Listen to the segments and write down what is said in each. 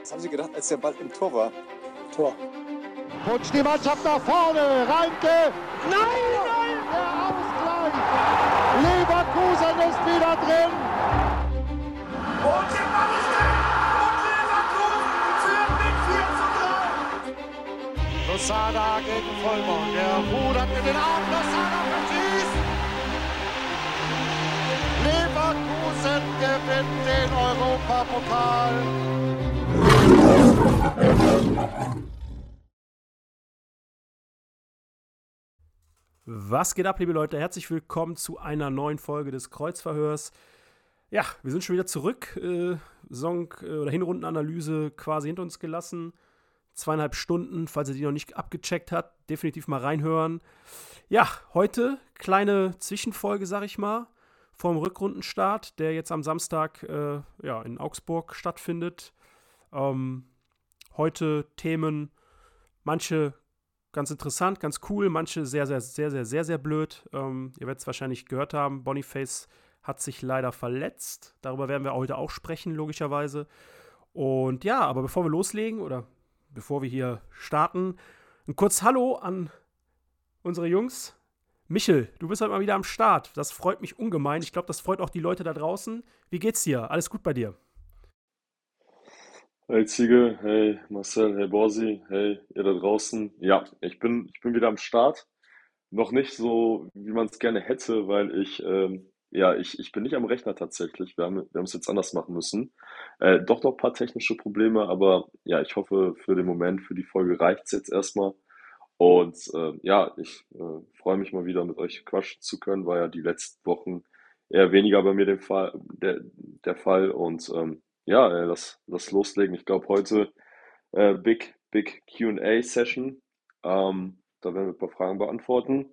Was haben Sie gedacht, als der Ball im Tor war? Tor. Rutscht die Mannschaft nach vorne. Reinke. Nein, nein. Der Ausgleich. Leverkusen ist wieder drin. Und der Ball ist drin. Und Leverkusen führt mit 4 zu 3. Losada gegen Vollmond. Der rudert mit den Armen. Losada Leverkusen gewinnt den Europapokal. Was geht ab, liebe Leute? Herzlich willkommen zu einer neuen Folge des Kreuzverhörs. Ja, wir sind schon wieder zurück. Äh, Song- äh, oder Hinrundenanalyse quasi hinter uns gelassen. Zweieinhalb Stunden, falls ihr die noch nicht abgecheckt habt, definitiv mal reinhören. Ja, heute kleine Zwischenfolge, sag ich mal, vom Rückrundenstart, der jetzt am Samstag äh, ja, in Augsburg stattfindet. Ähm, heute Themen, manche ganz interessant, ganz cool, manche sehr, sehr, sehr, sehr, sehr, sehr blöd. Ähm, ihr werdet es wahrscheinlich gehört haben, Boniface hat sich leider verletzt. Darüber werden wir heute auch sprechen, logischerweise. Und ja, aber bevor wir loslegen oder bevor wir hier starten, ein kurz Hallo an unsere Jungs. Michel, du bist heute mal wieder am Start. Das freut mich ungemein. Ich glaube, das freut auch die Leute da draußen. Wie geht's dir? Alles gut bei dir? Hey Ziege, hey Marcel, hey Borsi, hey ihr da draußen. Ja, ich bin, ich bin wieder am Start. Noch nicht so, wie man es gerne hätte, weil ich, ähm, ja, ich, ich bin nicht am Rechner tatsächlich. Wir haben, wir haben es jetzt anders machen müssen. Äh, doch noch ein paar technische Probleme, aber ja, ich hoffe für den Moment, für die Folge reicht es jetzt erstmal. Und äh, ja, ich äh, freue mich mal wieder mit euch quatschen zu können, war ja die letzten Wochen eher weniger bei mir den Fall, der, der Fall. Und ähm, ja, äh, lass, lass loslegen. Ich glaube, heute äh, Big, Big QA-Session. Ähm, da werden wir ein paar Fragen beantworten.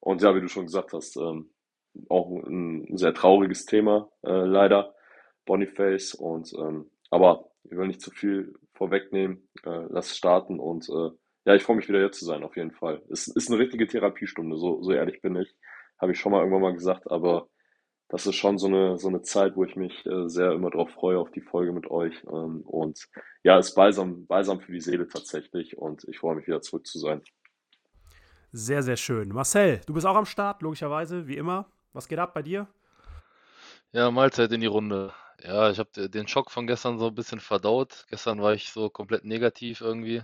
Und ja, wie du schon gesagt hast, ähm, auch ein, ein sehr trauriges Thema, äh, leider, Boniface. Und ähm, aber ich will nicht zu viel vorwegnehmen. Äh, lass starten und äh, ja, ich freue mich wieder hier zu sein, auf jeden Fall. Es ist eine richtige Therapiestunde, so, so ehrlich bin ich. Habe ich schon mal irgendwann mal gesagt, aber das ist schon so eine, so eine Zeit, wo ich mich äh, sehr immer drauf freue, auf die Folge mit euch. Ähm, und ja, ist balsam, balsam für die Seele tatsächlich und ich freue mich wieder zurück zu sein. Sehr, sehr schön. Marcel, du bist auch am Start, logischerweise, wie immer. Was geht ab bei dir? Ja, Mahlzeit in die Runde. Ja, ich habe den Schock von gestern so ein bisschen verdaut. Gestern war ich so komplett negativ irgendwie.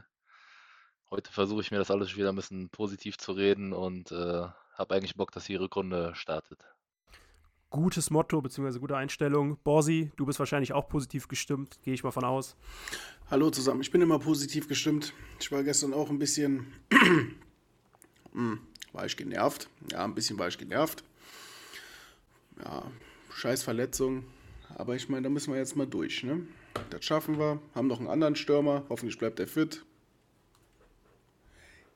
Heute versuche ich mir das alles wieder ein bisschen positiv zu reden und äh, habe eigentlich Bock, dass die Rückrunde startet. Gutes Motto bzw. gute Einstellung. Borsi, du bist wahrscheinlich auch positiv gestimmt, gehe ich mal von aus. Hallo zusammen, ich bin immer positiv gestimmt. Ich war gestern auch ein bisschen, hm, war ich genervt. Ja, ein bisschen war ich genervt. Ja, scheiß Verletzung. Aber ich meine, da müssen wir jetzt mal durch, ne? Das schaffen wir. Haben noch einen anderen Stürmer. Hoffentlich bleibt er fit.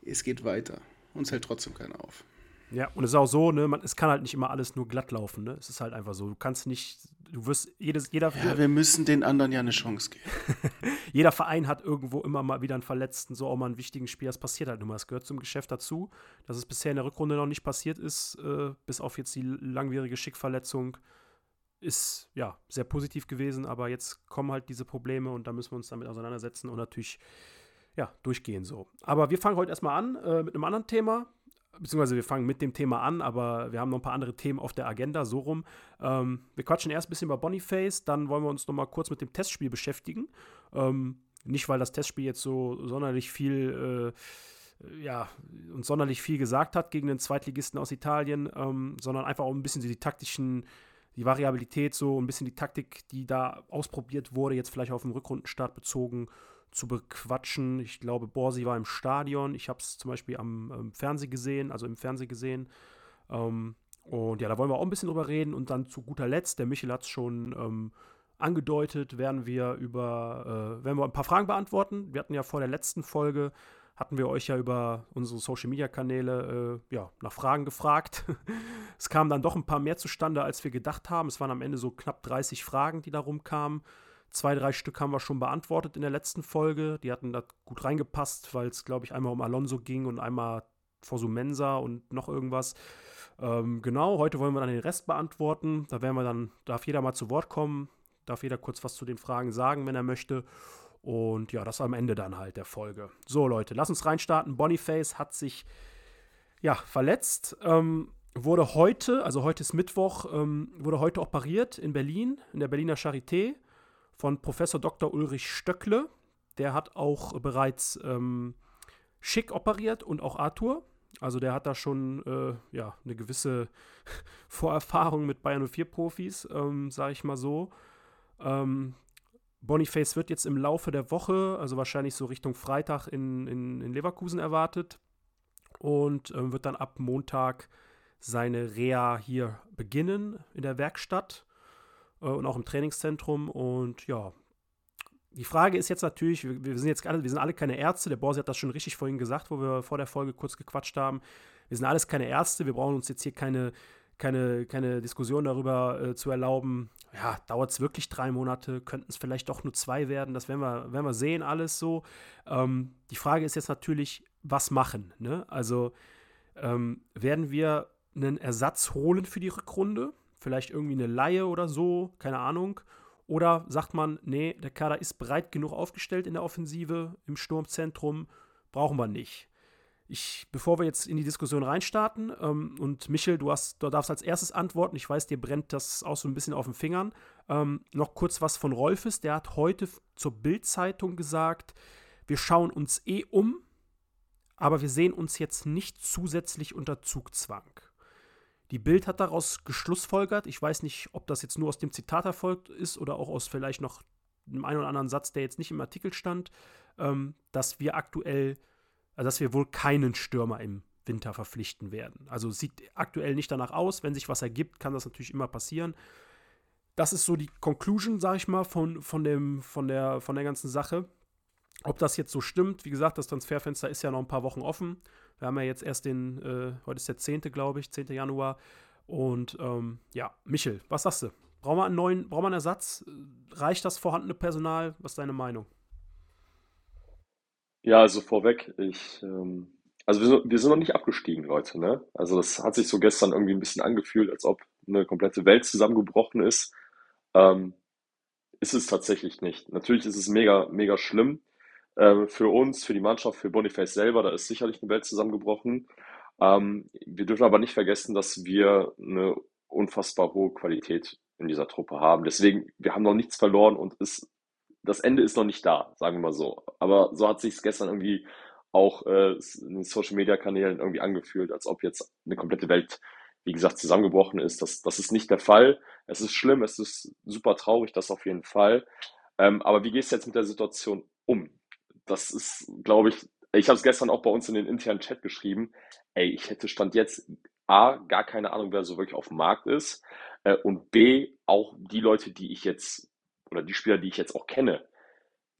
Es geht weiter. Uns hält trotzdem keiner auf. Ja, und es ist auch so, ne, man, es kann halt nicht immer alles nur glatt laufen, ne? Es ist halt einfach so. Du kannst nicht, du wirst, jedes, jeder. Ja, wir müssen den anderen ja eine Chance geben. jeder Verein hat irgendwo immer mal wieder einen Verletzten, so auch mal einen wichtigen Spieler. Das passiert halt nur mal. Das gehört zum Geschäft dazu. Dass es bisher in der Rückrunde noch nicht passiert ist, äh, bis auf jetzt die langwierige Schickverletzung, ist ja sehr positiv gewesen. Aber jetzt kommen halt diese Probleme und da müssen wir uns damit auseinandersetzen und natürlich ja, durchgehen so. Aber wir fangen heute erstmal an äh, mit einem anderen Thema beziehungsweise wir fangen mit dem Thema an, aber wir haben noch ein paar andere Themen auf der Agenda, so rum. Ähm, wir quatschen erst ein bisschen über Boniface, dann wollen wir uns noch mal kurz mit dem Testspiel beschäftigen. Ähm, nicht, weil das Testspiel jetzt so sonderlich viel, äh, ja, uns sonderlich viel gesagt hat gegen den Zweitligisten aus Italien, ähm, sondern einfach auch ein bisschen die taktischen, die Variabilität, so ein bisschen die Taktik, die da ausprobiert wurde, jetzt vielleicht auf den Rückrundenstart bezogen, zu bequatschen. Ich glaube, Borsi war im Stadion. Ich habe es zum Beispiel am ähm, Fernsehen gesehen, also im Fernsehen gesehen. Ähm, und ja, da wollen wir auch ein bisschen drüber reden. Und dann zu guter Letzt, der Michel hat es schon ähm, angedeutet, werden wir über, äh, werden wir ein paar Fragen beantworten. Wir hatten ja vor der letzten Folge, hatten wir euch ja über unsere Social Media Kanäle äh, ja, nach Fragen gefragt. es kamen dann doch ein paar mehr zustande, als wir gedacht haben. Es waren am Ende so knapp 30 Fragen, die da rumkamen. Zwei, drei Stück haben wir schon beantwortet in der letzten Folge. Die hatten da gut reingepasst, weil es, glaube ich, einmal um Alonso ging und einmal Fosumensa und noch irgendwas. Ähm, genau, heute wollen wir dann den Rest beantworten. Da werden wir dann, darf jeder mal zu Wort kommen, darf jeder kurz was zu den Fragen sagen, wenn er möchte. Und ja, das am Ende dann halt der Folge. So, Leute, lass uns reinstarten. Boniface hat sich ja verletzt. Ähm, wurde heute, also heute ist Mittwoch, ähm, wurde heute operiert in Berlin, in der Berliner Charité von Professor Dr. Ulrich Stöckle. Der hat auch bereits ähm, Schick operiert und auch Arthur. Also der hat da schon äh, ja, eine gewisse Vorerfahrung mit Bayern 04 Profis, ähm, sage ich mal so. Ähm, Boniface wird jetzt im Laufe der Woche, also wahrscheinlich so Richtung Freitag in, in, in Leverkusen erwartet und äh, wird dann ab Montag seine Reha hier beginnen in der Werkstatt äh, und auch im Trainingszentrum. Und ja, die Frage ist jetzt natürlich, wir, wir, sind jetzt alle, wir sind alle keine Ärzte, der Borsi hat das schon richtig vorhin gesagt, wo wir vor der Folge kurz gequatscht haben. Wir sind alles keine Ärzte, wir brauchen uns jetzt hier keine, keine, keine Diskussion darüber äh, zu erlauben, ja, dauert es wirklich drei Monate, könnten es vielleicht doch nur zwei werden, das werden wir, werden wir sehen, alles so. Ähm, die Frage ist jetzt natürlich, was machen? Ne? Also ähm, werden wir einen Ersatz holen für die Rückrunde? Vielleicht irgendwie eine Laie oder so, keine Ahnung. Oder sagt man, nee, der Kader ist breit genug aufgestellt in der Offensive, im Sturmzentrum, brauchen wir nicht. Ich, bevor wir jetzt in die Diskussion reinstarten, ähm, und Michel, du, hast, du darfst als erstes antworten, ich weiß, dir brennt das auch so ein bisschen auf den Fingern. Ähm, noch kurz was von Rolfes, der hat heute zur Bild-Zeitung gesagt, wir schauen uns eh um, aber wir sehen uns jetzt nicht zusätzlich unter Zugzwang. Die Bild hat daraus geschlussfolgert, ich weiß nicht, ob das jetzt nur aus dem Zitat erfolgt ist oder auch aus vielleicht noch einem einen oder anderen Satz, der jetzt nicht im Artikel stand, ähm, dass wir aktuell, also dass wir wohl keinen Stürmer im Winter verpflichten werden. Also sieht aktuell nicht danach aus. Wenn sich was ergibt, kann das natürlich immer passieren. Das ist so die Conclusion, sag ich mal, von, von, dem, von, der, von der ganzen Sache. Ob das jetzt so stimmt, wie gesagt, das Transferfenster ist ja noch ein paar Wochen offen. Wir haben ja jetzt erst den, äh, heute ist der 10., glaube ich, 10. Januar. Und ähm, ja, Michel, was sagst du? Brauchen wir einen neuen, brauchen wir einen Ersatz? Reicht das vorhandene Personal? Was ist deine Meinung? Ja, also vorweg, ich, ähm, also wir sind, wir sind noch nicht abgestiegen, Leute, ne? Also das hat sich so gestern irgendwie ein bisschen angefühlt, als ob eine komplette Welt zusammengebrochen ist. Ähm, ist es tatsächlich nicht. Natürlich ist es mega, mega schlimm. Ähm, für uns, für die Mannschaft, für Boniface selber, da ist sicherlich eine Welt zusammengebrochen. Ähm, wir dürfen aber nicht vergessen, dass wir eine unfassbar hohe Qualität in dieser Truppe haben. Deswegen, wir haben noch nichts verloren und es, das Ende ist noch nicht da, sagen wir mal so. Aber so hat sich es gestern irgendwie auch äh, in den Social Media Kanälen irgendwie angefühlt, als ob jetzt eine komplette Welt, wie gesagt, zusammengebrochen ist. Das, das ist nicht der Fall. Es ist schlimm, es ist super traurig, das auf jeden Fall. Ähm, aber wie gehst du jetzt mit der Situation um? Das ist, glaube ich, ich habe es gestern auch bei uns in den internen Chat geschrieben. Ey, ich hätte Stand jetzt A, gar keine Ahnung, wer so wirklich auf dem Markt ist. Äh, und B, auch die Leute, die ich jetzt, oder die Spieler, die ich jetzt auch kenne,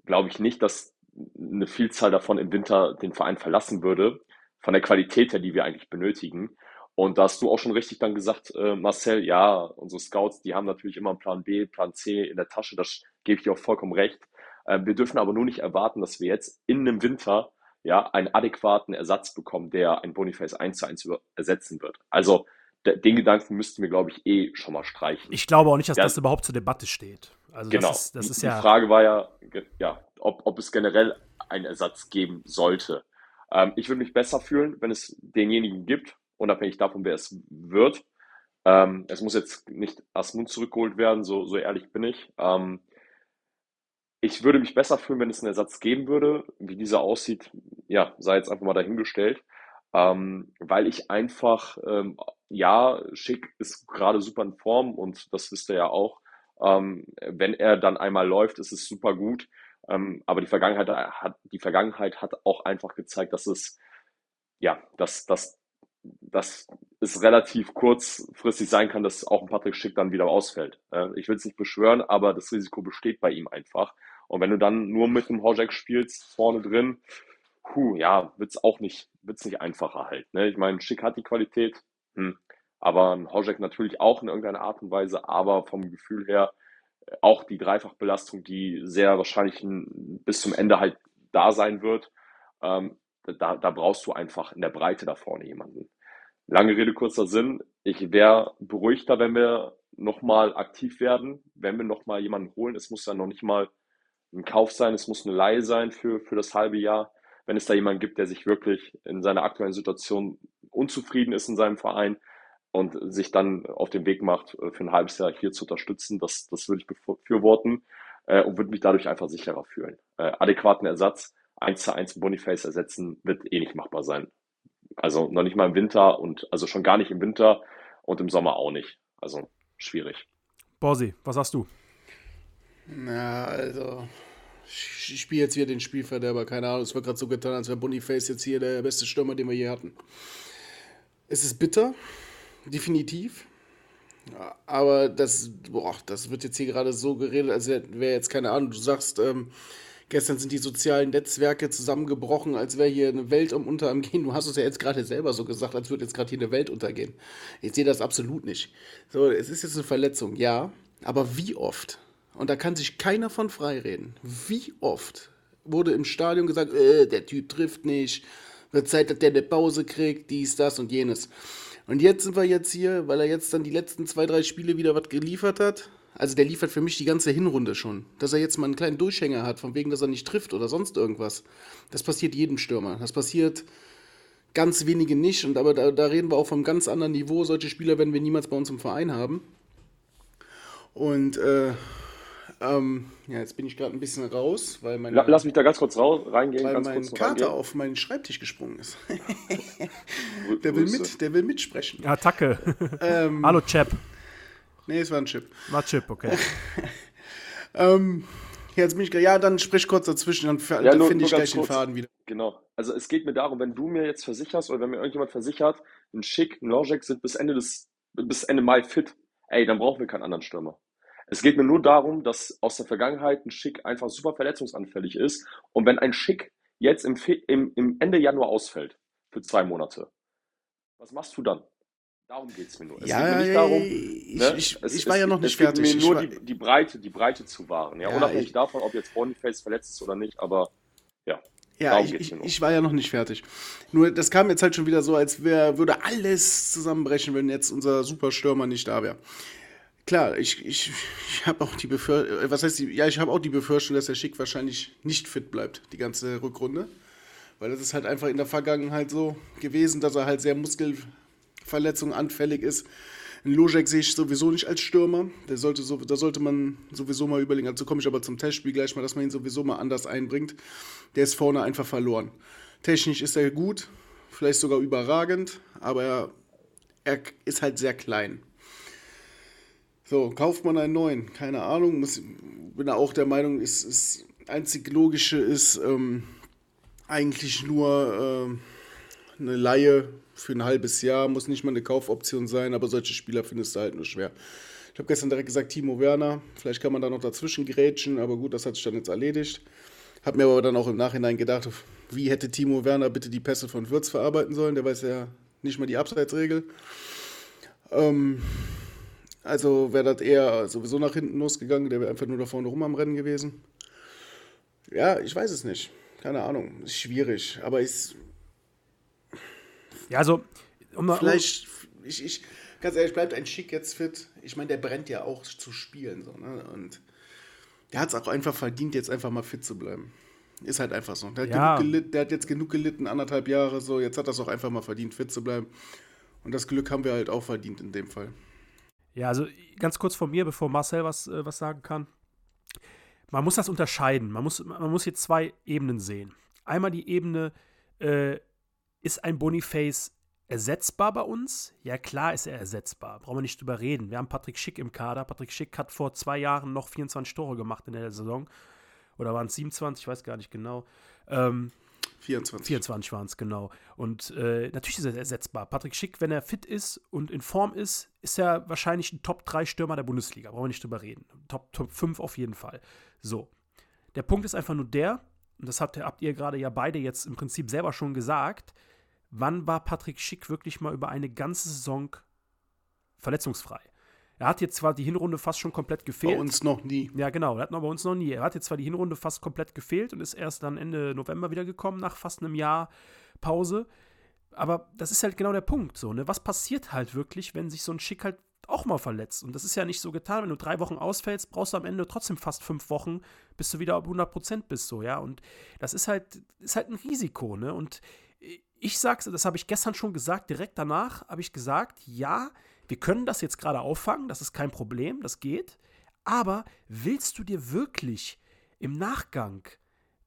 glaube ich nicht, dass eine Vielzahl davon im Winter den Verein verlassen würde, von der Qualität her, die wir eigentlich benötigen. Und da hast du auch schon richtig dann gesagt, äh, Marcel, ja, unsere Scouts, die haben natürlich immer einen Plan B, Plan C in der Tasche, das gebe ich dir auch vollkommen recht. Äh, wir dürfen aber nur nicht erwarten, dass wir jetzt in einem Winter ja einen adäquaten Ersatz bekommen, der ein Boniface 1 zu 1 ersetzen wird. Also den Gedanken müssten wir, glaube ich, eh schon mal streichen. Ich glaube auch nicht, dass ja, das überhaupt zur Debatte steht. Also genau. Das ist, das ist die, ja die Frage war ja, ja ob, ob es generell einen Ersatz geben sollte. Ähm, ich würde mich besser fühlen, wenn es denjenigen gibt, unabhängig davon, wer es wird. Ähm, es muss jetzt nicht Asmund zurückgeholt werden, so, so ehrlich bin ich. Ähm, ich würde mich besser fühlen, wenn es einen Ersatz geben würde. Wie dieser aussieht, ja, sei jetzt einfach mal dahingestellt. Ähm, weil ich einfach, ähm, ja, Schick ist gerade super in Form und das wisst ihr ja auch. Ähm, wenn er dann einmal läuft, ist es super gut. Ähm, aber die Vergangenheit hat, die Vergangenheit hat auch einfach gezeigt, dass es, ja, dass, dass, dass es relativ kurzfristig sein kann, dass auch ein Patrick Schick dann wieder ausfällt. Äh, ich will es nicht beschwören, aber das Risiko besteht bei ihm einfach. Und wenn du dann nur mit einem Hojek spielst, vorne drin, puh, ja, wird's auch nicht, wird's nicht einfacher halt. Ne? Ich meine, Schick hat die Qualität, hm, aber ein Hojek natürlich auch in irgendeiner Art und Weise, aber vom Gefühl her äh, auch die Dreifachbelastung, die sehr wahrscheinlich bis zum Ende halt da sein wird. Ähm, da, da brauchst du einfach in der Breite da vorne jemanden. Lange Rede, kurzer Sinn. Ich wäre beruhigter, wenn wir nochmal aktiv werden, wenn wir nochmal jemanden holen. Es muss ja noch nicht mal ein Kauf sein, es muss eine Leihe sein für, für das halbe Jahr. Wenn es da jemanden gibt, der sich wirklich in seiner aktuellen Situation unzufrieden ist in seinem Verein und sich dann auf den Weg macht, äh, für ein halbes Jahr hier zu unterstützen, das, das würde ich befürworten äh, und würde mich dadurch einfach sicherer fühlen. Äh, adäquaten Ersatz, eins zu eins Boniface ersetzen, wird eh nicht machbar sein. Also noch nicht mal im Winter und also schon gar nicht im Winter und im Sommer auch nicht. Also schwierig. Borsi, was hast du? Na, also. Ich, spiele jetzt wieder den Spielverderber, keine Ahnung. Es wird gerade so getan, als wäre Boniface jetzt hier der beste Stürmer, den wir je hatten. Es ist bitter, definitiv. Aber das, boah, das wird jetzt hier gerade so geredet, als wäre jetzt keine Ahnung. Du sagst, ähm, gestern sind die sozialen Netzwerke zusammengebrochen, als wäre hier eine Welt um unter am Gehen. Du hast es ja jetzt gerade selber so gesagt, als würde jetzt gerade hier eine Welt untergehen. Ich sehe das absolut nicht. So, es ist jetzt eine Verletzung, ja. Aber wie oft? Und da kann sich keiner von freireden. Wie oft wurde im Stadion gesagt, äh, der Typ trifft nicht, wird Zeit, dass der eine Pause kriegt, dies, das und jenes. Und jetzt sind wir jetzt hier, weil er jetzt dann die letzten zwei, drei Spiele wieder was geliefert hat. Also der liefert für mich die ganze Hinrunde schon. Dass er jetzt mal einen kleinen Durchhänger hat, von wegen, dass er nicht trifft oder sonst irgendwas. Das passiert jedem Stürmer. Das passiert ganz wenige nicht. Und aber da, da reden wir auch vom ganz anderen Niveau. Solche Spieler werden wir niemals bei uns im Verein haben. Und äh, ähm, ja, jetzt bin ich gerade ein bisschen raus, weil meine, Lass mich da ganz kurz raus, reingehen. weil ganz mein kurz Kater reingehen. auf meinen Schreibtisch gesprungen ist. Der will mit, der will mitsprechen. Ja, Attacke. Ähm, Hallo, Chap. Nee, es war ein Chip. War Chip, okay. Ähm, jetzt bin ich ja, dann sprich kurz dazwischen, dann, Ja, dann finde ich gleich den kurz. Faden wieder. Genau. Also es geht mir darum, wenn du mir jetzt versicherst oder wenn mir irgendjemand versichert, ein Schick, ein Logic sind bis Ende des, bis Ende Mai fit, ey, dann brauchen wir keinen anderen Stürmer. Es geht mir nur darum, dass aus der Vergangenheit ein Schick einfach super verletzungsanfällig ist. Und wenn ein Schick jetzt im, im, im Ende Januar ausfällt, für zwei Monate, was machst du dann? Darum geht es mir nur. Es Ja, geht mir nicht darum, ich, ne? ich, es, ich war es, ja noch nicht es geht fertig. mir Ich nur war, die, die Breite, die Breite zu wahren. Ja, Ja, unabhängig ich- davon, ob jetzt Boniface verletzt ist oder nicht, aber ja. ja, ich, ich, ich war ja noch nicht fertig. Nur, das kam jetzt halt schon wieder so, als wär, würde alles zusammenbrechen, wenn jetzt unser Superstürmer nicht da wäre. Klar, ich, ich, ich habe auch die Befürchtung, was heißt die, ja, ich habe auch die Befürchtung, dass der Schick wahrscheinlich nicht fit bleibt, die ganze Rückrunde. Weil das ist halt einfach in der Vergangenheit so gewesen, dass er halt sehr Muskelverletzungen anfällig ist. Ein Lojek sehe ich sowieso nicht als Stürmer. Der sollte so, da sollte man sowieso mal überlegen. Also komme ich aber zum Testspiel gleich mal, dass man ihn sowieso mal anders einbringt. Der ist vorne einfach verloren. Technisch ist er gut, vielleicht sogar überragend, aber er, er ist halt sehr klein. So, kauft man einen neuen? Keine Ahnung. Muss, bin auch der Meinung, ist, ist einzig Logische ist ähm, eigentlich nur ähm, eine Laie für ein halbes Jahr. Muss nicht mal eine Kaufoption sein, aber solche Spieler findest du halt nur schwer. Ich habe gestern direkt gesagt, Timo Werner. Vielleicht kann man da noch dazwischen grätschen, aber gut, das hat sich dann jetzt erledigt. Hab mir aber dann auch im Nachhinein gedacht, wie hätte Timo Werner bitte die Pässe von Würz verarbeiten sollen? Der weiß ja nicht mal die Abseitsregel. Ähm, also wäre das eher sowieso nach hinten losgegangen, der wäre einfach nur da vorne rum am Rennen gewesen. Ja, ich weiß es nicht. Keine Ahnung. Ist schwierig. Aber ist Ja, also, um mal, vielleicht, ich, ich, ganz ehrlich, bleibt ein Schick jetzt fit. Ich meine, der brennt ja auch zu spielen. So, ne? Und der hat es auch einfach verdient, jetzt einfach mal fit zu bleiben. Ist halt einfach so. Der hat, Ja. genug gelitten, der hat jetzt genug gelitten, anderthalb Jahre so. Jetzt hat er es auch einfach mal verdient, fit zu bleiben. Und das Glück haben wir halt auch verdient in dem Fall. Ja, also ganz kurz von mir, bevor Marcel was, äh, was sagen kann. Man muss das unterscheiden. Man muss, man muss hier zwei Ebenen sehen. Einmal die Ebene, äh, ist ein Boniface ersetzbar bei uns? Ja, klar ist er ersetzbar. Brauchen wir nicht drüber reden. Wir haben Patrick Schick im Kader. Patrick Schick hat vor zwei Jahren noch 24 Tore gemacht in der Saison. Oder waren es 27? Ich weiß gar nicht genau. Ähm, 24. 24 waren es, genau. Und äh, natürlich ist er ersetzbar. Patrick Schick, wenn er fit ist und in Form ist, ist er wahrscheinlich ein Top-3-Stürmer der Bundesliga. Brauchen wir nicht drüber reden. Top, Top 5 auf jeden Fall. So. Der Punkt ist einfach nur der, und das habt habt ihr gerade ja beide jetzt im Prinzip selber schon gesagt, wann war Patrick Schick wirklich mal über eine ganze Saison verletzungsfrei? Er hat jetzt zwar die Hinrunde fast schon komplett gefehlt. Bei uns noch nie. Ja, genau. Das hat noch bei uns noch nie. Er hat jetzt zwar die Hinrunde fast komplett gefehlt und ist erst dann Ende November wiedergekommen, nach fast einem Jahr Pause. Aber das ist halt genau der Punkt. So, ne? Was passiert halt wirklich, wenn sich so ein Schick halt auch mal verletzt. Und das ist ja nicht so getan. Wenn du drei Wochen ausfällst, brauchst du am Ende trotzdem fast fünf Wochen, bis du wieder auf 100 Prozent bist, so, ja. Und das ist halt, ist halt ein Risiko, ne? Und ich sag's, das habe ich gestern schon gesagt, direkt danach habe ich gesagt, ja, wir können das jetzt gerade auffangen, das ist kein Problem, das geht. Aber willst du dir wirklich im Nachgang,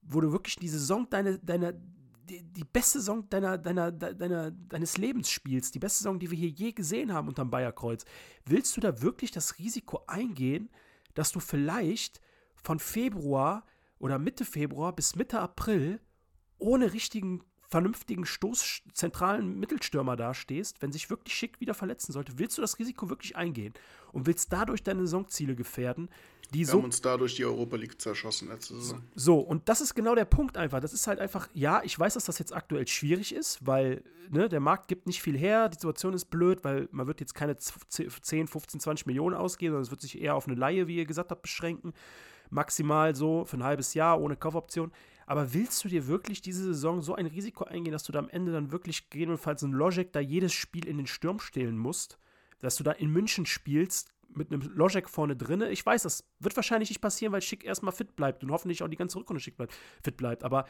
wo du wirklich die Saison deine, deiner, die, die, beste Saison deiner, deiner, deiner, deines Lebens spielst, die beste Saison, die wir hier je gesehen haben unterm Bayerkreuz, willst du da wirklich das Risiko eingehen, dass du vielleicht von Februar oder Mitte Februar bis Mitte April ohne richtigen vernünftigen Stoß zentralen Mittelstürmer dastehst, wenn sich wirklich Schick wieder verletzen sollte, willst du das Risiko wirklich eingehen und willst dadurch deine Saisonziele gefährden, die Wir so haben uns dadurch die Europa League zerschossen letzte Saison. so, und das ist genau der Punkt einfach. Das ist halt einfach, ja, ich weiß, dass das jetzt aktuell schwierig ist, weil ne, der Markt gibt nicht viel her, die Situation ist blöd, weil man wird jetzt keine 10, 15, 20 Millionen ausgeben, sondern es wird sich eher auf eine Laie, wie ihr gesagt habt, beschränken. Maximal so für ein halbes Jahr ohne Kaufoption. Aber willst du dir wirklich diese Saison so ein Risiko eingehen, dass du da am Ende dann wirklich gegebenenfalls ein Logic da jedes Spiel in den Sturm stehlen musst? Dass du da in München spielst mit einem Logic vorne drinne. Ich weiß, das wird wahrscheinlich nicht passieren, weil Schick erstmal fit bleibt und hoffentlich auch die ganze Rückrunde Schick bleibt, fit bleibt. Aber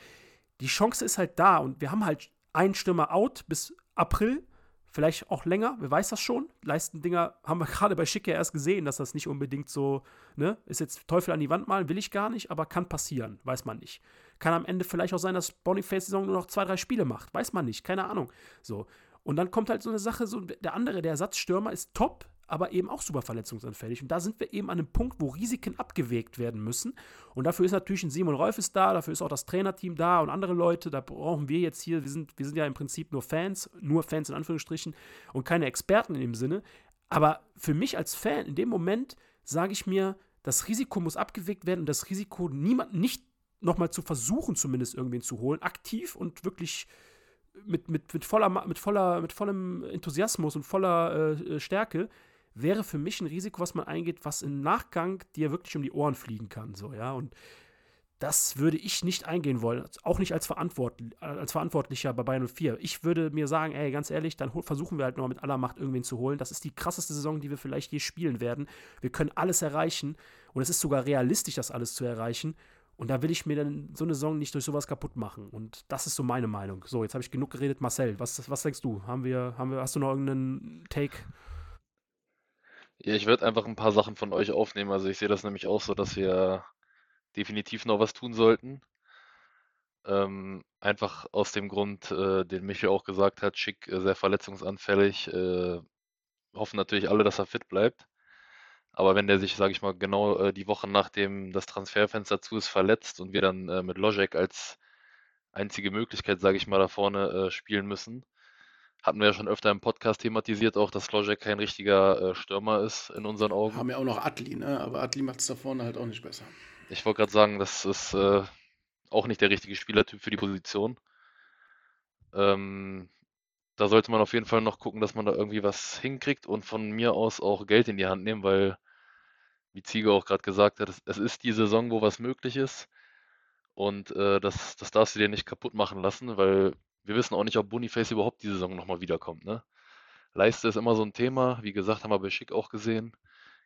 die Chance ist halt da und wir haben halt einen Stürmer out bis April Vielleicht auch länger, wer weiß das schon. Leistendinger haben wir gerade bei Schick ja erst gesehen, dass das nicht unbedingt so, ne, ist jetzt Teufel an die Wand malen, will ich gar nicht, aber kann passieren, weiß man nicht. Kann am Ende vielleicht auch sein, dass Boniface-Saison nur noch zwei, drei Spiele macht, weiß man nicht, keine Ahnung. So. Und dann kommt halt so eine Sache, so der andere, der Ersatzstürmer ist top, aber eben auch super verletzungsanfällig. Und da sind wir eben an einem Punkt, wo Risiken abgewägt werden müssen. Und dafür ist natürlich ein Simon Rolf ist da, dafür ist auch das Trainerteam da und andere Leute. Da brauchen wir jetzt hier, wir sind, wir sind ja im Prinzip nur Fans, nur Fans in Anführungsstrichen und keine Experten in dem Sinne. Aber für mich als Fan, in dem Moment sage ich mir, das Risiko muss abgewägt werden und das Risiko, niemand nicht nochmal zu versuchen, zumindest irgendwen zu holen, aktiv und wirklich mit, mit, mit, voller, mit, voller, mit vollem Enthusiasmus und voller äh, Stärke, wäre für mich ein Risiko, was man eingeht, was im Nachgang dir wirklich um die Ohren fliegen kann. So, ja. Und das würde ich nicht eingehen wollen, auch nicht als, Verantwort, als Verantwortlicher bei Bayern 04. Ich würde mir sagen, ey, ganz ehrlich, dann versuchen wir halt noch mit aller Macht irgendwen zu holen. Das ist die krasseste Saison, die wir vielleicht je spielen werden. Wir können alles erreichen und es ist sogar realistisch, das alles zu erreichen. Und da will ich mir dann so eine Saison nicht durch sowas kaputt machen. Und das ist so meine Meinung. So, jetzt habe ich genug geredet. Marcel, was, was denkst du? Haben wir, haben wir, hast du noch irgendeinen Take? Ja, ich werde einfach ein paar Sachen von euch aufnehmen. Also ich sehe das nämlich auch so, dass wir definitiv noch was tun sollten. Ähm, einfach aus dem Grund, äh, den Michael auch gesagt hat, Schick äh, sehr verletzungsanfällig. Äh, hoffen natürlich alle, dass er fit bleibt. Aber wenn der sich, sage ich mal, genau äh, die Woche nachdem das Transferfenster zu ist, verletzt und wir dann äh, mit Logic als einzige Möglichkeit, sage ich mal, da vorne äh, spielen müssen, hatten wir ja schon öfter im Podcast thematisiert, auch dass Logic kein richtiger äh, Stürmer ist in unseren Augen. Haben ja auch noch Atli, ne? aber Atli macht es da vorne halt auch nicht besser. Ich wollte gerade sagen, das ist äh, auch nicht der richtige Spielertyp für die Position. Ähm, da sollte man auf jeden Fall noch gucken, dass man da irgendwie was hinkriegt und von mir aus auch Geld in die Hand nehmen, weil, wie Ziege auch gerade gesagt hat, es, es, ist die Saison, wo was möglich ist. Und äh, das, das darfst du dir nicht kaputt machen lassen, weil wir wissen auch nicht, ob Boniface überhaupt die Saison nochmal wiederkommt. Ne? Leiste ist immer so ein Thema, wie gesagt, haben wir bei Schick auch gesehen.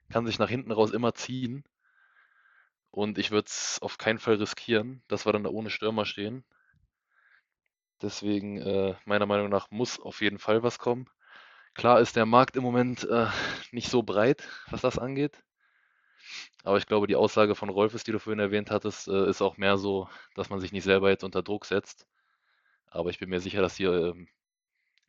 Kann sich nach hinten raus immer ziehen. Und ich würde es auf keinen Fall riskieren, dass wir dann da ohne Stürmer stehen. Deswegen, äh, meiner Meinung nach, muss auf jeden Fall was kommen. Klar ist der Markt im Moment äh, nicht so breit, was das angeht. Aber ich glaube, die Aussage von Rolfes, die du vorhin erwähnt hattest, äh, ist auch mehr so, dass man sich nicht selber jetzt unter Druck setzt. Aber ich bin mir sicher, dass hier ähm,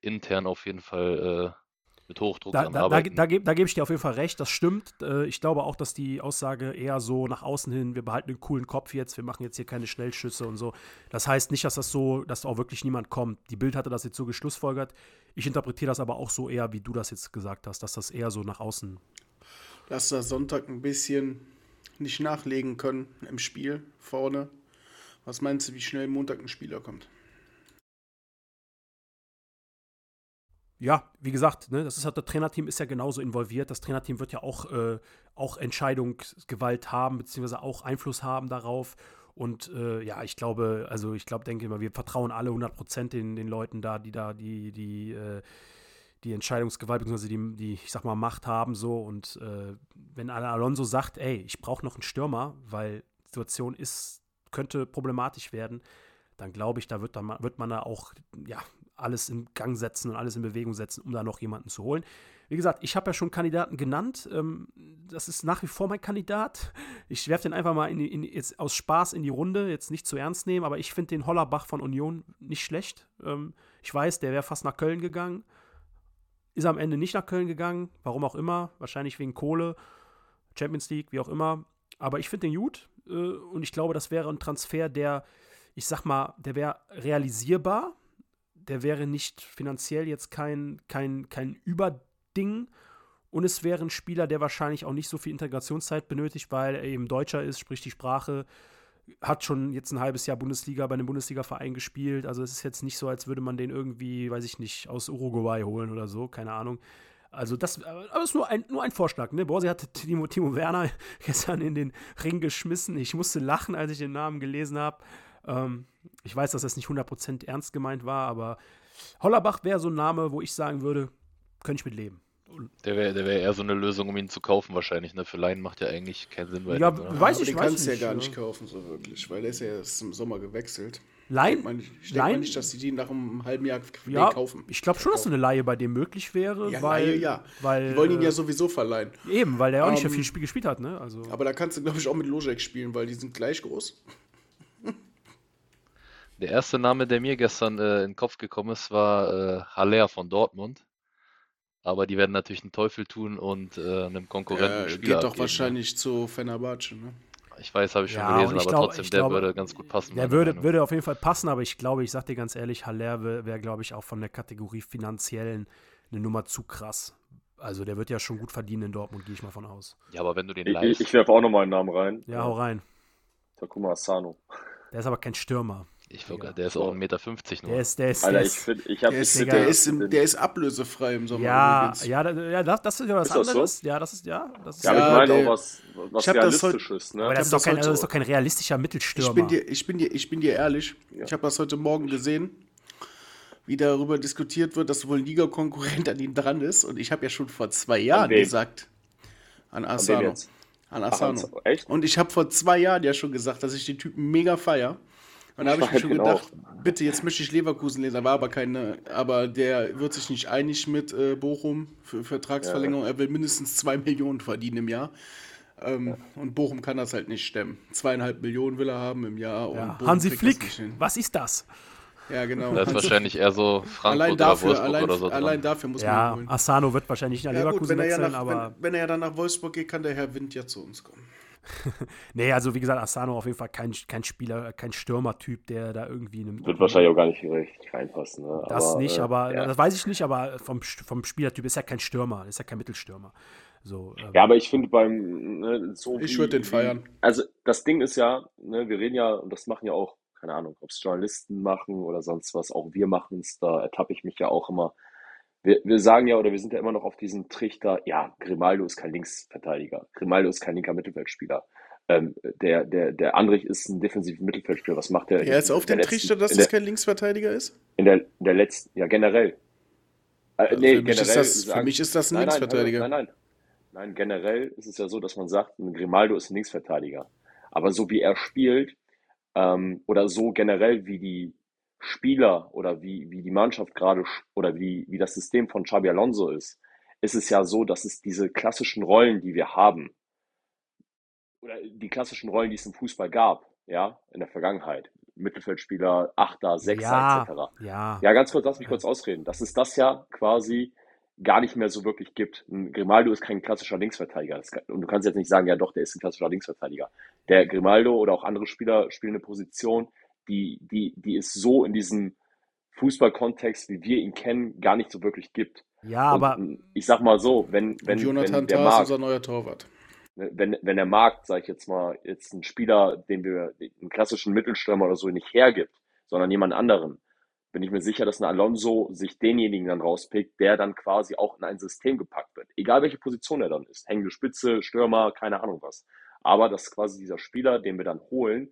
intern auf jeden Fall äh, mit Hochdruck da, da, da, da, gebe da geb ich dir auf jeden Fall recht, das stimmt. Äh, ich glaube auch, dass die Aussage eher so nach außen hin, wir behalten einen coolen Kopf jetzt, wir machen jetzt hier keine Schnellschüsse und so. Das heißt nicht, dass das so, dass auch wirklich niemand kommt. Die Bild hatte das jetzt so geschlussfolgert. Ich interpretiere das aber auch so eher, wie du das jetzt gesagt hast, dass das eher so nach außen. Dass da Sonntag ein bisschen nicht nachlegen können im Spiel vorne. Was meinst du, wie schnell Montag ein Spieler kommt? Ja, wie gesagt, ne, das ist halt, das Trainerteam ist ja genauso involviert. Das Trainerteam wird ja auch, äh, auch Entscheidungsgewalt haben, beziehungsweise auch Einfluss haben darauf. Und äh, ja, ich glaube, also ich glaube, denke immer, wir vertrauen alle 100% den, den Leuten da, die da, die, die, äh, die Entscheidungsgewalt, beziehungsweise die, die, ich sag mal, Macht haben so. Und äh, wenn Alonso sagt, ey, ich brauche noch einen Stürmer, weil die Situation ist, könnte problematisch werden, dann glaube ich, da wird, dann, wird man da auch ja, alles in Gang setzen und alles in Bewegung setzen, um da noch jemanden zu holen. Wie gesagt, ich habe ja schon Kandidaten genannt. Ähm, das ist nach wie vor mein Kandidat. Ich werfe den einfach mal in, in, jetzt aus Spaß in die Runde, jetzt nicht zu ernst nehmen, aber ich finde den Hollerbach von Union nicht schlecht. Ähm, ich weiß, der wäre fast nach Köln gegangen. Ist am Ende nicht nach Köln gegangen, warum auch immer. Wahrscheinlich wegen Kohle, Champions League, wie auch immer. Aber ich finde den gut äh, und ich glaube, das wäre ein Transfer, der, ich sag mal, der wäre realisierbar. Der wäre nicht finanziell jetzt kein, kein, kein Überding. Und es wäre ein Spieler, der wahrscheinlich auch nicht so viel Integrationszeit benötigt, weil er eben Deutscher ist, spricht die Sprache, hat schon jetzt ein halbes Jahr Bundesliga bei einem Bundesliga-Verein gespielt. Also es ist jetzt nicht so, als würde man den irgendwie, weiß ich nicht, aus Uruguay holen oder so, keine Ahnung. Also das, aber ist nur ein, nur ein Vorschlag. Ne? Borsi hat Timo, Timo Werner gestern in den Ring geschmissen. Ich musste lachen, als ich den Namen gelesen habe. Ähm, ich weiß, dass das nicht 100% ernst gemeint war, aber Hollerbach wäre so ein Name, wo ich sagen würde, könnte ich mit leben. Der wäre der wär eher so eine Lösung, um ihn zu kaufen wahrscheinlich. Ne? Für Laien macht ja eigentlich keinen Sinn. Bei Ja, dem, oder? weiß ich, den weiß kannst du ja nicht, gar nicht kaufen, so wirklich, weil der ist ja erst im Sommer gewechselt. Laien, Ich, denke mal Laien, nicht, dass die die nach einem halben Jahr ja, kaufen. ich glaube schon, dass so eine Laie bei dem möglich wäre, Ja, weil, Laie, ja. weil Die wollen ihn ja sowieso verleihen. eben, weil der auch nicht so Ähm, viel Spiel gespielt hat, ne? Also Aber da kannst du, glaube ich, auch mit Lojek spielen, weil die sind gleich groß. Der erste Name, der mir gestern äh, in den Kopf gekommen ist, war äh, Haller von Dortmund. Aber die werden natürlich einen Teufel tun und äh, einem Konkurrenten Der einen Spieler geht doch abgeben, wahrscheinlich zu Fenerbahce, ne? Ne? Ich weiß, habe ich schon Ja, gelesen, ich aber glaube- trotzdem, der glaube, würde ganz gut passen. Der würde, Meinung. würde auf jeden Fall passen, aber ich glaube, ich sag dir ganz ehrlich, Haller wäre, wär, glaube ich, auch von der Kategorie finanziellen eine Nummer zu krass. Also der wird ja schon gut verdienen in Dortmund, gehe ich mal von aus. Ja, aber wenn du den Ich, ich, ich werfe auch nochmal einen Namen rein. Ja, hau rein. Takuma Asano. Der ist aber kein Stürmer. Ich sogar, der ist auch 1,50 Meter nur. Der ist, der ist, Alter, ich ist finde, ich habe Der ist, der, ist im, der ist ablösefrei im Sommer ja, übrigens. ja, ja, das, das ist ja was Ist das so? anderes. Ja, das ist, ja, das ist Ja, aber Ja, ich meine der- auch was, was Ich hab das Realistisches, ne? aber das ist, doch kein, das das ist doch kein realistischer Mittelstürmer. Ich bin dir, ich bin dir, ich bin dir ehrlich. Ja. Ich habe das heute Morgen gesehen, wie darüber diskutiert wird, dass wohl ein Liga-Konkurrent an ihm dran ist. Und ich habe ja schon vor zwei Jahren wem? gesagt, an An Asano. An Ach, Asano. Hans- echt? Und ich habe vor zwei Jahren ja schon gesagt, dass ich den Typen mega feier. Und da habe ich mir schon ihn gedacht, bitte, jetzt möchte ich Leverkusen lesen. Da war aber keine, aber der wird sich nicht einig mit äh, Bochum für Vertragsverlängerung. Er will mindestens zwei Millionen verdienen im Jahr. Ähm, Und Bochum kann das halt nicht stemmen. Zweieinhalb Millionen will er haben im Jahr. Und ja. Hansi das Flick, was ist das? Ja, genau. Da ist wahrscheinlich eher so Frankfurt allein oder dafür, Wolfsburg allein, oder so dran. allein dafür muss man Ja, holen. Asano wird wahrscheinlich nicht nach Ja, gut, Leverkusen wenn er, ja wechseln, nach, aber wenn, wenn er ja dann nach Wolfsburg geht, kann der Herr Wind ja zu uns kommen. nee, also wie gesagt, Asano auf jeden Fall kein, kein Spieler, kein Stürmertyp, der da irgendwie in einem Wird wahrscheinlich auch gar nicht richtig reinpassen. Ne? Das aber, nicht, äh, aber ja. das weiß ich nicht, aber vom, vom Spielertyp ist ja kein Stürmer, ist ja kein Mittelstürmer. So, ähm, Ja, aber ich finde beim, ne, so Ich wie- würd den feiern. Also das Ding ist ja, ne, wir reden ja, und das machen ja auch, keine Ahnung, ob es Journalisten machen oder sonst was, auch wir machen es, da ertappe ich mich ja auch immer. Wir, wir sagen ja, oder wir sind ja immer noch auf diesem Trichter, ja, Grimaldo ist kein Linksverteidiger, Grimaldo ist kein linker Mittelfeldspieler. Ähm, der, der, der Andrich ist ein defensiver Mittelfeldspieler. Was macht der? Er ist auf dem Trichter, dass das kein Linksverteidiger ist? in der, in der letzten, ja, generell. Äh, Also nee, für, mich ist generell das, für sagen- mich ist das ein nein, Linksverteidiger. Nein, nein, nein. Nein, generell ist es ja so, dass man sagt, ein Grimaldo ist ein Linksverteidiger. Aber so wie er spielt, ähm, oder so generell wie die Spieler oder wie, wie die Mannschaft gerade oder wie, wie das System von Xabi Alonso ist, ist es ja so, dass es diese klassischen Rollen, die wir haben, oder die klassischen Rollen, die es im Fußball gab, ja, in der Vergangenheit, Mittelfeldspieler, Achter, Sechser ja, etc. ja, Ja, ganz kurz, lass mich kurz ausreden. Dass es das ja quasi gar nicht mehr so wirklich gibt. Ein Grimaldo ist kein klassischer Linksverteidiger. Kann, und du kannst jetzt nicht sagen, ja doch, der ist ein klassischer Linksverteidiger. Der Grimaldo oder auch andere Spieler spielen eine Position, die, die, die es so in diesem Fußballkontext, wie wir ihn kennen, gar nicht so wirklich gibt. ja, Und aber ich sag mal so, wenn, wenn, Jonathan wenn der Tah ist Markt, unser neuer Torwart. ne, wenn, wenn der Markt, sag ich jetzt mal, jetzt einen Spieler, den wir, einen klassischen Mittelstürmer oder so nicht hergibt, sondern jemand anderen, bin ich mir sicher, dass ein Alonso sich denjenigen dann rauspickt, der dann quasi auch in ein System gepackt wird. Egal welche Position er dann ist. Hängende Spitze, Stürmer, keine Ahnung was. Aber dass quasi dieser Spieler, den wir dann holen,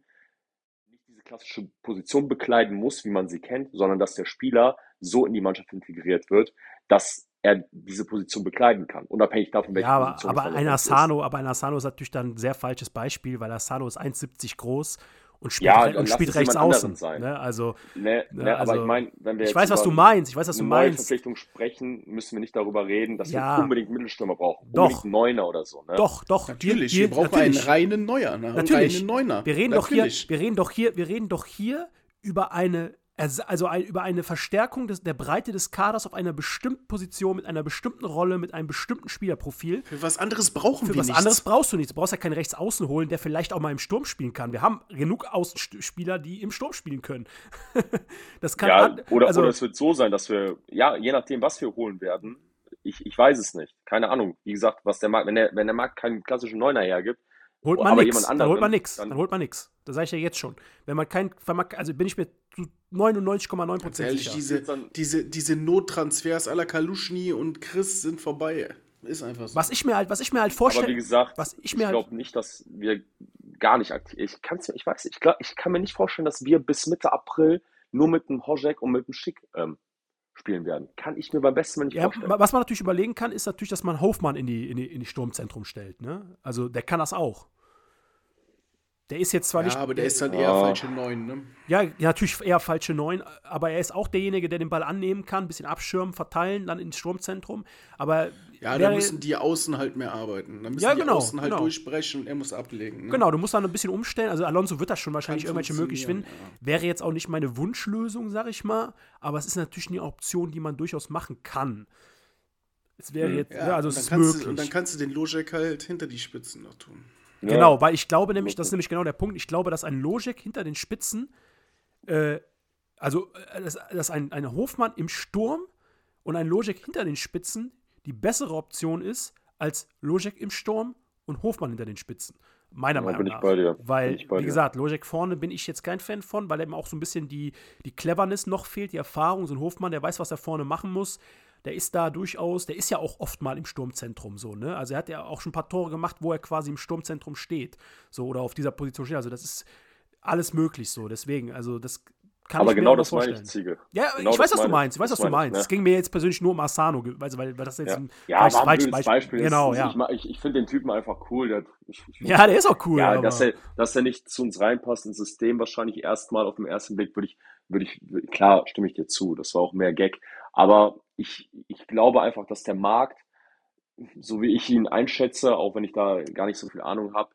diese klassische Position bekleiden muss, wie man sie kennt, sondern dass der Spieler so in die Mannschaft integriert wird, dass er diese Position bekleiden kann, unabhängig davon, welche Ja, aber, Position aber ein dann ist. Asano, aber ein Asano ist natürlich dann ein sehr falsches Beispiel, weil Asano ist 1,70 groß und spielt, Ja, und spielt rechts außen. Ne? Also, Ne, ne, ne, aber also, ich meine, wenn wir ich jetzt weiß, was du meinst. Ich weiß, was du meinst. Verpflichtung sprechen, müssen wir nicht darüber reden, dass Ja. wir unbedingt Mittelstürmer brauchen. Doch. Unbedingt Neuner oder so. Ne? Doch, doch. Natürlich, hier, wir brauchen natürlich. einen reinen Neuer, ne? einen Natürlich. reinen Neuner. Wir reden Natürlich. doch hier, wir reden doch hier, wir reden doch hier über eine, also ein, über eine Verstärkung des, der Breite des Kaders auf einer bestimmten Position, mit einer bestimmten Rolle, mit einem bestimmten Spielerprofil. Für was anderes brauchen Für wir was nichts. anderes brauchst du nichts. Du brauchst ja keinen Rechtsaußen holen, der vielleicht auch mal im Sturm spielen kann. Wir haben genug Außenspieler, die im Sturm spielen können. das kann Ja, oder, also, oder es wird so sein, dass wir, ja, je nachdem, was wir holen werden, ich, ich weiß es nicht. Keine Ahnung. Wie gesagt, was der Markt, wenn der, wenn der Markt keinen klassischen Neuner hergibt, holt aber man nichts. Dann holt man nichts. dann- Dann holt man nichts. Das sage ich ja jetzt schon. Wenn man kein, wenn man, also bin ich mir zu 99,9 Ganz Prozent ehrlich, sicher. diese, diese, diese Nottransfers aller Kaluschny und Chris sind vorbei. Ist einfach so. Was ich mir halt, was ich mir halt aber wie vorstelle, gesagt, was ich ich, mir halt- glaube nicht, dass wir gar nicht aktiv, ich kann's, ich weiß, ich, glaub, ich kann mir nicht vorstellen, dass wir bis Mitte April nur mit dem Hojek und mit dem Schick ähm, spielen werden. Kann ich mir beim besten Mal nicht ja, vorstellen. was man natürlich überlegen kann, ist natürlich, dass man Hofmann in die, in die, in die Sturmzentrum stellt. Ne? Also der kann das auch. Der ist jetzt zwar ja, nicht. aber der ist dann Ja. eher falsche Neun, ne? Ja, ja, natürlich eher falsche Neun, aber er ist auch derjenige, der den Ball annehmen kann, ein bisschen abschirmen, verteilen, dann ins Sturmzentrum. Aber Ja, da müssen die Außen halt mehr arbeiten. Da müssen Ja, die genau, Außen halt genau. durchbrechen und er muss ablegen. Ne? Genau, du musst dann ein bisschen umstellen. Also Alonso wird das schon wahrscheinlich Kann irgendwelche möglich finden. funktionieren, Wäre jetzt auch nicht meine Wunschlösung, sag ich mal, aber es ist natürlich eine Option, die man durchaus machen kann. Es wäre jetzt, ja, also es dann ist kannst möglich. Du, und dann kannst du den Lojek halt hinter die Spitzen noch tun. Ja. Genau, weil ich glaube nämlich, das ist nämlich genau der Punkt, ich glaube, dass ein Logik hinter den Spitzen, äh, also äh, dass, dass ein, ein Hofmann im Sturm und ein Logik hinter den Spitzen die bessere Option ist, als Logik im Sturm und Hofmann hinter den Spitzen. Meiner Ja, Meinung bin ich nach. Weil, wie gesagt, Logik vorne bin ich jetzt kein Fan von, weil eben auch so ein bisschen die, die Cleverness noch fehlt, die Erfahrung. So ein Hofmann, der weiß, was er vorne machen muss. Der ist da durchaus, der ist ja auch oft mal im Sturmzentrum so, ne? Also er hat ja auch schon ein paar Tore gemacht, wo er quasi im Sturmzentrum steht. So, oder auf dieser Position steht. Also das ist alles möglich so. Deswegen, also das kann Aber ich mir genau auch das meine vorstellen. ich, Ziege. Ja, Genau ich weiß, was du meine meinst. Ich weiß, was du meine meinst. Es ne? ging mir jetzt persönlich nur um Asano, weil, weil, weil das jetzt Ja, ein ja falsch- war ein falsch- blödes falsch- Beispiel. Das Genau, ist, ja. Ich, ich, finde den Typen einfach cool. Der, ich, ich, Ja, der ist auch cool. ja, dass er, dass er nicht zu uns reinpasst ins System, wahrscheinlich erstmal auf den ersten Blick, würde ich, würde ich, klar, stimme ich dir zu. Das war auch mehr Gag. Aber ich, ich glaube einfach, dass der Markt, so wie ich ihn einschätze, auch wenn ich da gar nicht so viel Ahnung habe,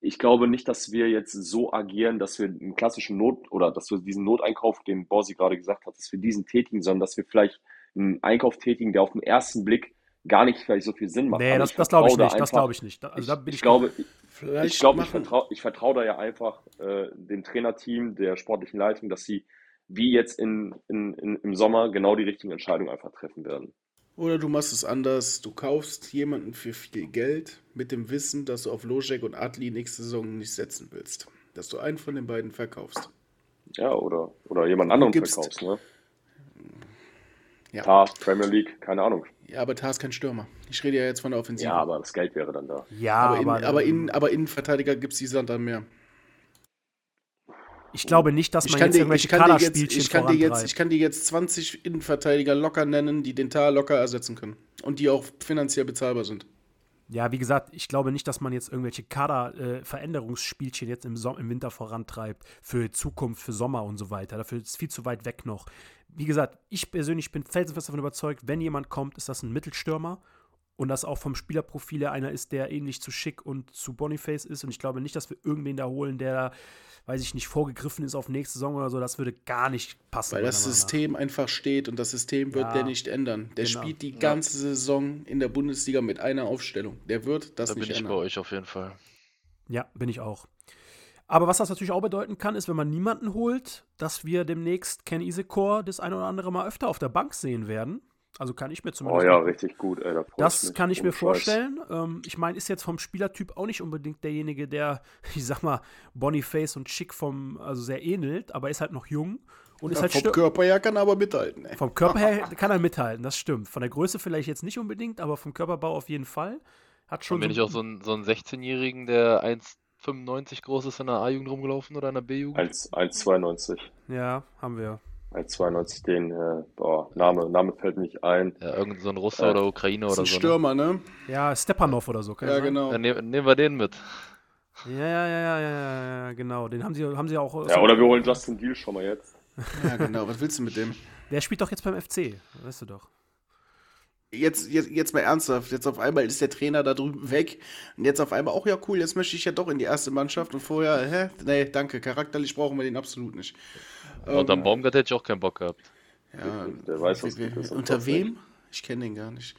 ich glaube nicht, dass wir jetzt so agieren, dass wir einen klassischen Not oder dass wir diesen Noteinkauf, den Borsi gerade gesagt hat, dass wir diesen tätigen, sondern dass wir vielleicht einen Einkauf tätigen, der auf den ersten Blick gar nicht vielleicht so viel Sinn macht. nee, Aber das, das glaube ich da nicht. Das einfach- glaube ich nicht. Also da bin ich, ich, glaube, ich glaube, ich vertraue ich vertrau da ja einfach äh, dem Trainerteam, der sportlichen Leitung, dass sie wie jetzt in, in, in, im Sommer genau die richtigen Entscheidungen einfach treffen werden. Oder du machst es anders. Du kaufst jemanden für viel Geld mit dem Wissen, dass du auf Lojek und Adli nächste Saison nicht setzen willst. Dass du einen von den beiden verkaufst. Ja, oder, oder jemand anderen gibst- verkaufst, ne? Ja. Tar, Premier League, keine Ahnung. Ja, aber Tar ist kein Stürmer. Ich rede ja jetzt von der Offensive. Ja, aber das Geld wäre dann da. ja, aber, in, aber, aber, in, aber Innenverteidiger gibt es die dann mehr. Ich glaube nicht, dass man jetzt dir, irgendwelche Kaderspielchen ich, kann dir jetzt, vorantreibt. ich kann dir jetzt 20 Innenverteidiger locker nennen, die den Tar locker ersetzen können. Und die auch finanziell bezahlbar sind. Ja, wie gesagt, ich glaube nicht, dass man jetzt irgendwelche Kader-Veränderungsspielchen jetzt im, Som im Winter vorantreibt für Zukunft, für Sommer und so weiter. Dafür ist es viel zu weit weg noch. Wie gesagt, ich persönlich bin felsenfest davon überzeugt, wenn jemand kommt, ist das ein Mittelstürmer und das auch vom Spielerprofil her einer ist, der ähnlich zu Schick und zu Boniface ist. Und ich glaube nicht, dass wir irgendwen da holen, der, weiß ich nicht, vorgegriffen ist auf nächste Saison oder so. Das würde gar nicht passen. Weil das. System einfach steht und das System wird Ja, der nicht ändern. Der genau. spielt die ganze Saison in der Bundesliga mit einer Aufstellung. Der wird das Da bin nicht ich bei ändern. euch auf jeden Fall. Ja, bin ich auch. Aber was das natürlich auch bedeuten kann, ist, wenn man niemanden holt, dass wir demnächst Ken Isekor das ein oder andere Mal öfter auf der Bank sehen werden. Also kann ich mir Oh zumindest. ja, richtig gut, ey. Da das mich. kann ich mir vorstellen. Ähm, ich meine, ist jetzt vom Spielertyp auch nicht unbedingt derjenige, der, ich sag mal, Boniface und Schick vom, also sehr ähnelt, aber ist halt noch jung und ist Ja, halt vom Körper her kann er aber mithalten. Ey. vom Körper her kann er mithalten, das stimmt. Von der Größe vielleicht jetzt nicht unbedingt, aber vom Körperbau auf jeden Fall. Hat schon Haben wir nicht auch so einen, so einen 16-Jährigen, der 1,95 groß ist in der A-Jugend rumgelaufen oder in der B-Jugend? 1 1,92. Ja, haben wir. 1,92, den, äh, boah, Name, Name fällt nicht ein. Ja, irgend so ein Russe Äh, oder Ukrainer oder ein so. Ne? Stürmer, ne? Ja, Stepanov oder so, kann Ja, genau. Dann nehm, nehmen wir den mit. Ja, ja, ja, ja, ja, ja, genau. Den haben sie, haben sie auch. Ja, oder wir holen Justin Deal schon mal jetzt. Ja, genau. Was willst du mit dem? Der spielt doch jetzt beim FC, weißt du doch. Jetzt, jetzt, jetzt mal ernsthaft. Jetzt auf einmal ist der Trainer da drüben weg. Und jetzt auf einmal, auch ja cool, jetzt möchte ich ja doch in die erste Mannschaft. Und vorher, hä? Nee, danke. Charakterlich brauchen wir den absolut nicht. Und am Baumgart hätte ich auch keinen Bock gehabt. Ja, Der weiß, was wie- gut ist Unter was wem? Ich kenne den gar nicht.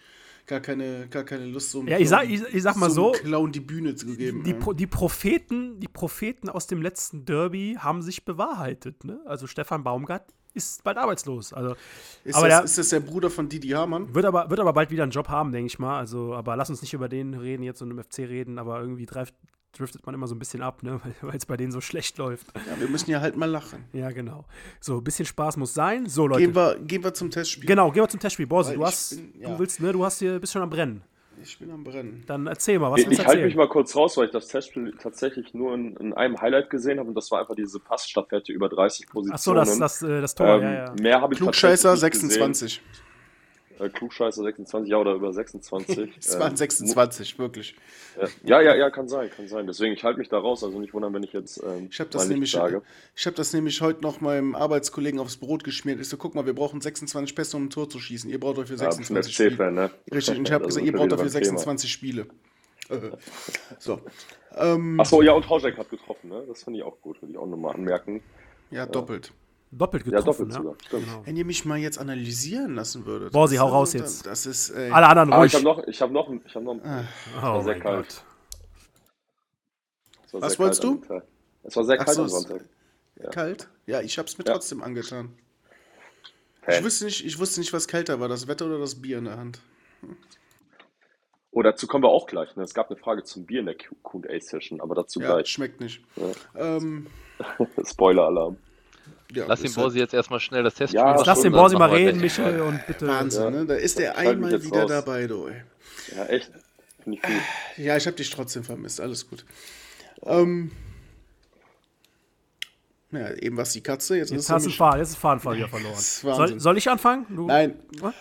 Gar keine, gar keine Lust, so einem Ja, ich sag- ich- ich sag mal so, Clown die Bühne zu geben. Die, ja. Pro, die, Propheten, die Propheten aus dem letzten Derby haben sich bewahrheitet. Ne? Also Stefan Baumgart ist bald arbeitslos. Also, ist, aber das, der ist das der Bruder von Didi Hamann? wird, aber, wird aber bald wieder einen Job haben, denke ich mal. Also, aber lass uns nicht über den reden jetzt und im FC reden, aber irgendwie drift, driftet man immer so ein bisschen ab, ne? weil es bei denen so schlecht läuft. Ja, wir müssen ja halt mal lachen. Ja, genau. So, ein bisschen Spaß muss sein. So, Leute. Gehen wir, gehen wir zum Testspiel. Genau, gehen wir zum Testspiel. Borsi, du hast, bin- ja. du willst, ne, du hast hier, bist schon am Brennen. Ich bin am Brennen. Dann erzähl mal, was Ich, willst ich halte mich mal kurz raus, weil ich das Testspiel tatsächlich nur in, in einem Highlight gesehen habe und das war einfach diese Passstaffette über 30 Positionen. Ach so, das, das, äh, das Tor, ähm, ja, ja. Mehr habe ich Klugscheißer tatsächlich nicht 26. Gesehen. Äh, Klugscheißer 26, ja, oder über 26. Es waren Ähm, 26, wirklich. mu- Ja, ja, ja, kann sein, kann sein. Deswegen, ich halte mich da raus, also nicht wundern, wenn ich jetzt ähm, Ich habe das, nämlich, sage. ich hab das nämlich heute noch meinem Arbeitskollegen aufs Brot geschmiert. Ich so, guck mal, wir brauchen 26 Pässe, um ein Tor zu schießen. Ihr braucht dafür Ja, bist ein 26 Spiele. FC-Fan, ne? Richtig, und ich habe gesagt, ihr braucht dafür beim Thema. 26 Spiele. So. Ähm, Achso, ja, und Hauschek hat getroffen, ne? Das finde ich auch gut, würde ich auch nochmal anmerken. ja, doppelt. Doppelt Ja, getroffen, doppelt ja. sogar. Genau. Wenn ihr mich mal jetzt analysieren lassen würdet. Borsi, das hau raus das- jetzt. Das ist. Alle anderen Ah, ruhig. ich habe noch, ich habe noch, ich habe noch, oh war sehr kalt. Was wolltest du? Es war sehr kalt so, am Sonntag. Kalt? Ja, ich habe es mir Ja. trotzdem angetan. Ich wusste, nicht, ich wusste nicht, was kälter war, das Wetter oder das Bier in der Hand. Oh, dazu kommen wir auch gleich. Ne? Es gab eine Frage zum Bier in der Q&A-Session, aber dazu Ja, gleich. schmeckt nicht. Ja. Ähm, Spoiler-Alarm. Ja, Lass den ist halt Borsi jetzt erstmal schnell das Testspiel Ja, lass den Borsi mal reden. Michael, und bitte. Wahnsinn, Ja. ne? Da ist der einmal wieder raus. dabei, du. ey. Ja, echt. Finde ich gut. Ja, ich habe dich trotzdem vermisst, alles gut. Ähm, ja, eben was die Katze, jetzt, Jetzt ist hast du Faden, jetzt ist Fadenfall wieder verloren. Das ist Soll, Wahnsinn. soll ich anfangen? Du? Nein. Was?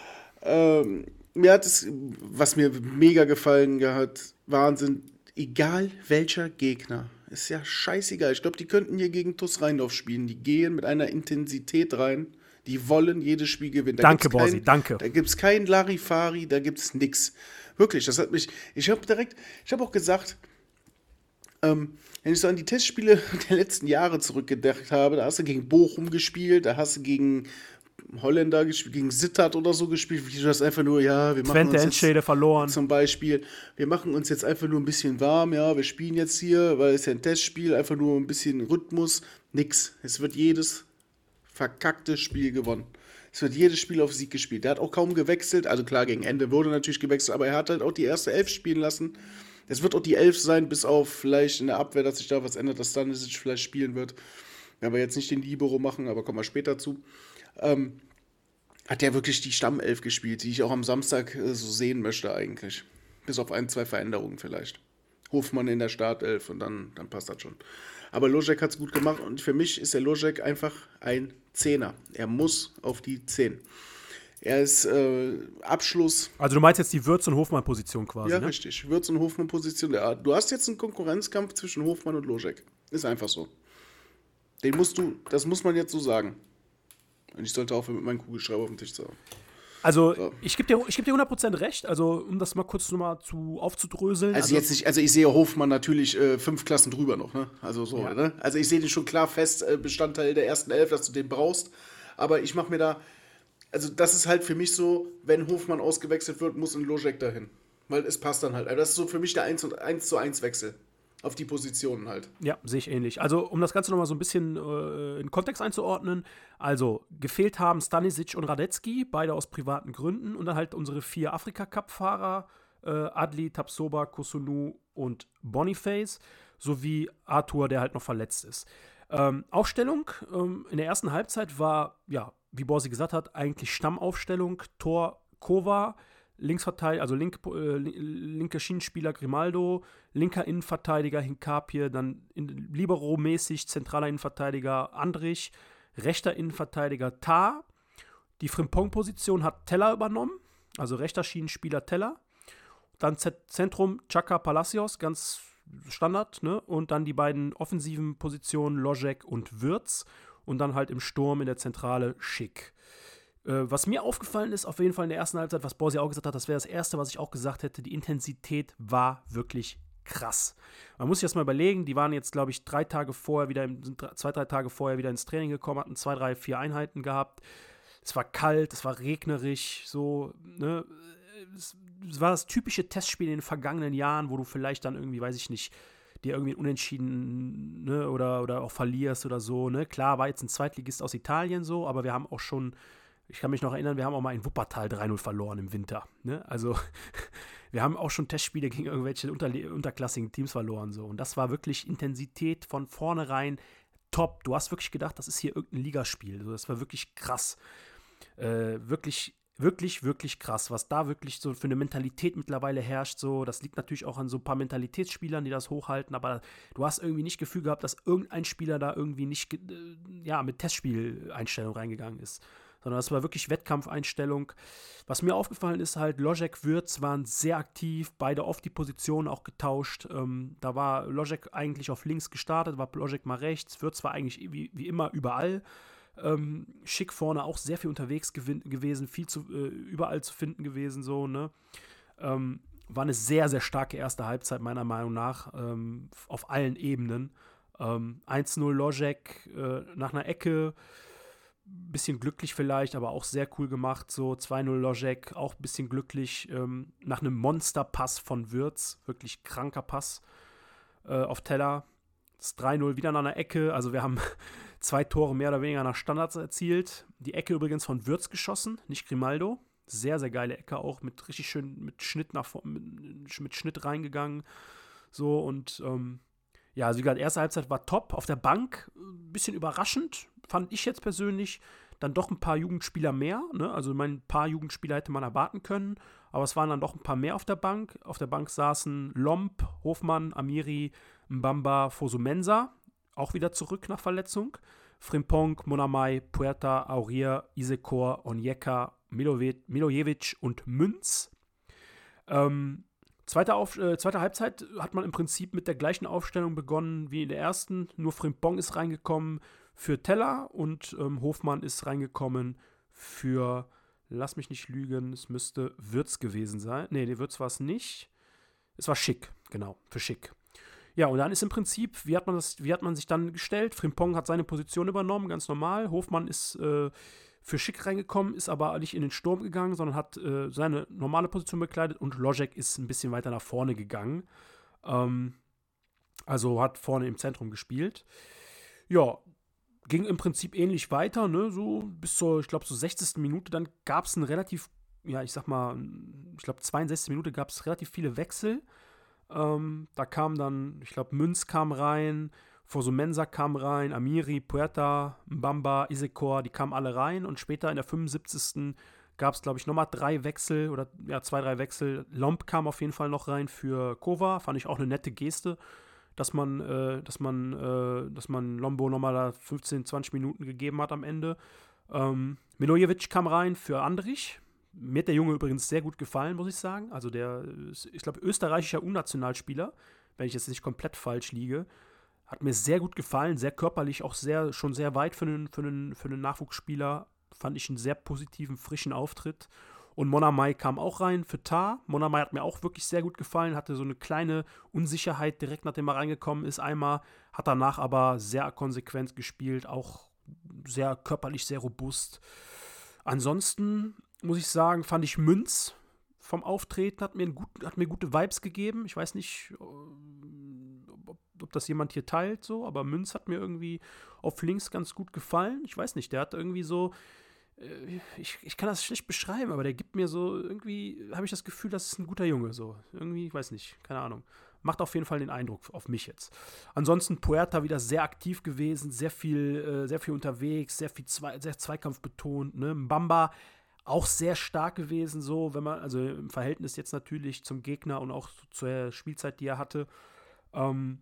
Ähm, mir hat es, was mir mega gefallen hat, Wahnsinn, egal welcher Gegner, ist ja scheißegal. Ich glaube, die könnten hier gegen TuS Rheindorf spielen. Die gehen mit einer Intensität rein. Die wollen jedes Spiel gewinnen. Da Danke, kein- Borsi, danke. Da gibt es kein Larifari, da gibt es nix. Wirklich, das hat mich. Ich habe direkt, ich habe auch gesagt, ähm, wenn ich so an die Testspiele der letzten Jahre zurückgedacht habe, da hast du gegen Bochum gespielt, da hast du gegen Holländer gespielt, gegen Sittard oder so gespielt, du das einfach nur, ja, wir machen Twente uns jetzt verloren. zum Beispiel, wir machen uns jetzt einfach nur ein bisschen warm, ja, wir spielen jetzt hier, weil es ja ein Testspiel, einfach nur ein bisschen Rhythmus, nix. Es wird jedes verkackte Spiel gewonnen. Es wird jedes Spiel auf Sieg gespielt. Der hat auch kaum gewechselt, also klar, gegen Ende wurde natürlich gewechselt, aber er hat halt auch die erste Elf spielen lassen. Es wird auch die Elf sein, bis auf vielleicht in der Abwehr, dass sich da was ändert, dass Stanisic vielleicht spielen wird. Wenn wir jetzt nicht den Libero machen, aber kommen wir später zu. Ähm, hat er wirklich die Stammelf gespielt, die ich auch am Samstag äh, so sehen möchte eigentlich. Bis auf ein, zwei Veränderungen vielleicht. Hofmann in der Startelf und dann, dann passt das schon. Aber Lojek hat es gut gemacht und für mich ist der Lojek einfach ein Zehner. Er muss auf die Zehn. Er ist äh, Abschluss, Also du meinst jetzt die Würz- und Hofmann-Position quasi, ja ne? richtig, Würz und Hofmann Position. Ja, du hast jetzt einen Konkurrenzkampf zwischen Hofmann und Lojek. Ist einfach so. Den musst du, das muss man jetzt so sagen. Und ich sollte aufhören, mit meinem Kugelschreiber auf dem Tisch zu haben. Also So. ich gebe dir, ich geb dir 100% recht, also um das mal kurz nochmal zu, aufzudröseln. Also, jetzt nicht, also ich sehe Hofmann natürlich äh, fünf Klassen drüber noch, ne? Also so, Ja. ne? Also ich sehe den schon klar fest äh, Bestandteil der ersten Elf, dass du den brauchst. Aber ich mache mir da, also das ist halt für mich so, wenn Hofmann ausgewechselt wird, muss ein Lojek dahin. Weil es passt dann halt. Also das ist so für mich der 1, und 1 zu 1 Wechsel. Auf die Positionen halt. Ja, sehe ich ähnlich. Also, um das Ganze nochmal so ein bisschen äh, in Kontext einzuordnen. Also, gefehlt haben Stanisic und Radetzky, beide aus privaten Gründen. Und dann halt unsere vier Afrika-Cup-Fahrer, äh, Adli, Tapsoba, Kusunu und Boniface, sowie Arthur, der halt noch verletzt ist. Ähm, Aufstellung ähm, in der ersten Halbzeit war, ja, wie Borsi gesagt hat, eigentlich Stammaufstellung. Tor Kova, Linksverteidiger, also link, äh, linker Schienenspieler Grimaldo, linker Innenverteidiger Hinkapie, dann in, Libero-mäßig zentraler Innenverteidiger Andrich, rechter Innenverteidiger Tar. Die Frimpong-Position hat Teller übernommen, also rechter Schienenspieler Teller. Dann Z Zentrum Chaka Palacios, ganz Standard, ne? Und dann die beiden offensiven Positionen Lojek und Würz. Und dann halt im Sturm in der Zentrale Schick. Äh, was mir aufgefallen ist, auf jeden Fall in der ersten Halbzeit, was Borsi auch gesagt hat, das wäre das Erste, was ich auch gesagt hätte, die Intensität war wirklich krass. Man muss sich das mal überlegen, die waren jetzt, glaube ich, drei Tage vorher wieder, sind zwei, drei Tage vorher wieder ins Training gekommen, hatten zwei, drei, vier Einheiten gehabt. Es war kalt, es war regnerisch, so, ne? Es, war das typische Testspiel in den vergangenen Jahren, wo du vielleicht dann irgendwie, weiß ich nicht, dir irgendwie unentschieden, ne, oder, oder auch verlierst oder so, ne? Klar, war jetzt ein Zweitligist aus Italien so, aber wir haben auch schon ich kann mich noch erinnern, wir haben auch mal in Wuppertal 3-0 verloren im Winter. Ne? Also wir haben auch schon Testspiele gegen irgendwelche Unterle unterklassigen Teams verloren. So. Und das war wirklich Intensität von vornherein top. Du hast wirklich gedacht, das ist hier irgendein Ligaspiel. Also das war wirklich krass. Äh, wirklich, wirklich, wirklich krass, was da wirklich so für eine Mentalität mittlerweile herrscht. So, das liegt natürlich auch an so ein paar Mentalitätsspielern, die das hochhalten, aber du hast irgendwie nicht Gefühl gehabt, dass irgendein Spieler da irgendwie nicht äh, ja, mit Testspieleinstellung reingegangen ist sondern das war wirklich Wettkampfeinstellung. Was mir aufgefallen ist, halt, Lojek, Würz waren sehr aktiv, beide oft die Position auch getauscht. Ähm, da war Lojek eigentlich auf links gestartet, war Lojek mal rechts, Würz war eigentlich wie, wie immer überall. Ähm, schick vorne auch sehr viel unterwegs gewesen, viel zu, äh, überall zu finden gewesen, so, ne? Ähm, war eine sehr, sehr starke erste Halbzeit, meiner Meinung nach, ähm, auf allen Ebenen. Ähm, 1-0 Lojek äh, nach einer Ecke, bisschen glücklich vielleicht, aber auch sehr cool gemacht. So 2-0 Lojek, auch ein bisschen glücklich. Ähm, nach einem Monsterpass von Würz, wirklich kranker Pass äh, auf Teller. Das 3-0 wieder nach einer Ecke. Also wir haben zwei Tore mehr oder weniger nach Standards erzielt. Die Ecke übrigens von Würz geschossen, nicht Grimaldo. Sehr, sehr geile Ecke auch, mit richtig schön, mit Schnitt nach mit, mit Schnitt reingegangen. So und ähm, ja, also wie gesagt, erste Halbzeit war top. Auf der Bank ein bisschen überraschend, fand ich jetzt persönlich. Dann doch ein paar Jugendspieler mehr. Ne? Also mein paar Jugendspieler hätte man erwarten können. Aber es waren dann doch ein paar mehr auf der Bank. Auf der Bank saßen Lomp, Hofmann, Amiri, Mbamba, Fosumensa. Auch wieder zurück nach Verletzung. Frimpong, Monamai, Puerta, Aurier, Isekor, Onyeka, Milojevic und Münz. Ähm, Zweite, Auf, äh, zweite Halbzeit hat man im Prinzip mit der gleichen Aufstellung begonnen wie in der ersten. Nur Frimpong ist reingekommen für Teller und ähm, Hofmann ist reingekommen für, lass mich nicht lügen, es müsste Würz gewesen sein. Nee, nee, Würz war es nicht. Es war Schick, genau, für Schick. Ja, und dann ist im Prinzip, wie hat man, das, wie hat man sich dann gestellt? Frimpong hat seine Position übernommen, ganz normal. Hofmann ist äh, für Schick reingekommen, ist aber nicht in den Sturm gegangen, sondern hat äh, seine normale Position bekleidet und Lojek ist ein bisschen weiter nach vorne gegangen. Ähm, also hat vorne im Zentrum gespielt. Ja, ging im Prinzip ähnlich weiter, ne, so bis zur, ich glaube, so 60. Minute. Dann gab es ein relativ, ja, ich sag mal, ich glaube, 62. Minute gab es relativ viele Wechsel. Ähm, da kam dann, ich glaube, Münz kam rein, Fosumensa kam rein, Amiri, Puerta, Mbamba, Isekor, die kamen alle rein und später in der 75. gab es, glaube ich, nochmal drei Wechsel oder ja, zwei, drei Wechsel. Lomp kam auf jeden Fall noch rein für Kova, fand ich auch eine nette Geste, dass man, äh, dass man, äh, dass man Lombo nochmal da 15, 20 Minuten gegeben hat am Ende. Ähm, Milojevic kam rein für Andrich. Mir hat der Junge übrigens sehr gut gefallen, muss ich sagen. Also der, ich glaube, österreichischer Unnationalspieler, wenn ich jetzt nicht komplett falsch liege. Hat mir sehr gut gefallen, sehr körperlich, auch sehr, schon sehr weit für einen, für einen, für einen Nachwuchsspieler. Fand ich einen sehr positiven, frischen Auftritt. Und Monamai kam auch rein für Tar. Monamai hat mir auch wirklich sehr gut gefallen, hatte so eine kleine Unsicherheit direkt nachdem er reingekommen ist. Einmal hat danach aber sehr konsequent gespielt, auch sehr körperlich, sehr robust. Ansonsten muss ich sagen, fand ich Münz vom Auftreten hat mir, gut, hat mir gute Vibes gegeben. Ich weiß nicht, ob das jemand hier teilt, so, aber Münz hat mir irgendwie auf links ganz gut gefallen. Ich weiß nicht, der hat irgendwie so, äh, ich, ich kann das schlecht beschreiben, aber der gibt mir so, irgendwie habe ich das Gefühl, das ist ein guter Junge, so. Irgendwie, ich weiß nicht, keine Ahnung. Macht auf jeden Fall den Eindruck auf mich jetzt. Ansonsten Puerta wieder sehr aktiv gewesen, sehr viel, äh, sehr viel unterwegs, sehr viel Zwei, sehr Zweikampf betont. Ne? Mbamba auch sehr stark gewesen, so, wenn man, also im Verhältnis jetzt natürlich zum Gegner und auch zur Spielzeit, die er hatte. Ähm,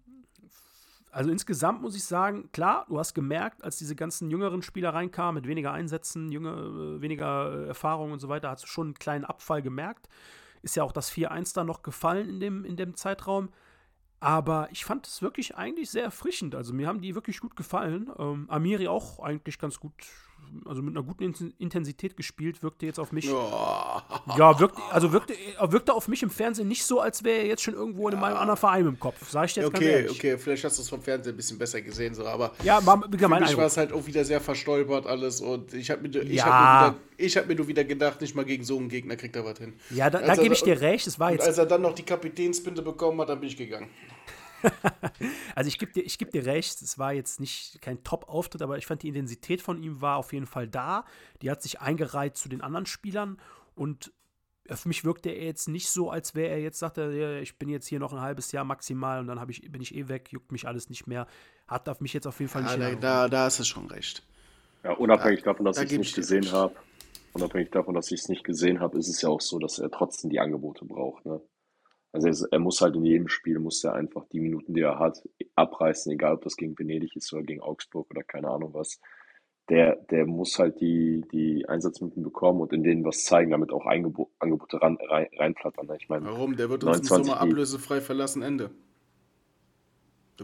Also insgesamt muss ich sagen, klar, du hast gemerkt, als diese ganzen jüngeren Spieler reinkamen, mit weniger Einsätzen, jünger, äh, weniger äh, Erfahrung und so weiter, hast du schon einen kleinen Abfall gemerkt. Ist ja auch das 4-1 dann noch gefallen in dem, in dem Zeitraum. Aber ich fand es wirklich eigentlich sehr erfrischend. Also mir haben die wirklich gut gefallen. Ähm, Amiri auch eigentlich ganz gut also mit einer guten Intensität gespielt, wirkte jetzt auf mich. Oh. Ja, wirkte, also wirkte, wirkte auf mich im Fernsehen nicht so, als wäre er jetzt schon irgendwo in einem anderen Verein im Kopf. Sag ich dir jetzt Okay, okay, vielleicht hast du es vom Fernsehen ein bisschen besser gesehen, so, aber ja, war, für mich war es halt auch wieder sehr verstolpert alles und ich habe mir, ich ja. hab mir, hab mir nur wieder gedacht, nicht mal gegen so einen Gegner kriegt er was hin. Ja, da, da gebe ich dir recht. Es war jetzt als er dann noch die Kapitänsbinde bekommen hat, dann bin ich gegangen. also ich gebe dir, geb dir recht, es war jetzt nicht kein Top-Auftritt, aber ich fand die Intensität von ihm war auf jeden Fall da. Die hat sich eingereiht zu den anderen Spielern und für mich wirkte er jetzt nicht so, als wäre er jetzt, sagt er, ich bin jetzt hier noch ein halbes Jahr maximal und dann ich, bin ich eh weg, juckt mich alles nicht mehr. Hat auf mich jetzt auf jeden Fall ja, nicht da, da, da hast du schon recht. Ja, unabhängig ja, davon, dass da ich es nicht gesehen habe, unabhängig davon, dass ich es nicht gesehen habe, ist es ja auch so, dass er trotzdem die Angebote braucht. Ne? Also er, er, muss halt in jedem Spiel, muss er einfach die Minuten, die er hat, abreißen, egal ob das gegen Venedig ist oder gegen Augsburg oder keine Ahnung was. Der, der muss halt die, die Einsatzminuten bekommen und in denen was zeigen, damit auch Eingebo Angebote ran, rein, reinflattern. Ich meine, Warum? Der wird uns im Sommer ablösefrei verlassen, Ende.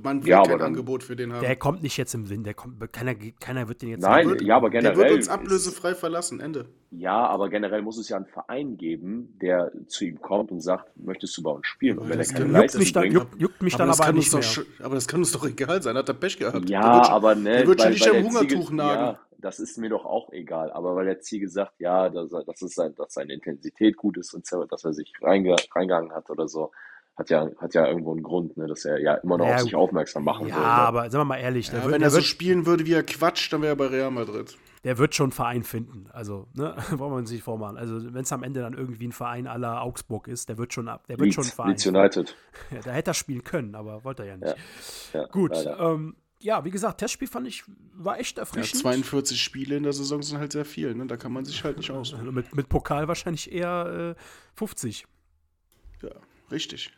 Man will ja, kein dann, Angebot für den haben. Der kommt nicht jetzt im Sinn, der kommt, keiner, keiner wird den jetzt Nein, wird, ja, aber generell. Der wird uns ablösefrei verlassen, Ende. Ja, aber generell muss es ja einen Verein geben, der zu ihm kommt und sagt, möchtest du bei uns spielen? Und wenn er keine juckt mich dann, juckt, juckt mich dann aber, aber nicht mehr. Doch, aber das kann uns doch egal sein, hat er Pech gehabt. Ja, wird, aber ne. Der wird schon nicht am Hungertuch nagen. Ja, das ist mir doch auch egal. Aber weil der Ziege sagt, ja, dass, dass, sein, dass seine Intensität gut ist und dass er sich reinge, reingegangen hat oder so, hat ja, hat ja irgendwo einen Grund, ne, dass er ja immer noch ja, auf sich aufmerksam machen ja, will. Ja, aber sagen wir mal ehrlich, ja, wird, wenn er so spielen würde, wie er quatscht, dann wäre er bei Real Madrid. Der wird schon einen Verein finden. Also, ne, wollen wir uns nicht vormachen. Also, wenn es am Ende dann irgendwie ein Verein aller Augsburg ist, der wird schon, der wird Leeds, schon einen Verein. Leeds United. Ja, da hätte er spielen können, aber wollte er ja nicht. Gut, ähm, ja, wie gesagt, Testspiel fand ich, war echt erfrischend. Ja, 42 Spiele in der Saison sind halt sehr viel, ne? Da kann man sich halt nicht aussuchen. Also mit, mit Pokal wahrscheinlich eher äh, 50. Ja, richtig.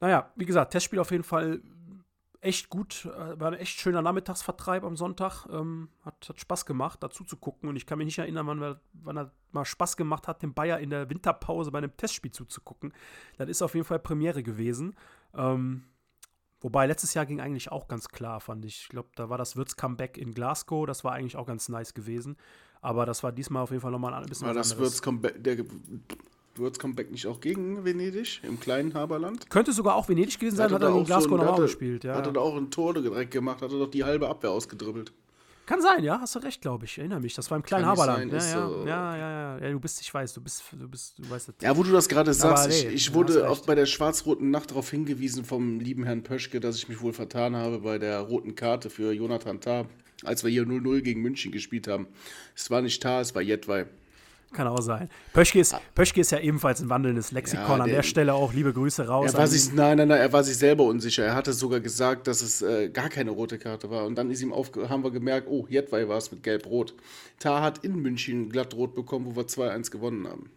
Naja, wie gesagt, Testspiel auf jeden Fall echt gut. Äh, war ein echt schöner Nachmittagsvertreib am Sonntag. Ähm, hat, hat Spaß gemacht, dazu zu gucken. Und ich kann mich nicht erinnern, wann, wann er mal Spaß gemacht hat, dem Bayer in der Winterpause bei einem Testspiel zuzugucken. Das ist auf jeden Fall Premiere gewesen. Ähm, wobei letztes Jahr ging eigentlich auch ganz klar, fand ich. Ich glaube, da war das Wirts-Comeback in Glasgow. Das war eigentlich auch ganz nice gewesen. Aber das war diesmal auf jeden Fall nochmal ein bisschen war was das anderes. Der Würz Comeback nicht auch gegen Venedig im kleinen Haberland? Könnte sogar auch Venedig gewesen sein, hat er in Glasgow so nochmal gespielt. Ja. Hat er da auch ein Tor direkt gemacht, hat er doch die halbe Abwehr ausgedribbelt. Kann sein, ja, hast du recht, glaube ich. Erinnere mich. Das war im kleinen Kann Haberland. Sein, ja, ja, so. ja, ja, ja, ja, Du bist, ich weiß, du bist, du bist, du weißt das. Ja, wo du das gerade sagst, nee, ich, ich wurde auch bei der schwarz-roten Nacht darauf hingewiesen vom lieben Herrn Pöschke, dass ich mich wohl vertan habe bei der roten Karte für Jonathan Tah, als wir hier 0-0 gegen München gespielt haben. Es war nicht Tah, es war Jedwai. Kann auch sein. Pöschke ist, Pöschke ist ja ebenfalls ein wandelndes Lexikon. Ja, der, An der Stelle auch liebe Grüße raus. Er war sich, nein, nein, nein, er war sich selber unsicher. Er hatte sogar gesagt, dass es äh, gar keine rote Karte war. Und dann ist ihm auf, haben wir gemerkt, oh, Jedwai war es mit Gelb-Rot. Tar hat in München glatt rot bekommen, wo wir 2-1 gewonnen haben.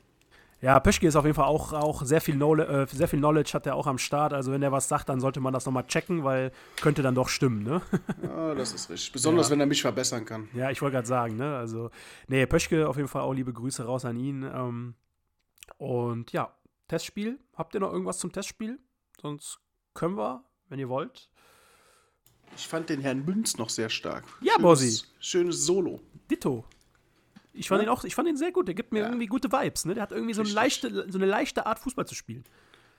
Ja, Pöschke ist auf jeden Fall auch, auch sehr, viel Knowledge, äh, sehr viel Knowledge hat er auch am Start. Also wenn er was sagt, dann sollte man das nochmal checken, weil könnte dann doch stimmen, ne? Ja, das ist richtig. Besonders ja. wenn er mich verbessern kann. Ja, ich wollte gerade sagen, ne? Also, nee, Pöschke auf jeden Fall auch liebe Grüße raus an ihn. Ähm, und ja, Testspiel. Habt ihr noch irgendwas zum Testspiel? Sonst können wir, wenn ihr wollt. Ich fand den Herrn Münz noch sehr stark. Ja, Bossi. Schönes Solo. Ditto. Ich fand, ja? ihn auch, ich fand ihn sehr gut. Der gibt mir ja. irgendwie gute Vibes. Ne? Der hat irgendwie so eine, leichte, so eine leichte Art, Fußball zu spielen.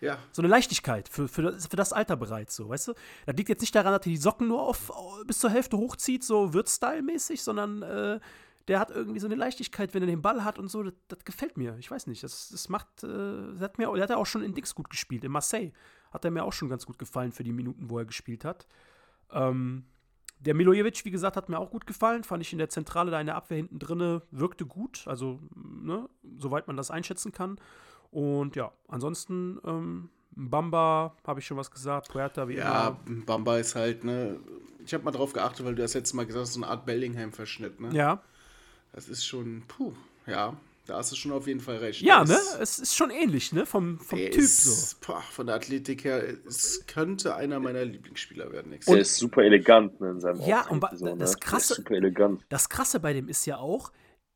Ja. So eine Leichtigkeit für, für, das, für das Alter bereits, so, weißt du? Das liegt jetzt nicht daran, dass er die Socken nur auf, bis zur Hälfte hochzieht, so Wirt-Style-mäßig, sondern äh, der hat irgendwie so eine Leichtigkeit, wenn er den Ball hat und so. Das, das gefällt mir. Ich weiß nicht. Das, das macht. Äh, das hat mir, der hat ja auch schon in Dix gut gespielt. In Marseille hat er mir auch schon ganz gut gefallen für die Minuten, wo er gespielt hat. Ähm, der Milojevic, wie gesagt, hat mir auch gut gefallen. Fand ich in der Zentrale da in der Abwehr hinten drinne wirkte gut. Also, ne, soweit man das einschätzen kann. Und ja, ansonsten, ähm, Bamba, habe ich schon was gesagt. Puerta, wie ja, immer. Ja, Bamba ist halt, ne. Ich habe mal drauf geachtet, weil du das letzte Mal gesagt hast, so eine Art Bellingham-Verschnitt, ne? Ja. Das ist schon, puh, ja. Da hast du schon auf jeden Fall recht. Ja, ne? Es ist schon ähnlich, ne? Vom, vom Typ ist, so. boah, von der Athletik her, es könnte einer meiner Lieblingsspieler werden. nächstes Der Jahr. ist super elegant ne, in seinem Ja, Auftreten und so, das ne? Der ist Krasse- super elegant. Das Krasse bei dem ist ja auch,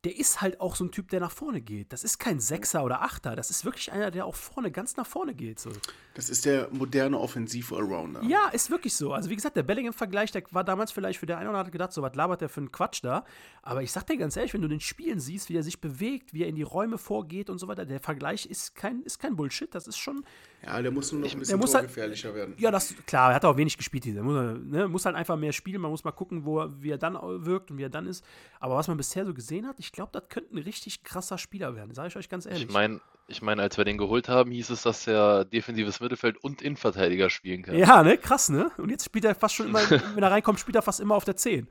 der ist halt auch so ein Typ, der nach vorne geht. Das ist kein Sechser oder Achter. Das ist wirklich einer, der auch vorne, ganz nach vorne geht. So. Das ist der moderne Offensiv-Allrounder. Ja, ist wirklich so. Also wie gesagt, der Bellingham-Vergleich, der war damals vielleicht für der eine oder andere gedacht, so was labert der für einen Quatsch da. Aber ich sag dir ganz ehrlich, wenn du den Spielen siehst, wie er sich bewegt, wie er in die Räume vorgeht und so weiter, der Vergleich ist kein, ist kein Bullshit. Das ist schon, Ja, der muss nur noch ein bisschen muss halt- torgefährlicher werden. ja, das, klar, er hat auch wenig gespielt, dieser. Muss, er- ne, muss halt einfach mehr spielen, man muss mal gucken, wo er, wie er dann wirkt und wie er dann ist. Aber was man bisher so gesehen hat, ich glaube, das könnte ein richtig krasser Spieler werden, sage ich euch ganz ehrlich. Ich meine, ich mein, als wir den geholt haben, hieß es, dass er defensives Mittelfeld und Innenverteidiger spielen kann. ja, ne, krass, ne? Und jetzt spielt er fast schon immer, wenn er reinkommt, spielt er fast immer auf der 10.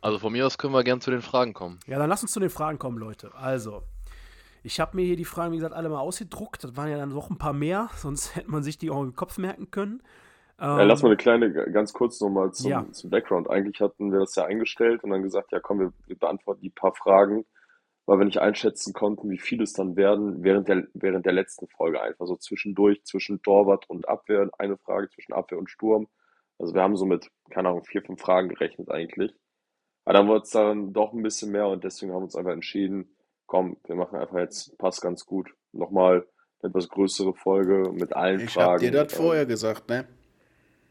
Also von mir aus können wir gern zu den Fragen kommen. Ja, dann lass uns zu den Fragen kommen, Leute. Also, ich habe mir hier die Fragen, wie gesagt, alle mal ausgedruckt. Das waren ja dann noch ein paar mehr, sonst hätte man sich die auch im Kopf merken können. Ja, lass mal Ähm, eine kleine, ganz kurz nochmal zum, Ja. zum Background. Eigentlich hatten wir das ja eingestellt und dann gesagt, ja komm, wir, wir beantworten die paar Fragen, weil wir nicht einschätzen konnten, wie viele es dann werden, während der, während der letzten Folge einfach so zwischendurch, zwischen Torwart und Abwehr, eine Frage zwischen Abwehr und Sturm. Also wir haben so mit, keine Ahnung, vier, fünf Fragen gerechnet eigentlich. Aber dann wurde es dann doch ein bisschen mehr und deswegen haben wir uns einfach entschieden, komm, wir machen einfach jetzt, passt ganz gut. Nochmal eine etwas größere Folge mit allen Ich Fragen. hab dir das Ähm, vorher gesagt, ne?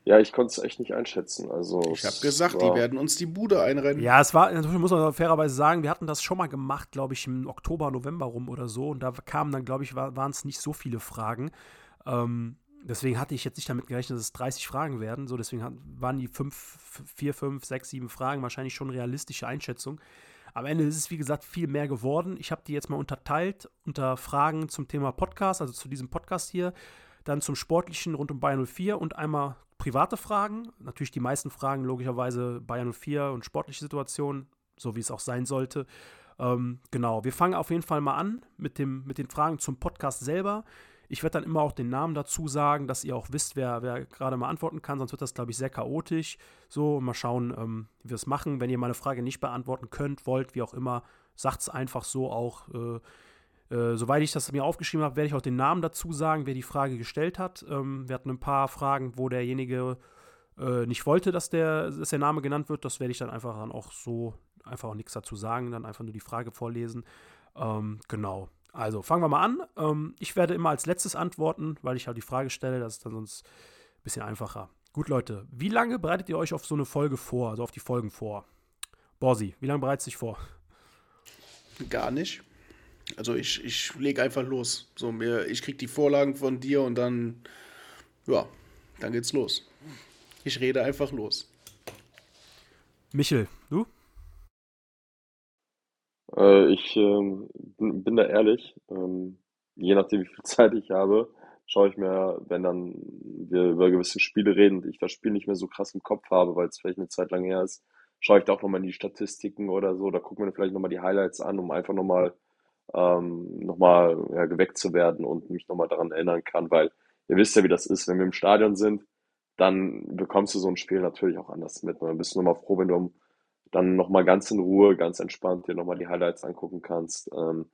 Ja, ich konnte es echt nicht einschätzen. Also Ich hab es gesagt, war- die werden uns die Bude einrennen. ja, es war, natürlich muss man fairerweise sagen, wir hatten das schon mal gemacht, glaube ich, im Oktober, November rum oder so. Und da kamen dann, glaube ich, war, waren es nicht so viele Fragen. Ähm, deswegen hatte ich jetzt nicht damit gerechnet, dass es 30 Fragen werden. So, deswegen waren die fünf, vier, fünf, sechs, sieben Fragen wahrscheinlich schon realistische Einschätzung. Am Ende ist es, wie gesagt, viel mehr geworden. Ich habe die jetzt mal unterteilt unter Fragen zum Thema Podcast, also zu diesem Podcast hier, dann zum Sportlichen rund um Bayern 04 und einmal private Fragen. Natürlich die meisten Fragen logischerweise Bayern 04 und sportliche Situationen, so wie es auch sein sollte. Ähm, genau, wir fangen auf jeden Fall mal an mit, dem, mit den Fragen zum Podcast selber. Ich werde dann immer auch den Namen dazu sagen, dass ihr auch wisst, wer, wer gerade mal antworten kann, sonst wird das, glaube ich, sehr chaotisch. So, mal schauen, ähm, wie wir es machen. Wenn ihr meine Frage nicht beantworten könnt, wollt, wie auch immer, sagt es einfach so auch. Äh, äh, soweit ich das mir aufgeschrieben habe, werde ich auch den Namen dazu sagen, wer die Frage gestellt hat. Ähm, wir hatten ein paar Fragen, wo derjenige äh, nicht wollte, dass der, dass der Name genannt wird. Das werde ich dann einfach dann auch so, einfach auch nichts dazu sagen, dann einfach nur die Frage vorlesen. Ähm, genau. Also fangen wir mal an. Ähm, ich werde immer als letztes antworten, weil ich halt die Frage stelle. Das ist dann sonst ein bisschen einfacher. Gut, Leute, wie lange bereitet ihr euch auf so eine Folge vor, also auf die Folgen vor? Borsi, wie lange bereitet sich vor? Gar nicht. Also ich, ich lege einfach los. So, mir, ich krieg die Vorlagen von dir und dann, ja, dann geht's los. Ich rede einfach los. Michel, du? Äh, ich ähm, bin, da ehrlich. Ähm, je nachdem, wie viel Zeit ich habe, schaue ich mir, wenn dann wir über gewisse Spiele reden und ich das Spiel nicht mehr so krass im Kopf habe, weil es vielleicht eine Zeit lang her ist, schaue ich da auch nochmal in die Statistiken oder so. Da gucken wir vielleicht nochmal die Highlights an, um einfach nochmal ähm, nochmal ja, geweckt zu werden und mich nochmal daran erinnern kann, weil ihr wisst ja, wie das ist, wenn wir im Stadion sind, dann bekommst du so ein Spiel natürlich auch anders mit. Dann bist du nochmal froh, wenn du am dann nochmal ganz in Ruhe, ganz entspannt dir nochmal die Highlights angucken kannst ähm,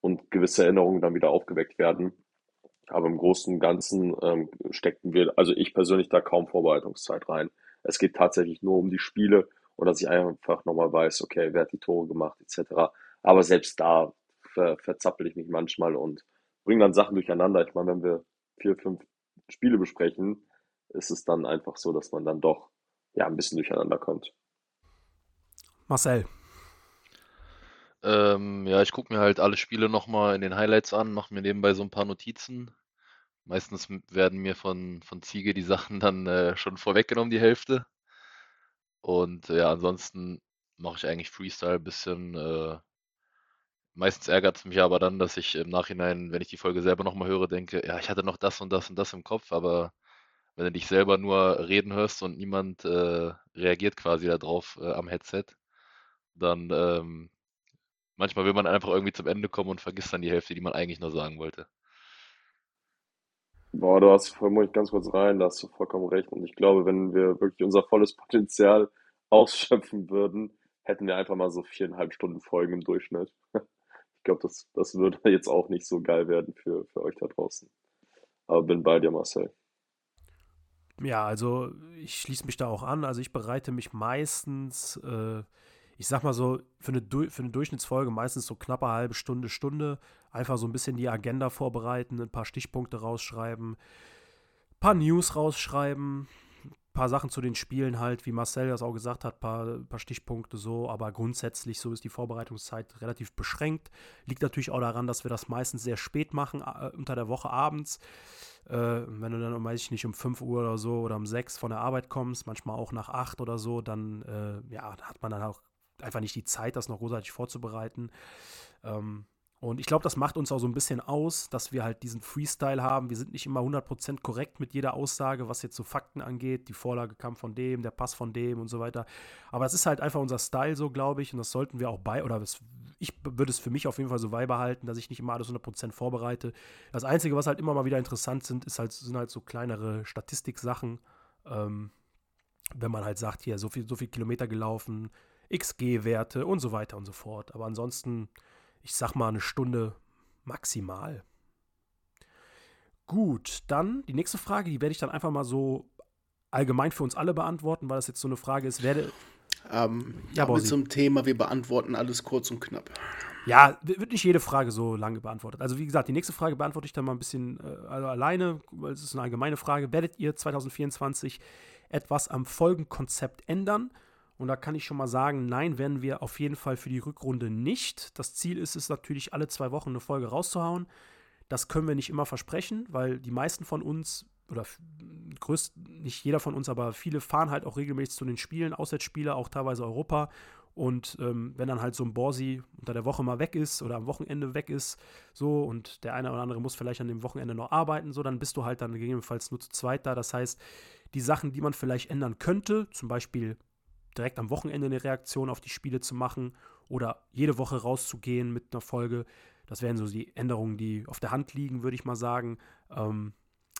und gewisse Erinnerungen dann wieder aufgeweckt werden. Aber im Großen und Ganzen ähm, steckten wir, also ich persönlich, da kaum Vorbereitungszeit rein. Es geht tatsächlich nur um die Spiele und dass ich einfach nochmal weiß, okay, wer hat die Tore gemacht, etc. Aber selbst da ver verzappel ich mich manchmal und bringe dann Sachen durcheinander. Ich meine, wenn wir vier, fünf Spiele besprechen, ist es dann einfach so, dass man dann doch ja ein bisschen durcheinander kommt. Marcel. Ähm, ja, ich gucke mir halt alle Spiele nochmal in den Highlights an, mache mir nebenbei so ein paar Notizen. Meistens werden mir von, von Ziege die Sachen dann äh, schon vorweggenommen, die Hälfte. Und äh, ja, ansonsten mache ich eigentlich Freestyle ein bisschen. Äh, meistens ärgert es mich aber dann, dass ich im Nachhinein, wenn ich die Folge selber nochmal höre, denke, ja, ich hatte noch das und das und das im Kopf, aber wenn du dich selber nur reden hörst und niemand äh, reagiert quasi darauf äh, am Headset, dann ähm, manchmal will man einfach irgendwie zum Ende kommen und vergisst dann die Hälfte, die man eigentlich nur sagen wollte. Boah, du hast, muss ich ganz kurz rein, da hast du vollkommen recht. Und ich glaube, wenn wir wirklich unser volles Potenzial ausschöpfen würden, hätten wir einfach mal so viereinhalb Stunden Folgen im Durchschnitt. Ich glaube, das, das würde jetzt auch nicht so geil werden für, für euch da draußen. Aber bin bei dir, Marcel. Ja, also ich schließe mich da auch an. Also ich bereite mich meistens, äh, ich sag mal so, für eine, für eine Durchschnittsfolge meistens so knappe halbe Stunde, Stunde. Einfach so ein bisschen die Agenda vorbereiten, ein paar Stichpunkte rausschreiben, ein paar News rausschreiben, paar Sachen zu den Spielen halt, wie Marcel das auch gesagt hat, paar, paar Stichpunkte so, aber grundsätzlich so ist die Vorbereitungszeit relativ beschränkt. Liegt natürlich auch daran, dass wir das meistens sehr spät machen, äh, unter der Woche abends. Äh, wenn du dann, weiß ich nicht, um 5 Uhr oder so oder um 6 von der Arbeit kommst, manchmal auch nach 8 oder so, dann äh, ja, hat man dann auch einfach nicht die Zeit, das noch großartig vorzubereiten. Ähm, und ich glaube, das macht uns auch so ein bisschen aus, dass wir halt diesen Freestyle haben. Wir sind nicht immer 100% korrekt mit jeder Aussage, was jetzt so Fakten angeht. Die Vorlage kam von dem, der Pass von dem und so weiter. Aber es ist halt einfach unser Style so, glaube ich. Und das sollten wir auch bei, oder das, ich würde es für mich auf jeden Fall so beibehalten, dass ich nicht immer alles 100% vorbereite. Das Einzige, was halt immer mal wieder interessant sind, ist halt, sind halt so kleinere Statistiksachen. Ähm, wenn man halt sagt, hier, so viel, so viel Kilometer gelaufen, XG-Werte und so weiter und so fort. Aber ansonsten ich sag mal eine Stunde maximal. Gut, dann die nächste Frage, die werde ich dann einfach mal so allgemein für uns alle beantworten, weil das jetzt so eine Frage ist, werde. Ähm, ja, aber zum Thema, wir beantworten alles kurz und knapp. Ja, wird nicht jede Frage so lange beantwortet. Also wie gesagt, die nächste Frage beantworte ich dann mal ein bisschen äh, also alleine, weil es ist eine allgemeine Frage. Werdet ihr 2024 etwas am Folgenkonzept ändern? Und da kann ich schon mal sagen, nein, werden wir auf jeden Fall für die Rückrunde nicht. Das Ziel ist es natürlich, alle zwei Wochen eine Folge rauszuhauen. Das können wir nicht immer versprechen, weil die meisten von uns, oder größt, nicht jeder von uns, aber viele fahren halt auch regelmäßig zu den Spielen, Auswärtsspiele, auch teilweise Europa. Und ähm, wenn dann halt so ein Borsi unter der Woche mal weg ist oder am Wochenende weg ist, so und der eine oder andere muss vielleicht an dem Wochenende noch arbeiten, so, dann bist du halt dann gegebenenfalls nur zu zweit da. Das heißt, die Sachen, die man vielleicht ändern könnte, zum Beispiel direkt am Wochenende eine Reaktion auf die Spiele zu machen oder jede Woche rauszugehen mit einer Folge. Das wären so die Änderungen, die auf der Hand liegen, würde ich mal sagen. Ähm,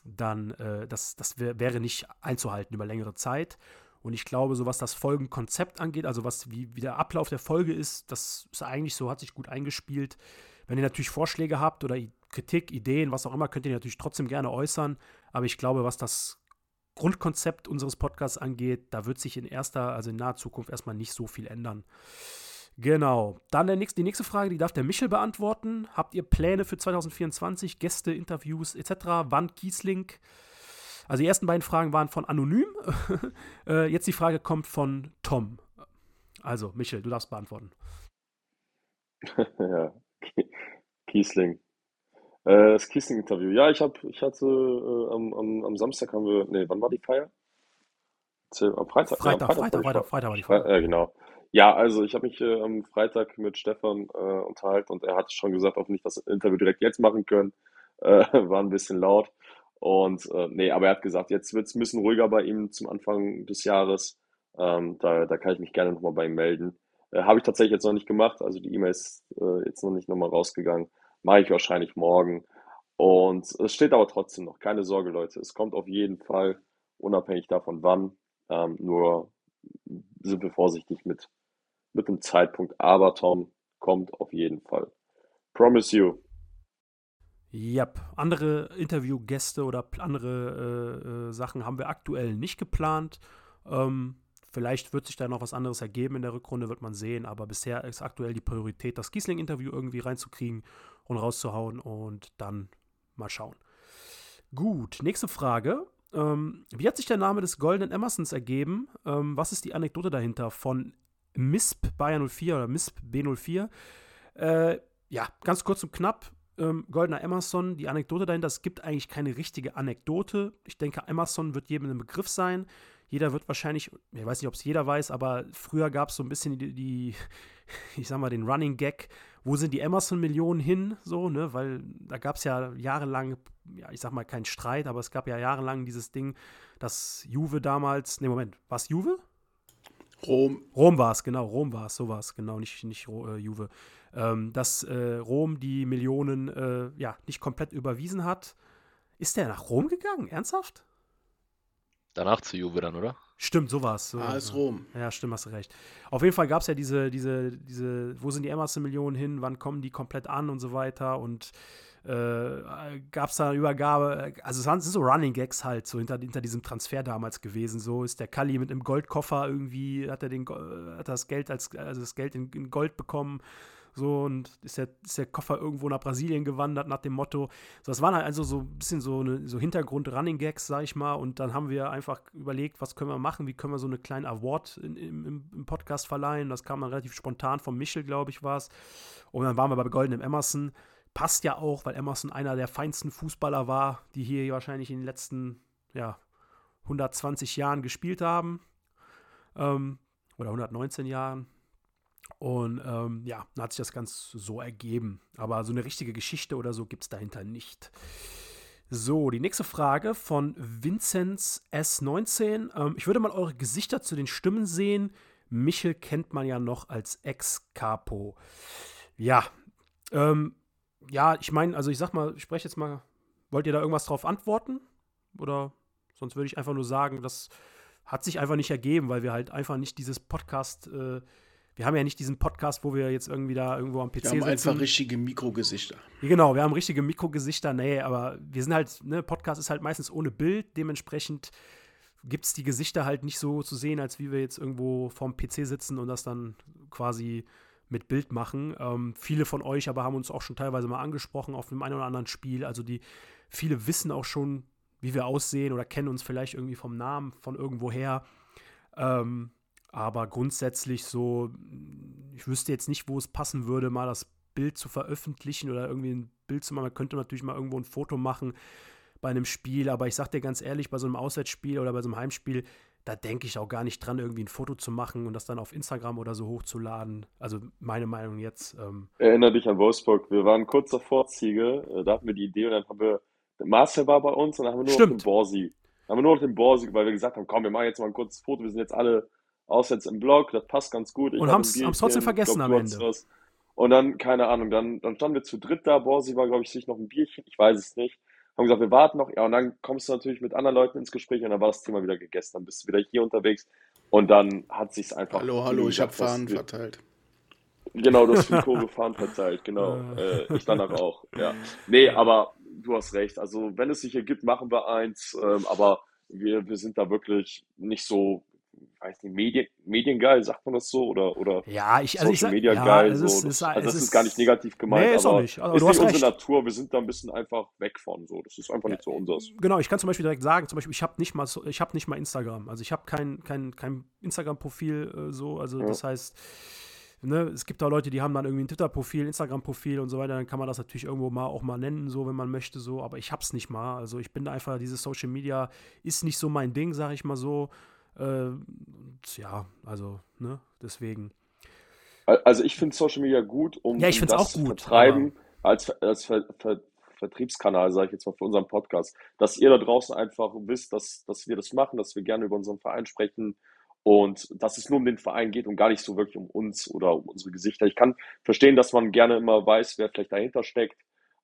dann, äh, das, das wär, wäre nicht einzuhalten über längere Zeit. Und ich glaube, so was das Folgenkonzept angeht, also was wie, wie der Ablauf der Folge ist, das ist eigentlich so, hat sich gut eingespielt. Wenn ihr natürlich Vorschläge habt oder Kritik, Ideen, was auch immer, könnt ihr natürlich trotzdem gerne äußern. Aber ich glaube, was das Grundkonzept unseres Podcasts angeht, da wird sich in erster, also in naher Zukunft erstmal nicht so viel ändern. Genau. Dann der nächste, die nächste Frage, die darf der Michel beantworten. Habt ihr Pläne für 2024, Gäste, Interviews etc.? Wann Kiesling? Also die ersten beiden Fragen waren von Anonym. äh, jetzt die Frage kommt von Tom. Also, Michel, du darfst beantworten. ja, Kiesling. Äh, das Kissing-Interview. Ja, ich habe, ich hatte äh, am, am, am Samstag haben wir, nee, wann war die Feier? Am Freitag, Freitag, ja, am Freitag, Freitag, Freitag, war die Feier. Ja, genau. Ja, also ich habe mich äh, am Freitag mit Stefan äh, unterhalten und er hat schon gesagt, ob nicht das Interview direkt jetzt machen können. Äh, war ein bisschen laut. Und äh, nee, aber er hat gesagt, jetzt wird es ein bisschen ruhiger bei ihm zum Anfang des Jahres. Ähm, da, da kann ich mich gerne nochmal bei ihm melden. Äh, habe ich tatsächlich jetzt noch nicht gemacht, also die E-Mail ist äh, jetzt noch nicht nochmal rausgegangen. Mache ich wahrscheinlich morgen. Und es steht aber trotzdem noch. Keine Sorge, Leute. Es kommt auf jeden Fall, unabhängig davon wann. Ähm, nur sind wir vorsichtig mit, mit dem Zeitpunkt. Aber Tom kommt auf jeden Fall. Promise you. Yep. Andere Interviewgäste oder andere äh, äh, Sachen haben wir aktuell nicht geplant. Ähm, vielleicht wird sich da noch was anderes ergeben in der Rückrunde, wird man sehen. Aber bisher ist aktuell die Priorität, das Giesling-Interview irgendwie reinzukriegen und rauszuhauen und dann mal schauen. Gut, nächste Frage. Ähm, wie hat sich der Name des Goldenen Emersons ergeben? Ähm, was ist die Anekdote dahinter von MISP Bayer 04 oder MISP B04? Äh, ja, ganz kurz und knapp. Ähm, Goldener Emerson, die Anekdote dahinter, es gibt eigentlich keine richtige Anekdote. Ich denke, Emerson wird jedem ein Begriff sein. Jeder wird wahrscheinlich, ich weiß nicht, ob es jeder weiß, aber früher gab es so ein bisschen die, die, ich sag mal, den Running Gag, wo sind die Emerson-Millionen hin, so, ne, weil da gab es ja jahrelang, ja, ich sag mal, keinen Streit, aber es gab ja jahrelang dieses Ding, dass Juve damals, ne, Moment, war es Juve? Rom. Rom war es, genau, Rom war es, so war es, genau, nicht, nicht äh, Juve. Ähm, dass äh, Rom die Millionen, äh, ja, nicht komplett überwiesen hat. Ist der nach Rom gegangen? Ernsthaft? Danach zu Juve dann, oder? Stimmt, sowas. So, AS ja. Rom. Ja, stimmt, hast du recht. Auf jeden Fall gab es ja diese, diese, diese, wo sind die Emerson-Millionen hin, wann kommen die komplett an und so weiter und äh, gab es da eine Übergabe, also es sind so Running Gags halt, so hinter, hinter diesem Transfer damals gewesen. So ist der Kalli mit einem Goldkoffer irgendwie, hat er den, hat das Geld als, also das Geld in, in Gold bekommen. So, und ist der, ist der Koffer irgendwo nach Brasilien gewandert nach dem Motto. So, das waren halt also so ein bisschen so, eine, so Hintergrund-Running-Gags, sag ich mal. Und dann haben wir einfach überlegt, was können wir machen, wie können wir so eine kleine Award in, im, im Podcast verleihen. Das kam dann relativ spontan von Michel, glaube ich, war es. Und dann waren wir bei Goldenem Emerson. Passt ja auch, weil Emerson einer der feinsten Fußballer war, die hier wahrscheinlich in den letzten ja, 120 Jahren gespielt haben. Ähm, oder 119 Jahren. Und ähm, ja, dann hat sich das ganz so ergeben. Aber so eine richtige Geschichte oder so gibt es dahinter nicht. So, die nächste Frage von Vinzenz S19. Ähm, ich würde mal eure Gesichter zu den Stimmen sehen. Michel kennt man ja noch als Ex-Capo. Ja, ähm, ja, ich meine, also ich sag mal, ich spreche jetzt mal, wollt ihr da irgendwas drauf antworten? Oder sonst würde ich einfach nur sagen, das hat sich einfach nicht ergeben, weil wir halt einfach nicht dieses Podcast, äh, wir haben ja nicht diesen Podcast, wo wir jetzt irgendwie da irgendwo am PC Wir haben sitzen. einfach richtige Mikrogesichter. Ja, Genau, wir haben richtige Mikrogesichter, nee, aber wir sind halt, ne, Podcast ist halt meistens ohne Bild, dementsprechend gibt es die Gesichter halt nicht so zu sehen, als wie wir jetzt irgendwo vorm PC sitzen und das dann quasi mit Bild machen. Ähm, viele von euch aber haben uns auch schon teilweise mal angesprochen auf dem einen oder anderen Spiel. Also die viele wissen auch schon, wie wir aussehen oder kennen uns vielleicht irgendwie vom Namen von irgendwoher. Ähm, aber grundsätzlich so, ich wüsste jetzt nicht, wo es passen würde, mal das Bild zu veröffentlichen oder irgendwie ein Bild zu machen. Man könnte natürlich mal irgendwo ein Foto machen bei einem Spiel, aber ich sag dir ganz ehrlich, bei so einem Auswärtsspiel oder bei so einem Heimspiel, da denke ich auch gar nicht dran, irgendwie ein Foto zu machen und das dann auf Instagram oder so hochzuladen. Also meine Meinung jetzt. Ähm, Erinnere dich an Wolfsburg. Wir waren kurz davor, Ziege. äh, Da hatten wir die Idee und dann haben wir, Marcel war bei uns und dann haben wir nur noch den Stimmt. Borsi. Haben wir nur noch den Borsi, weil wir gesagt haben, komm, wir machen jetzt mal ein kurzes Foto. Wir sind jetzt alle auswärts im Blog. Das passt ganz gut. Ich Und hab ein haben's- haben's trotzdem vergessen glaub, am Ende. was. Und dann, keine Ahnung, dann, dann standen wir zu dritt da. Borsi war, glaube ich, sich noch ein Bierchen. Ich weiß es nicht. Haben gesagt, wir warten noch. Ja, und dann kommst du natürlich mit anderen Leuten ins Gespräch und dann war das Thema wieder gegessen. Dann bist du wieder hier unterwegs und dann hat sich's einfach. Hallo, hallo, ich habe Fahnen verteilt. Genau, du hast viel Kurve fahren verteilt, genau. Äh, ich danach auch, ja. Nee, aber du hast recht. Also, wenn es sich ergibt, machen wir eins. Ähm, aber wir, wir sind da wirklich nicht so, weiß nicht, Medien, mediengeil, sagt man das so? Oder, oder ja, ich, also ich Social sag, Media ja, geil. so. ist, ist, also, das ist ist gar nicht negativ gemeint, Nee, ist auch aber nicht. Aber ist nicht unsere recht. Natur. Wir sind da ein bisschen einfach weg von. So. Das ist einfach nicht so unseres. Genau, ich kann zum Beispiel direkt sagen, zum Beispiel, ich habe nicht mal ich habe nicht mal Instagram. Also ich habe kein, kein, kein Instagram-Profil äh, so. Also Ja. das heißt, ne, es gibt auch Leute, die haben dann irgendwie ein Twitter-Profil, Instagram-Profil und so weiter. Dann kann man das natürlich irgendwo mal auch mal nennen, so wenn man möchte, so. Aber ich hab's nicht mal. Also ich bin da einfach, dieses Social Media ist nicht so mein Ding, sag ich mal so. Äh, ja, also, ne, deswegen. Also ich finde Social Media gut, um, Ja, ich um das auch zu gut, vertreiben, als, als Ver, Ver, Vertriebskanal, sage ich jetzt mal, für unseren Podcast. Dass ihr da draußen einfach wisst, dass, dass wir das machen, dass wir gerne über unseren Verein sprechen und dass es nur um den Verein geht und gar nicht so wirklich um uns oder um unsere Gesichter. Ich kann verstehen, dass man gerne immer weiß, wer vielleicht dahinter steckt.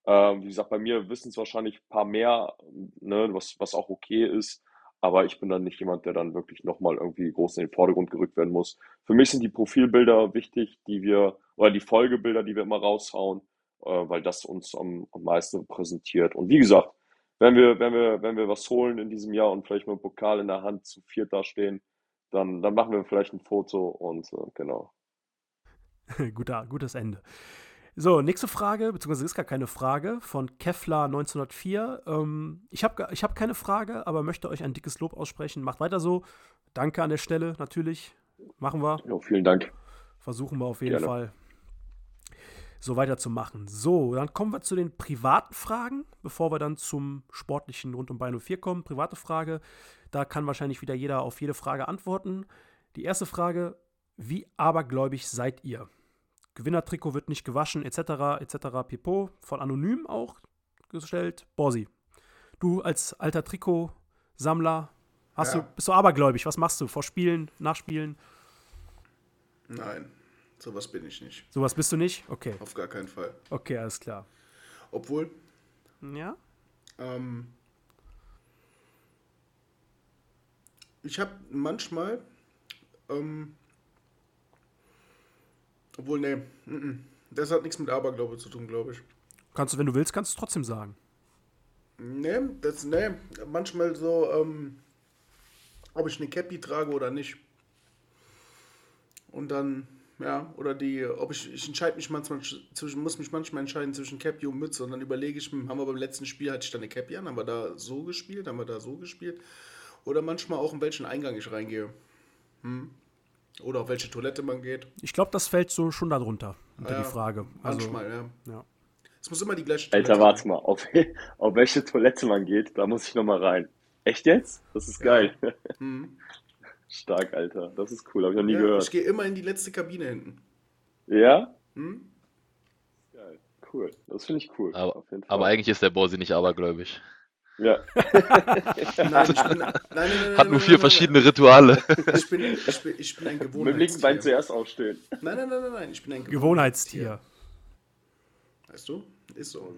Ähm, wie gesagt, bei mir wissen es wahrscheinlich ein paar mehr, ne, was, was auch okay ist. Aber ich bin dann nicht jemand, der dann wirklich nochmal irgendwie groß in den Vordergrund gerückt werden muss. Für mich sind die Profilbilder wichtig, die wir, oder die Folgebilder, die wir immer raushauen, äh, weil das uns am, am meisten präsentiert. Und wie gesagt, wenn wir, wenn wir, wenn wir was holen in diesem Jahr und vielleicht mal einen Pokal in der Hand zu viert da stehen, dann, dann machen wir vielleicht ein Foto und äh, genau. Guter, gutes Ende. So, nächste Frage, beziehungsweise ist gar keine Frage, von Kevlar 1904. Ähm, ich habe ich hab keine Frage, aber möchte euch ein dickes Lob aussprechen. Macht weiter so. Danke an der Stelle, natürlich. Machen wir. Ja, vielen Dank. Versuchen wir auf jeden Gerne. Fall so weiterzumachen. So, dann kommen wir zu den privaten Fragen, bevor wir dann zum sportlichen rund um Bein 04 kommen. Private Frage, da kann wahrscheinlich wieder jeder auf jede Frage antworten. Die erste Frage, wie abergläubig seid ihr? Gewinnertrikot wird nicht gewaschen, etc., etc., pipo, von Anonym auch gestellt. Borsi, du als alter Trikotsammler, hast Ja. du, bist du abergläubig? Was machst du vor Spielen, nach Spielen? Nein, sowas bin ich nicht. Sowas bist du nicht? Okay, Auf gar keinen Fall. okay, alles klar. Obwohl, Ja? ähm, ich habe manchmal, ähm, obwohl, nee, das hat nichts mit Aberglaube zu tun, glaube ich. Kannst du, wenn du willst, kannst du es trotzdem sagen. Nee, das, nee, manchmal so, ähm, ob ich eine Cappy trage oder nicht. Und dann, ja, oder die, ob ich, ich entscheide mich manchmal zwischen, muss mich manchmal entscheiden zwischen Cappy und Mütze und dann überlege ich, haben wir beim letzten Spiel, hatte ich da eine Cappy an, haben wir da so gespielt, haben wir da so gespielt. Oder manchmal auch, in welchen Eingang ich reingehe. Hm? Oder auf welche Toilette man geht. Ich glaube, das fällt so schon darunter, unter Ja, die Frage. Also, Manchmal, ja. ja. Es muss immer die gleiche Alter, sein. warte mal, auf, auf welche Toilette man geht, da muss ich nochmal rein. Echt jetzt? Das ist geil. Hm. Stark, Alter. Das ist cool, habe ich noch nie Ja, ich gehört. gehe immer in die letzte Kabine hinten. Ja? Hm? Geil. Cool. Das finde ich cool. Aber, Auf jeden Fall. aber eigentlich ist der Borsi nicht abergläubig. Ja. Nein, ich bin, nein, nein, nein, Hat nur vier verschiedene Rituale. Ich bin, ich bin, ich bin ein Mit dem linken Bein Gewohnheitstier. zuerst aufstehen. Nein, nein, nein, nein, nein, ich bin ein Gewohnheitstier. Weißt du? Ist so.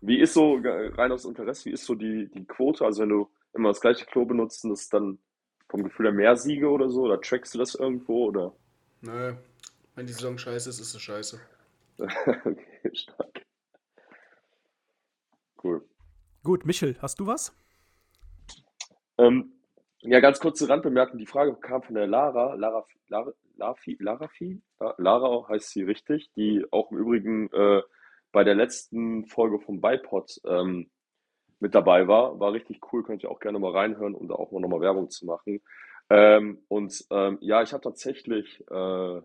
Wie ist so, rein aus Interesse, wie ist so die, die Quote? Also wenn du immer das gleiche Klo benutzt, ist dann vom Gefühl her mehr Siege oder so? Oder trackst du das irgendwo? Oder? Nö. Wenn die Saison scheiße ist, ist sie scheiße. okay, stark. Cool. Gut, Michel, hast du was? Ähm, ja, ganz kurze Randbemerkung. Die Frage kam von der Lara. Lara, Lara, Lafi, Larafi? La- Lara heißt sie richtig, die auch im Übrigen äh, bei der letzten Folge vom Bipod ähm, mit dabei war. War richtig cool, könnt ihr auch gerne mal reinhören, um da auch mal nochmal Werbung zu machen. Ähm, und ähm, ja, ich habe tatsächlich, äh,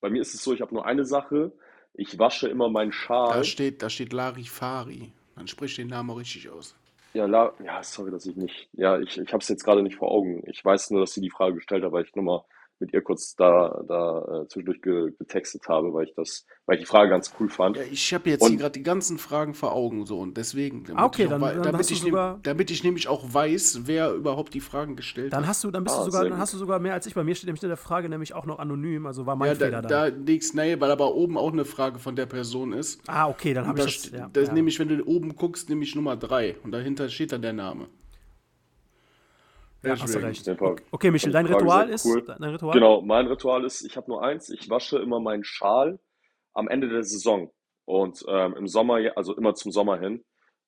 bei mir ist es so, ich habe nur eine Sache. Ich wasche immer meinen Schal. Da steht, da steht Larifari. Dann sprich den Namen auch richtig aus. Ja, La ja, sorry, dass ich nicht. Ja, ich, ich habe es jetzt gerade nicht vor Augen. Ich weiß nur, dass sie die Frage gestellt hat, weil ich nur mal mit ihr kurz da, da äh, zwischendurch ge, getextet habe, weil ich das, weil ich die Frage ganz cool fand. Ja, ich habe jetzt hier Und- gerade die ganzen Fragen vor Augen so und deswegen, damit, Ah, okay, ich, auch dann- wei- dann damit, hast du ich, nehm- sogar- damit ich nämlich auch weiß, wer überhaupt die Fragen gestellt Dann hat. hast du, dann bist Ah, du sogar, dann hast du sogar mehr als ich. Bei mir steht nämlich in der Frage nämlich auch noch anonym, also war mein ja, Fehler da, da nichts, nee, weil aber oben auch eine Frage von der Person ist. ah, okay, dann habe da, ich das. Ja, das ja. nämlich, wenn du oben guckst, nämlich Nummer 3 und dahinter steht dann der Name. Ja, hast du recht. Okay, okay Michel, dein Ritual ist. cool. Dein Ritual? Genau, mein Ritual ist, ich habe nur eins, ich wasche immer meinen Schal am Ende der Saison. Und ähm, im Sommer, also immer zum Sommer hin,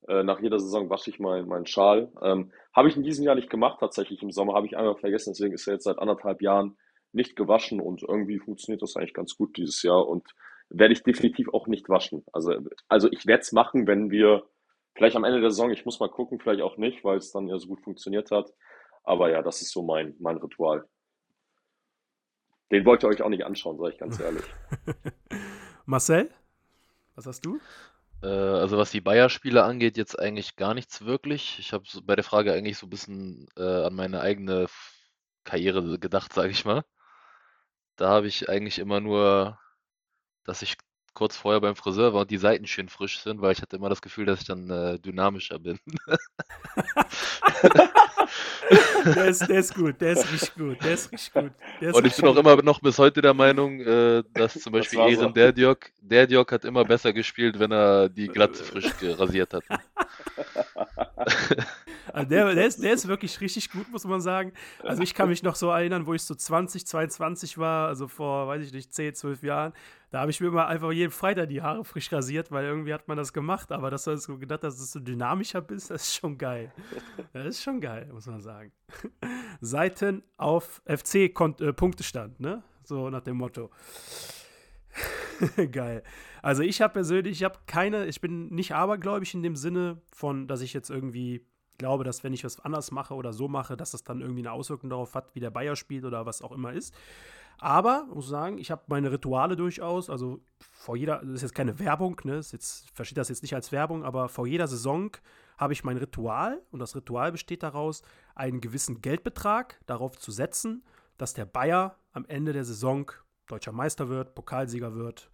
äh, nach jeder Saison wasche ich meinen meinen Schal. Ähm, habe ich in diesem Jahr nicht gemacht, tatsächlich im Sommer, habe ich einmal vergessen, deswegen ist er jetzt seit anderthalb Jahren nicht gewaschen und irgendwie funktioniert das eigentlich ganz gut dieses Jahr und werde ich definitiv auch nicht waschen. Also, also ich werde es machen, wenn wir vielleicht am Ende der Saison, ich muss mal gucken, vielleicht auch nicht, weil es dann ja so gut funktioniert hat. Aber ja, das ist so mein, mein Ritual. Den wollt ihr euch auch nicht anschauen, sage ich ganz ehrlich. Marcel, was hast du? Äh, also was die Bayer-Spiele angeht, jetzt eigentlich gar nichts wirklich. Ich habe so bei der Frage eigentlich so ein bisschen äh, an meine eigene Karriere gedacht, sage ich mal. Da habe ich eigentlich immer nur, dass ich kurz vorher beim Friseur war und die Seiten schön frisch sind, weil ich hatte immer das Gefühl, dass ich dann äh, dynamischer bin. Der ist, der ist gut, der ist richtig gut, der ist richtig gut. Ist Und ich bin auch immer noch bis heute der Meinung, äh, dass zum Das Beispiel war Ehren so. Derdiok, Derdiok hat immer besser gespielt, wenn er die Glatze frisch rasiert hat. Also der, der, ist, der ist wirklich richtig gut, muss man sagen. Also ich kann mich noch so erinnern, wo ich so 20, 22 war, also vor, weiß ich nicht, 10, 12 Jahren. Da habe ich mir immer einfach jeden Freitag die Haare frisch rasiert, weil irgendwie hat man das gemacht. Aber dass du so gedacht hast, dass du dynamischer bist, das ist schon geil. Das ist schon geil, muss man sagen. Seiten auf FC-Punktestand, ne? So nach dem Motto. Geil. Also ich habe persönlich, ich habe keine, ich bin nicht abergläubig in dem Sinne von, dass ich jetzt irgendwie glaube, dass wenn ich was anders mache oder so mache, dass das dann irgendwie eine Auswirkung darauf hat, wie der Bayer spielt oder was auch immer ist. Aber muss sagen, ich habe meine Rituale durchaus, also vor jeder, das ist jetzt keine Werbung, ne, ist jetzt, versteht das jetzt nicht als Werbung, aber vor jeder Saison habe ich mein Ritual und das Ritual besteht daraus, einen gewissen Geldbetrag darauf zu setzen, dass der Bayer am Ende der Saison deutscher Meister wird, Pokalsieger wird.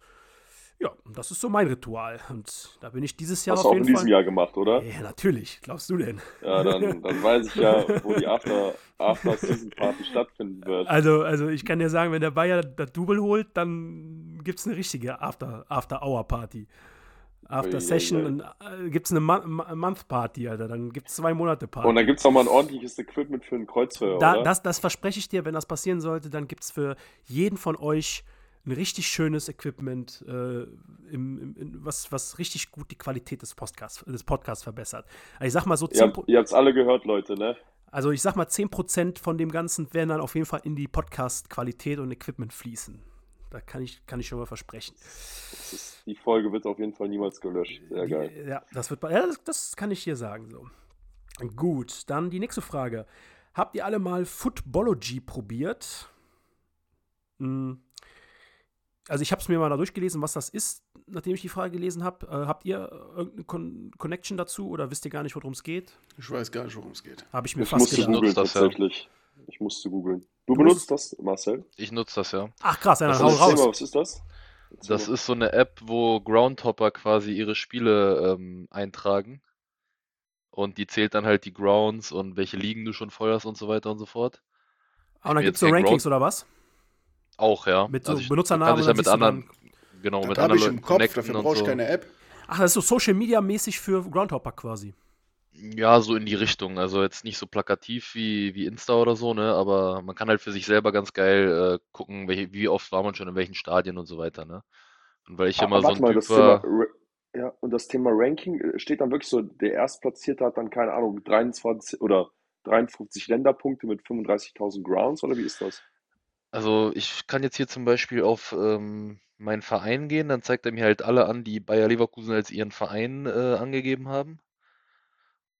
Ja, das ist so mein Ritual. Und da bin ich dieses Jahr Hast du auf auch in diesem Fall. Jahr gemacht, oder? Ja, natürlich. Glaubst du denn? Ja, dann, dann weiß ich ja, wo die After, After Season Party stattfinden wird. Also, also ich kann dir sagen, wenn der Bayer das Double holt, dann gibt es eine richtige After- After-Hour-Party. After Session äh, gibt es eine Mo Mo- Month Party, Alter. Dann gibt es zwei Monate Party. Und dann gibt es nochmal ein ordentliches Equipment für ein Kreuzfeuer, Da, oder? das, das verspreche ich dir, wenn das passieren sollte, dann gibt es für jeden von euch ein richtig schönes Equipment, äh, im, im, was, was richtig gut die Qualität des Podcasts, des Podcasts verbessert. Also ich sag mal so ihr 10, habt, habt's alle gehört, Leute, ne? also ich sag mal 10% von dem Ganzen werden dann auf jeden Fall in die Podcast-Qualität und Equipment fließen. Da kann ich, kann ich schon mal versprechen. Ist, die Folge wird auf jeden Fall niemals gelöscht. Sehr geil. Die, ja, das wird, ja, das, das kann ich hier sagen. So. Gut, dann die nächste Frage. Habt ihr alle mal Footballogy probiert? Hm. Also ich habe es mir mal da durchgelesen, was das ist, nachdem ich die Frage gelesen habe. Äh, habt ihr irgendeine Con Connection dazu oder wisst ihr gar nicht, worum es geht? Ich weiß gar nicht, worum es geht. Habe ich mir Ich fast musste gedacht. googeln das, ja. tatsächlich. Ich musste googeln. Du Du benutzt das, Marcel? Ich nutze das ja. Ach krass, ja, dann Das hau raus. was ist das? Das ist so eine App, wo Groundhopper quasi ihre Spiele ähm, eintragen. Und die zählt dann halt die Grounds und welche Ligen du schon feuerst und so weiter und so fort. Ah, und dann gibt es so Rankings Ground- oder was? Auch, ja. Mit so Also ich- Benutzernamen dann dich ja mit anderen, genau, mit anderen ich im Kopf, dafür brauche ich so. keine App. Ach, das ist so Social Media mäßig für Groundhopper quasi. Ja, so in die Richtung. Also jetzt nicht so plakativ wie, wie Insta oder so, ne? Aber man kann halt für sich selber ganz geil äh, gucken, welche, wie oft war man schon in welchen Stadien und so weiter, ne? Und weil ich immer so warte ein mal, Typ das Thema, war, Ra- ja, und das Thema Ranking äh, steht dann wirklich so, der Erstplatzierte hat dann, keine Ahnung, 23 oder 53 Länderpunkte mit 35.000 Grounds oder wie ist das? Also ich kann jetzt hier zum Beispiel auf ähm, meinen Verein gehen, dann zeigt er mir halt alle an, die Bayer Leverkusen als ihren Verein äh, angegeben haben.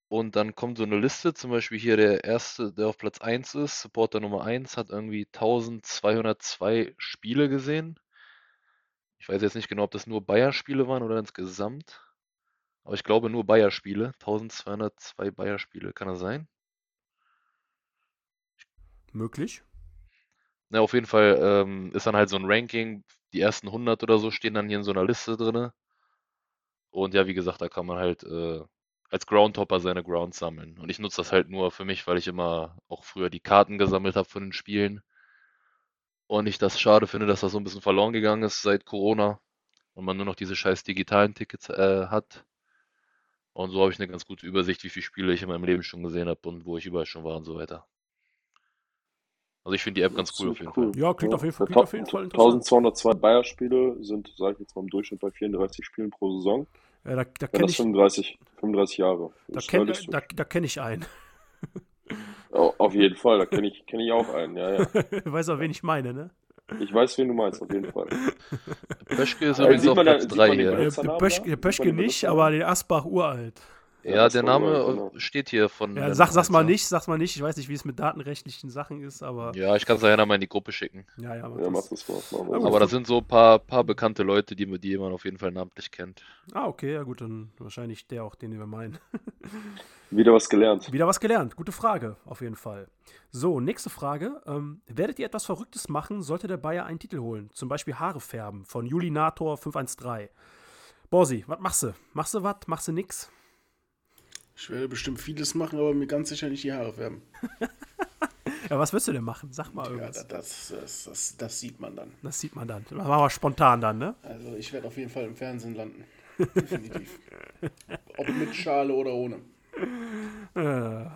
Und dann kommt so eine Liste, zum Beispiel hier der erste, der auf Platz 1 ist, Supporter Nummer 1, hat irgendwie 1202 Spiele gesehen. Ich weiß jetzt nicht genau, ob das nur Bayer-Spiele waren oder insgesamt. Aber ich glaube nur Bayer-Spiele. 1202 Bayer-Spiele, kann das sein? Möglich. Na, auf jeden Fall ähm, ist dann halt so ein Ranking. Die ersten 100 oder so stehen dann hier in so einer Liste drinne. Und ja, wie gesagt, da kann man halt äh, als Groundhopper seine Grounds sammeln. Und ich nutze das halt nur für mich, weil ich immer auch früher die Karten gesammelt habe von den Spielen. Und ich das schade finde, dass das so ein bisschen verloren gegangen ist seit Corona und man nur noch diese scheiß digitalen Tickets äh, hat. Und so habe ich eine ganz gute Übersicht, wie viele Spiele ich in meinem Leben schon gesehen habe und wo ich überall schon war und so weiter. Also ich finde die App ganz cool auf jeden Ziemlich Fall. Ja, klingt auf jeden Fall- Ja, klingt auf jeden Fall interessant. 1202 Bayer-Spiele sind, sage ich jetzt mal, im Durchschnitt bei 34 Spielen pro Saison. Ja, da da kenne das ich, 35, 35 Jahre. da Das ist kenn, realistisch. da, da kenn ich einen. Au- Auf jeden Fall, da kenne ich, kenn ich auch einen. Ja, ja. weißt auch, wen ich meine, ne? Ich weiß, wen du meinst, auf jeden Fall. Pöschke ist Äh, übrigens auf Platz sieht 3 man die hier. Der, Pöschke nicht, aber der Asbach uralt. Ja, der Name genau. steht hier von Ja, sag, sag's mal nicht, sag's mal nicht. Ich weiß nicht, wie es mit datenrechtlichen Sachen ist, aber Ja, ich kann es nachher mal in die Gruppe schicken. ja, ja, mach Ja, mach das. das mal. So. Aber da sind so ein paar, paar bekannte Leute, die, die man auf jeden Fall namentlich kennt. Ah, okay, ja gut, dann wahrscheinlich der auch, den wir meinen. Wieder was gelernt. Wieder was gelernt. Gute Frage, auf jeden Fall. So, nächste Frage. Ähm, werdet ihr etwas Verrücktes machen, sollte der Bayer einen Titel holen? Zum Beispiel Haare färben von Julinator 513. Borsi, was machst du? Machst du was? Machst du nix? Ich werde bestimmt vieles machen, aber mir ganz sicher nicht die Haare färben. Ja, was willst du denn machen? Sag mal Ja, irgendwas. das, das, das, das sieht man dann. Das sieht man dann. Das machen wir spontan dann, ne? Also ich werde auf jeden Fall im Fernsehen landen. Definitiv. Ob mit Schale oder ohne. Äh,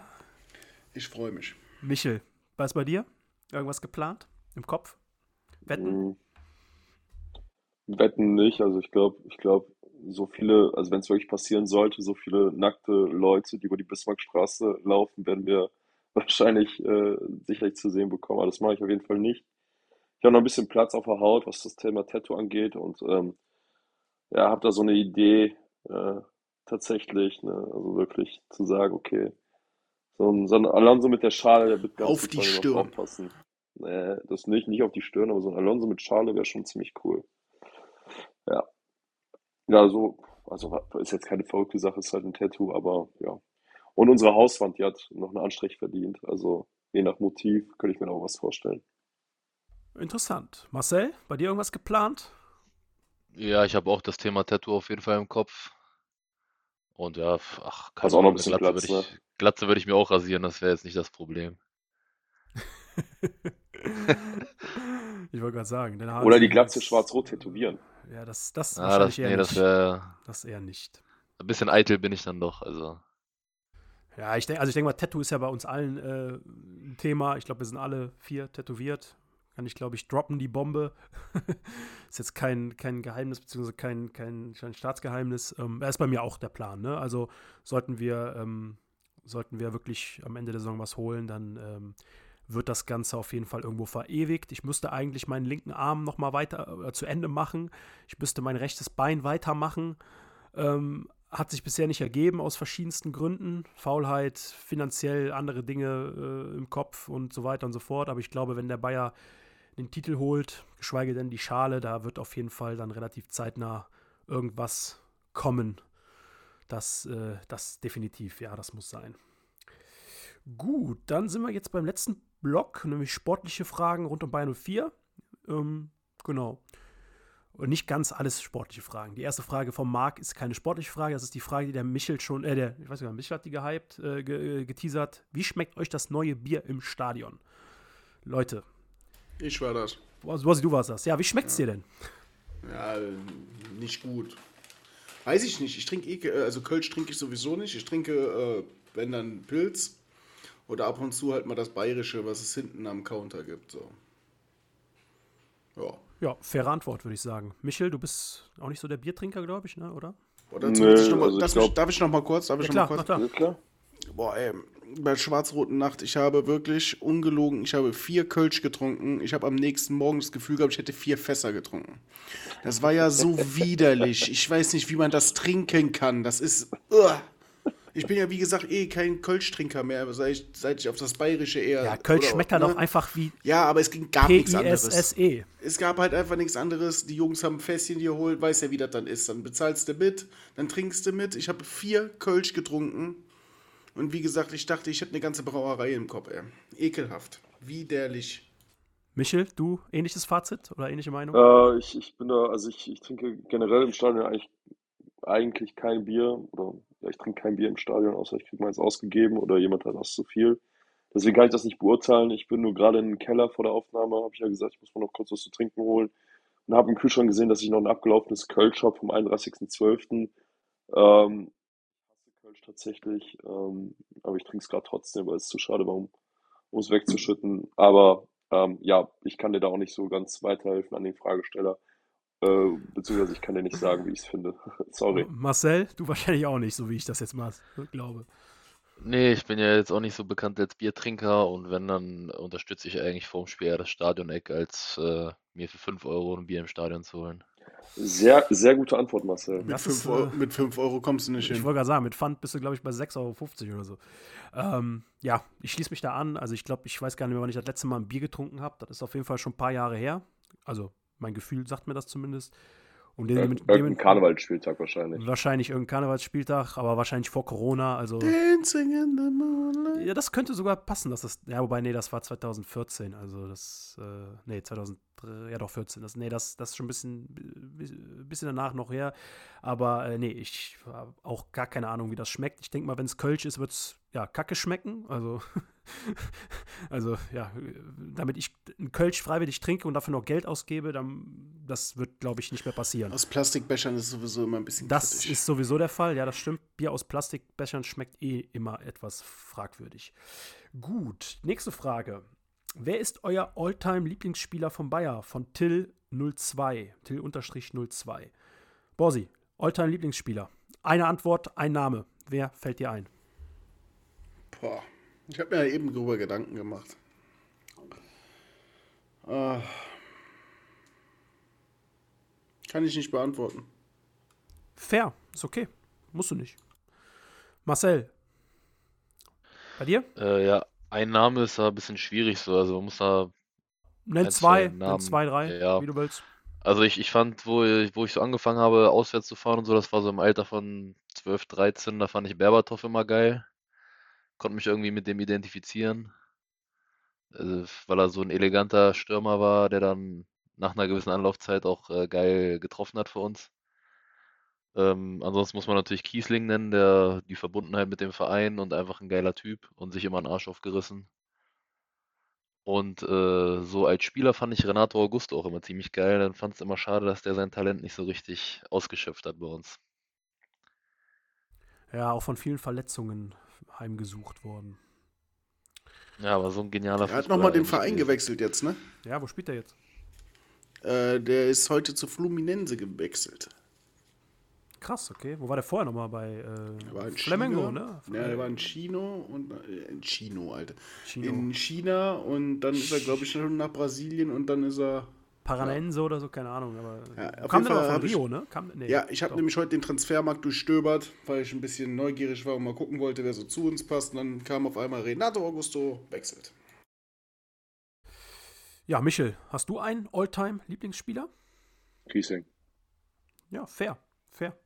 Ich freue mich. Michel, was bei dir? Irgendwas geplant? Im Kopf? Wetten? Mhm. Wetten nicht. Also ich glaube, ich glaube, so viele, also wenn es wirklich passieren sollte, so viele nackte Leute, die über die Bismarckstraße laufen, werden wir wahrscheinlich äh, sicherlich zu sehen bekommen. Aber das mache ich auf jeden Fall nicht. Ich habe noch ein bisschen Platz auf der Haut, was das Thema Tattoo angeht und ähm, ja, habe da so eine Idee äh, tatsächlich, ne? Also wirklich zu sagen, okay, so ein, so ein Alonso mit der Schale, der wird ganz Auf die Stirn. draufpassen. Nee, das nicht, nicht auf die Stirn, aber so ein Alonso mit Schale wäre schon ziemlich cool. Ja. Ja, so, also ist jetzt keine verrückte Sache, ist halt ein Tattoo, aber ja. Und unsere Hauswand, die hat noch einen Anstrich verdient. Also je nach Motiv könnte ich mir noch was vorstellen. Interessant. Marcel, bei dir irgendwas geplant? Ja, ich habe auch das Thema Tattoo auf jeden Fall im Kopf. Und ja, ach, keine Hast auch noch ein bisschen Glatze Platz, würde ich, Glatze würde ich mir auch rasieren, das wäre jetzt nicht das Problem. ich wollte gerade sagen. deine Haare Oder die Glatze schwarz-rot tätowieren. Ja, das, das Ah, wahrscheinlich das, eher nee, das nicht. wäre. Das eher nicht. Ein bisschen eitel bin ich dann doch. Also. Ja, ich denke, also ich denke mal, Tattoo ist ja bei uns allen äh, ein Thema. Ich glaube, wir sind alle vier tätowiert. Kann ich, glaube ich, droppen, die Bombe. ist jetzt kein, kein Geheimnis, beziehungsweise kein, kein, kein Staatsgeheimnis. Ähm, ist bei mir auch der Plan, ne? Also sollten wir, ähm, sollten wir wirklich am Ende der Saison was holen, dann ähm, wird das Ganze auf jeden Fall irgendwo verewigt. Ich müsste eigentlich meinen linken Arm nochmal weiter äh, zu Ende machen. Ich müsste mein rechtes Bein weitermachen. Ähm, hat sich bisher nicht ergeben aus verschiedensten Gründen. Faulheit, finanziell andere Dinge äh, im Kopf und so weiter und so fort. Aber ich glaube, wenn der Bayer den Titel holt, geschweige denn die Schale, da wird auf jeden Fall dann relativ zeitnah irgendwas kommen. Das, äh, das definitiv, ja, das muss sein. Gut, dann sind wir jetzt beim letzten Block, nämlich sportliche Fragen rund um Bayern 04. Ähm, genau. Und nicht ganz alles sportliche Fragen. Die erste Frage vom Marc ist keine sportliche Frage, das ist die Frage, die der Michel schon, äh, der, ich weiß nicht, Michel hat die gehypt, äh, ge, geteasert. Wie schmeckt euch das neue Bier im Stadion? Leute, Ich war das. Bosi, du warst das. Ja, wie schmeckt's dir denn? Ja, nicht gut. Weiß ich nicht. Ich trinke eh, also Kölsch trinke ich sowieso nicht. Ich trinke, äh, wenn dann Pilz oder ab und zu halt mal das Bayerische, was es hinten am Counter gibt. So. Ja. Ja, faire Antwort, würde ich sagen. Michel, du bist auch nicht so der Biertrinker, glaube ich, ne? oder? Oder dazu Nee, ich noch mal, also ich darf, glaub- ich, darf ich noch mal kurz? Darf ich Ja, noch klar, mal na kurz? klar. Ja, klar. Boah, ey, bei Schwarzroten Nacht, ich habe wirklich ungelogen, ich habe vier Kölsch getrunken. Ich habe am nächsten Morgen das Gefühl gehabt, ich hätte vier Fässer getrunken. Das war ja so widerlich. Ich weiß nicht, wie man das trinken kann. Das ist. Uah. Ich bin ja, wie gesagt, eh kein Kölsch-Trinker mehr, seit ich, seit ich auf das Bayerische eher. Ja, Kölsch oder- schmeckt halt ne? auch einfach wie Ja, aber es ging, gab nichts anderes. P-I-S-S-E. Es gab halt einfach nichts anderes. Die Jungs haben ein Fässchen geholt, weiß ja, wie das dann ist. Dann bezahlst du mit, dann trinkst du mit. Ich habe vier Kölsch getrunken. Und wie gesagt, ich dachte, ich hätte eine ganze Brauerei im Kopf, ey. Ekelhaft. Widerlich. Michel, du ähnliches Fazit oder ähnliche Meinung? Äh, ich, ich bin da, also ich, ich trinke generell im Stadion eigentlich, eigentlich kein Bier oder ich trinke kein Bier im Stadion, außer ich kriege meins ausgegeben oder jemand hat das zu viel. Deswegen kann ich das nicht beurteilen. Ich bin nur gerade in den Keller vor der Aufnahme, habe ich ja gesagt, ich muss mir noch kurz was zu trinken holen und habe im Kühlschrank gesehen, dass ich noch ein abgelaufenes Kölsch habe vom 31.12. Ähm, Kölsch tatsächlich, ähm, aber ich trinke es gerade trotzdem, weil es zu schade war, um um es wegzuschütten. Aber ähm, ja, ich kann dir da auch nicht so ganz weiterhelfen an den Fragesteller. Äh, beziehungsweise ich kann dir nicht sagen, wie ich es finde. Sorry. Marcel, du wahrscheinlich auch nicht, so wie ich das jetzt mal glaube. Nee, ich bin ja jetzt auch nicht so bekannt als Biertrinker und wenn, dann unterstütze ich eigentlich vorm Spiel eher das Stadioneck, als äh, mir für 5 Euro ein Bier im Stadion zu holen. Sehr, sehr gute Antwort, Marcel. Mit Das 5 ist, Euro, äh, mit fünf Euro kommst du nicht Ich hin. wollte gerade sagen, mit Pfand bist du, glaube ich, bei 6,50 Euro oder so. Ähm, ja, ich schließe mich da an. Also ich glaube, ich weiß gar nicht mehr, wann ich das letzte Mal ein Bier getrunken habe. Das ist auf jeden Fall schon ein paar Jahre her. Also mein Gefühl sagt mir das zumindest. Und den, Ir irgendein Karnevalsspieltag wahrscheinlich. Wahrscheinlich irgendein Karnevalsspieltag, aber wahrscheinlich vor Corona. Also Dancing in the moonlight. ja, das könnte sogar passen, dass das. Ja, wobei, nee, das war 2014. Also das. Äh, nee, 2000. Ja, doch, 14. Das, nee, das, das ist schon ein bisschen, bisschen danach noch her. Aber äh, nee, ich habe auch gar keine Ahnung, wie das schmeckt. Ich denke mal, wenn es Kölsch ist, wird es ja kacke schmecken. Also, also ja, damit ich einen Kölsch freiwillig trinke und dafür noch Geld ausgebe, dann das wird, glaube ich, nicht mehr passieren. Aus Plastikbechern ist sowieso immer ein bisschen Das kritisch. ist sowieso der Fall, ja, das stimmt. Bier aus Plastikbechern schmeckt eh immer etwas fragwürdig. Gut, nächste Frage. Wer ist euer Alltime-Lieblingsspieler von Bayer? Von Till02. Till-02. Borsi, Alltime-Lieblingsspieler. Eine Antwort, ein Name. Wer fällt dir ein? Boah. Ich habe mir ja eben darüber Gedanken gemacht. Ah. Kann ich nicht beantworten. Fair, ist okay. Musst du nicht. Marcel. Bei dir? Äh, ja, ein Name ist da ein bisschen schwierig so, also man muss da Nenn Ein, zwei, zwei nenn zwei, drei, Ja. wie du willst. Also ich, ich fand, wo ich, wo ich so angefangen habe, auswärts zu fahren und so, das war so im Alter von 12, 13, da fand ich Berbatov immer geil. Konnte mich irgendwie mit dem identifizieren. Also, weil er so ein eleganter Stürmer war, der dann nach einer gewissen Anlaufzeit auch äh, geil getroffen hat für uns. Ähm, ansonsten muss man natürlich Kiesling nennen, der die Verbundenheit mit dem Verein und einfach ein geiler Typ und sich immer einen Arsch aufgerissen. Und äh, so als Spieler fand ich Renato Augusto auch immer ziemlich geil. Dann fand es immer schade, dass der sein Talent nicht so richtig ausgeschöpft hat bei uns. Ja, auch von vielen Verletzungen heimgesucht worden. Ja, aber so ein genialer Er hat nochmal den Verein gewechselt jetzt, ne? Ja, wo spielt er jetzt? Äh, der ist heute zu Fluminense gewechselt. Krass, okay. Wo war der vorher nochmal bei äh, Der war in Flamengo, China. ne? Ja, der war in Chino und äh, in Chino, Alter. Chino. In China und dann ist er, glaube ich, schon nach Brasilien und dann ist er. Paranense oder so, keine Ahnung. Aber Ja, kam noch Fall von hab ich- Rio, ne? Kam, nee, Ja, ich habe nämlich heute den Transfermarkt durchstöbert, weil ich ein bisschen neugierig war und mal gucken wollte, wer so zu uns passt. Und dann kam auf einmal Renato Augusto, wechselt. Ja, Michel, hast du einen All-Time-Lieblingsspieler? Kiesling. Ja, fair. Fair.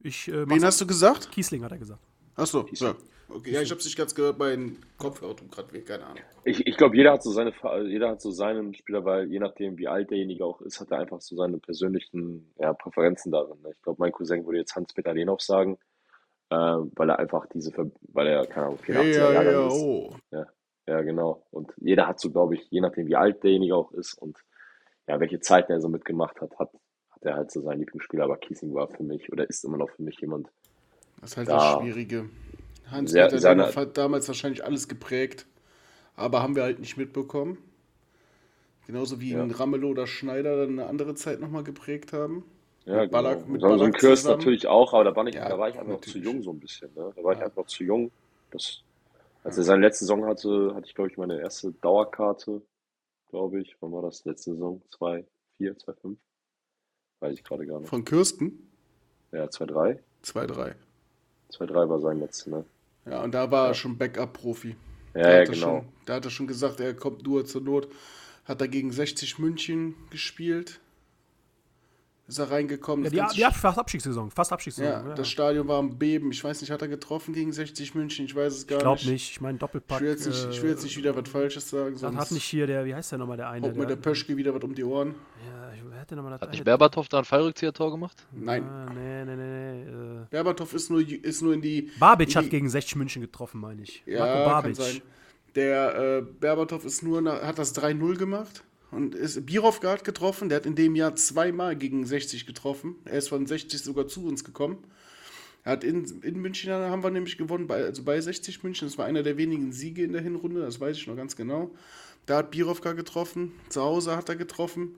Ich, äh, Wen hast du gesagt? Kiesling hat er gesagt. Achso, ja. Okay, ja, ich habe nicht ganz gehört, mein Kopfhörer tut gerade weh, keine Ahnung. Ich, ich glaube, jeder hat so seine, jeder hat so seinen Spieler, weil je nachdem, wie alt derjenige auch ist, hat er einfach so seine persönlichen ja, Präferenzen darin. ne? Ich glaube, mein Cousin würde jetzt Hans-Peter Lehnhoff sagen, äh, weil er einfach diese, Ver- weil er, keine Ahnung, 84er Ja, ja, Jahrgang ja, ist. oh. Ja, genau. Und jeder hat so, glaube ich, je nachdem, wie alt derjenige auch ist und ja, welche Zeiten er so mitgemacht hat, hat, hat er halt so seinen Lieblingsspieler. Aber Kiesling war für mich oder ist immer noch für mich jemand. Das ist halt Ja. das Schwierige. Hans Sehr- Peter seine- hat damals wahrscheinlich alles geprägt, aber haben wir halt nicht mitbekommen. Genauso wie Ja. ein Ramelow oder Schneider dann eine andere Zeit nochmal geprägt haben. Ja, Mit Ballack- genau. mit so, so ein Ballack Kurs zusammen. natürlich auch, aber da war, ich, Ja, da war ich einfach noch zu jung so ein bisschen. Ne? Da war ich Ja. einfach noch zu jung. Das, als er seine letzte Saison hatte, hatte ich, glaube ich, meine erste Dauerkarte, glaube ich. Wann war das? Letzte Saison? 2, 4, 2, 5? Weiß ich gerade gar nicht. Von Kirsten? Ja, 2, 3. 2-3. 2, 3 war sein letzter, ne? Ja, und da war Ja. er schon Backup-Profi. Ja, ja, genau. Schon, da hat er schon gesagt, er kommt nur zur Not. Hat er gegen 60 München gespielt. Ist er reingekommen. Ja, das die, die Ab- fast Abstiegssaison. Fast Abstiegssaison. Ja, das Stadion war am Beben. Ich weiß nicht, hat er getroffen gegen 60 München? Ich weiß es gar ich glaube nicht. nicht. Ich meine, Doppelpack. Ich will, jetzt nicht, ich will jetzt nicht wieder was Falsches sagen, Dann hat nicht hier der, wie heißt der nochmal, der eine? haut mir der Pöschke wieder was um die Ohren. Ja, ich, wer hat denn nochmal das Hat nicht Berbatov da ein Fallrückzieher-Tor gemacht? Nein. Ah, nee, nee, nee, nee. Äh, Berbatov ist nur, ist nur in die. Babic in hat gegen 60 München getroffen, meine ich. Ja, Marco kann Babic. sein. Der äh, Berbatov ist nur nach, hat das 3-0 gemacht und ist Birovka hat getroffen. Der hat in dem Jahr zweimal gegen 60 getroffen. Er ist von 60 sogar zu uns gekommen. Er hat in, in München haben wir nämlich gewonnen, bei, also bei 60 München. Das war einer der wenigen Siege in der Hinrunde, das weiß ich noch ganz genau. Da hat Birovka getroffen, zu Hause hat er getroffen.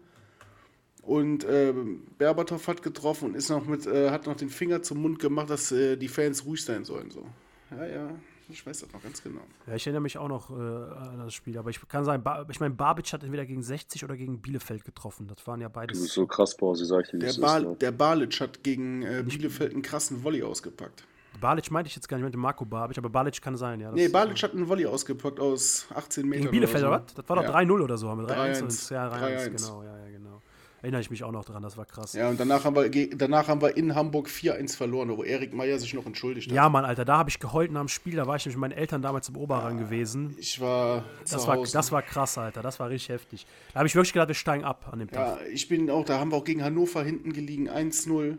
Und äh, Berbatov hat getroffen und ist noch mit, äh, hat noch den Finger zum Mund gemacht, dass äh, die Fans ruhig sein sollen. So. Ja, ja, ich weiß das noch ganz genau. Ja, ich erinnere mich auch noch äh, an das Spiel. Aber ich kann sagen, ba ich meine, Babic hat entweder gegen 60 oder gegen Bielefeld getroffen. Das waren ja Das beides. ist so krass, Pause, sag ich dir, wie Der, ist. Ne? der Balic hat gegen äh, Bielefeld einen krassen Volley ausgepackt. Balic meinte ich jetzt gar nicht, ich meinte Marco Babic, aber Balic kann sein, ja. Das- Nee, Balic hat einen Volley ausgepackt aus 18 Metern. Gegen Bielefeld oder so. was? Das war doch Ja. 3-0 oder so, haben wir 3-1. 3-1. Ja, 3-1, 3-1. genau, ja, ja, genau. Erinnere ich mich auch noch dran, das war krass. Ja, und danach haben wir, danach haben wir in Hamburg 4-1 verloren, wo Erik Meyer sich noch entschuldigt hat. Ja, Mann, Alter, da habe ich geheult nach dem Spiel. Da war ich nämlich mit meinen Eltern damals im Oberrang gewesen. Ich war Das war, das war krass, Alter. Das war richtig heftig. Da habe ich wirklich gedacht, wir steigen ab an dem Tag. Ja, ich bin auch, da haben wir auch gegen Hannover hinten gelegen, 1-0.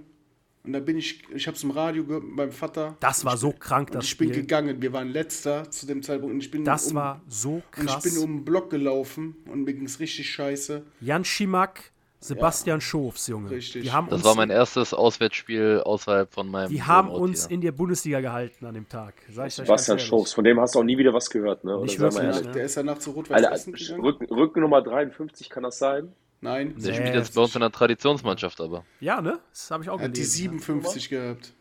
Und da bin ich, ich habe es im Radio gehört mit meinem Vater. Das war so krank, Und das ich bin Spiel. gegangen. Wir waren letzter zu dem Zeitpunkt. Und ich bin Das um, war so Und ich krass. bin um den Block gelaufen und mir ging es richtig scheiße. Jan Schimak, Sebastian Schofs, Junge. Richtig. Die haben Das uns, war mein erstes Auswärtsspiel außerhalb von meinem die haben uns hier. in der Bundesliga gehalten an dem Tag. Sag ich euch Sebastian. Schoß, von dem hast du auch nie wieder was gehört, ne? Oder Nicht wirklich, ehrlich. ne? Der ist danach zu Rot-Weiß gegangen. Rücken, Rückennummer 53 kann das sein? Nein, Der Nee, spielt jetzt bei uns in der Traditionsmannschaft aber. Ja, ne? Das habe ich auch er hat die gelesen. 57 gehabt.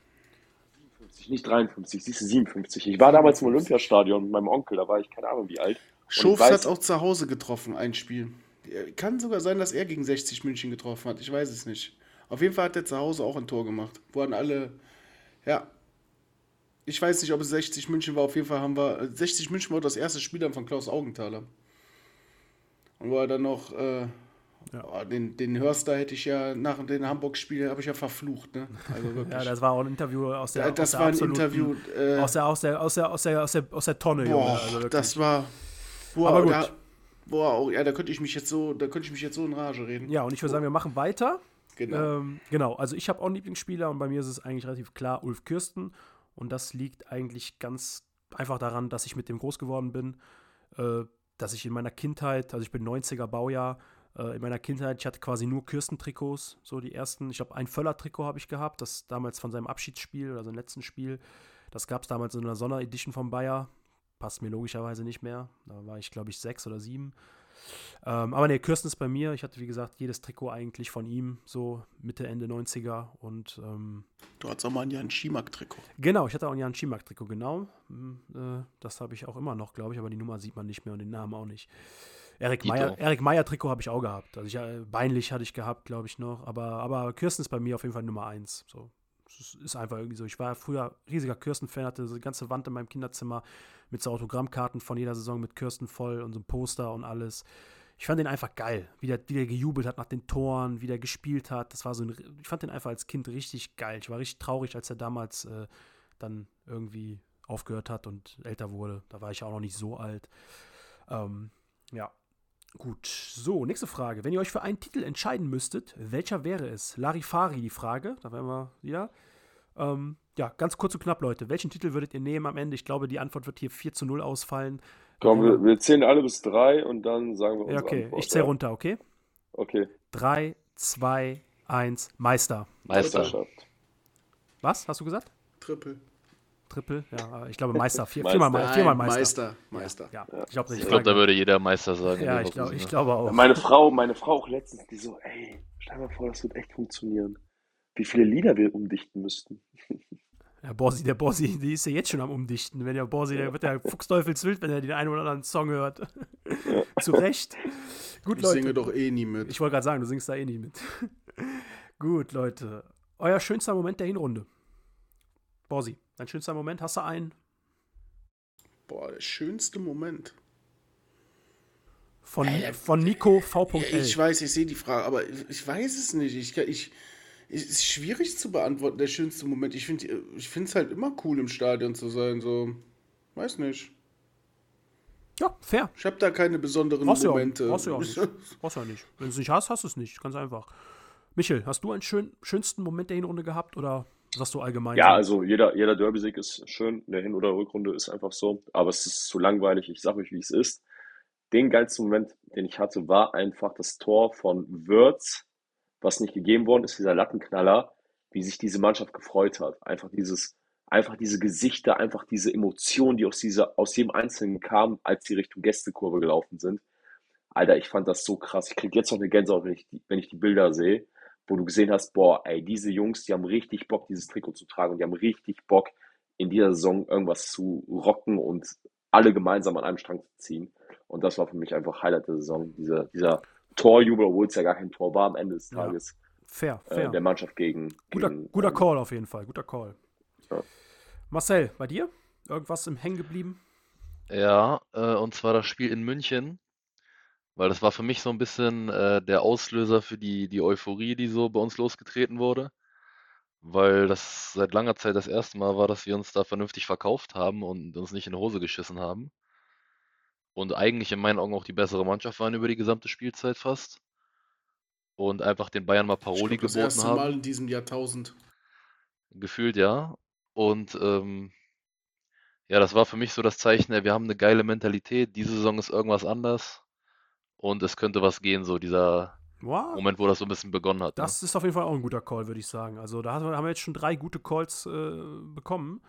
50, nicht 53, siehst du 57. Ich war damals im Olympiastadion mit meinem Onkel, da war ich keine Ahnung wie alt. Schofs weiß- hat auch zu Hause getroffen, ein Spiel. Kann sogar sein, dass er gegen 60 München getroffen hat. Ich weiß es nicht. Auf jeden Fall hat er zu Hause auch ein Tor gemacht. Dann alle. Ja. Ich weiß nicht, ob es 60 München war. Auf jeden Fall haben wir. 60 München war das erste Spiel dann von Klaus Augenthaler. Und wo er dann noch. Äh, oh, den, den Hörster hätte ich ja nach dem Hamburg-Spiel habe ich ja verflucht, ne? Also wirklich. Ja, das war auch ein Interview aus der Ja, das aus der war ein Interview. Äh, aus der aus der aus der aus der aus der, Tonne, Junge. Boah, Also wirklich. das war. Boah, Aber gut. Da, boah, auch, ja, da könnte ich mich jetzt so, da könnte ich mich jetzt so in Rage reden. ja, und ich würde sagen, wir machen weiter. Genau. Ähm, genau, also ich habe auch einen Lieblingsspieler und bei mir ist es eigentlich relativ klar Ulf Kirsten. Und das liegt eigentlich ganz einfach daran, dass ich mit dem groß geworden bin. Äh, dass ich in meiner Kindheit, also ich bin 90er Baujahr, äh, in meiner Kindheit, ich hatte quasi nur Kürsten-Trikots, so die ersten. Ich glaube, ein Völler-Trikot habe ich gehabt, das damals von seinem Abschiedsspiel oder seinem letzten Spiel. Das gab es damals in einer Sonderedition von Bayer. Passt mir logischerweise nicht mehr. Da war ich, glaube ich, sechs oder sieben. Ähm, aber ne, Kirsten ist bei mir. Ich hatte, wie gesagt, jedes Trikot eigentlich von ihm, so Mitte, Ende 90er. Und ähm, Du hattest auch mal ein Jan Schimak-Trikot. genau, ich hatte auch ein Jan Schimak-Trikot, genau. Hm, Äh, das habe ich auch immer noch, glaube ich, aber die Nummer sieht man nicht mehr und den Namen auch nicht. Erik Dito. Meyer, Erik Meyer Trikot habe ich auch gehabt. Also ich, äh, Beinlich hatte ich gehabt, glaube ich noch. Aber, aber Kirsten ist bei mir auf jeden Fall Nummer eins. So. Ist- ist einfach irgendwie so. Ich war früher riesiger Kirsten-Fan, hatte so eine ganze Wand in meinem Kinderzimmer mit so Autogrammkarten von jeder Saison mit Kirsten voll und so einem Poster und alles. Ich fand den einfach geil, wie der, wie der gejubelt hat nach den Toren, wie der gespielt hat. Das war so ein, ich fand den einfach als Kind richtig geil. Ich war richtig traurig, als er damals äh, dann irgendwie aufgehört hat und älter wurde. Da war ich auch noch nicht so alt. Ähm, ja, gut. So, nächste Frage. Wenn ihr euch für einen Titel entscheiden müsstet, welcher wäre es? Larifari die Frage. Da wären wir wieder. Ähm, ja, ganz kurz und knapp, Leute. Welchen Titel würdet ihr nehmen am Ende? Ich glaube, die Antwort wird hier 4 zu 0 ausfallen. Komm, wir, wir zählen alle bis drei und dann sagen wir Ja, unsere okay. Antwort. Ich zähle ja. runter, okay? Okay, 3, 2, 1, Meister. Meister. Meisterschaft. Was? Hast du gesagt? Triple. Triple? Ja, ich glaube Meister. Vier, Meister. viermal, Nein, viermal Meister. Meister. Meister. Ja, ich glaube, Ich glaube, da würde jeder Meister sagen. Ja, ich ich ne? glaube auch. Meine Frau, meine Frau auch letztens, die so, ey, stell dir mal vor, das wird echt funktionieren. Wie viele Lieder wir umdichten müssten. Ja, Borsi, der Borsi, die ist ja jetzt schon am Umdichten. Wenn der Borsi, der wird ja fuchsteufelswild, wenn er den einen oder anderen Song hört. Zu Recht. Gut, Ich Leute. singe doch eh nie mit. Ich wollte gerade sagen, du singst da eh nicht mit. Gut, Leute. Euer schönster Moment der Hinrunde. Borsi, dein schönster Moment, hast du einen? Boah, der schönste Moment. Von, von Nico V.L. Ich weiß, ich sehe die Frage, aber ich, weiß es nicht. Ich, ich, es ist schwierig zu beantworten, der schönste Moment. Ich finde ich es halt immer cool, im Stadion zu sein. So, weiß nicht. Ja, fair. Ich habe da keine besonderen Brauchst ja Momente. brauchst du ja auch nicht. Brauchst du ja nicht. Wenn du es nicht hast, hast du es nicht. Ganz einfach. Michel, hast du einen schön, schönsten Moment der Hinrunde gehabt oder sagst du allgemein? Ja, also jeder, jeder Derby-Sieg ist schön. In der Hin- oder Rückrunde ist einfach so. Aber es ist zu langweilig. Ich sage euch, wie es ist. Den geilsten Moment, den ich hatte, war einfach das Tor von Würz, was nicht gegeben worden ist, dieser Lattenknaller, wie sich diese Mannschaft gefreut hat. Einfach dieses, einfach diese Gesichter, einfach diese Emotionen, die aus dieser, aus jedem Einzelnen kamen, als die Richtung Gästekurve gelaufen sind. Alter, ich fand das so krass. Ich krieg jetzt noch eine Gänsehaut, wenn ich die, wenn ich die Bilder sehe, wo du gesehen hast, boah, ey, diese Jungs, die haben richtig Bock, dieses Trikot zu tragen und die haben richtig Bock, in dieser Saison irgendwas zu rocken und alle gemeinsam an einem Strang zu ziehen. Und das war für mich einfach Highlight der Saison, dieser, dieser Torjubel, obwohl es ja gar kein Tor war am Ende des Ja, Tages, Fair, äh, fair. der Mannschaft gegen, guter gegen guter ähm, Call auf jeden Fall. Guter Call. Ja. Marcel, bei dir? Irgendwas im Hängen geblieben? Ja, äh, und zwar das Spiel in München, weil das war für mich so ein bisschen äh, der Auslöser für die, die Euphorie, die so bei uns losgetreten wurde, weil das seit langer Zeit das erste Mal war, dass wir uns da vernünftig verkauft haben und uns nicht in die Hose geschissen haben. Und eigentlich in meinen Augen auch die bessere Mannschaft waren über die gesamte Spielzeit fast. Und einfach den Bayern mal Ich Paroli glaub, das geboten erste haben. Mal in diesem Jahrtausend. Gefühlt ja. Und ähm, ja, das war für mich so das Zeichen, wir haben eine geile Mentalität. Diese Saison ist irgendwas anders und es könnte was gehen, so dieser Wow. Moment, wo das so ein bisschen begonnen hat. Ne? Das ist auf jeden Fall auch ein guter Call, würde ich sagen. Also da haben wir haben wir jetzt schon drei gute Calls äh, bekommen.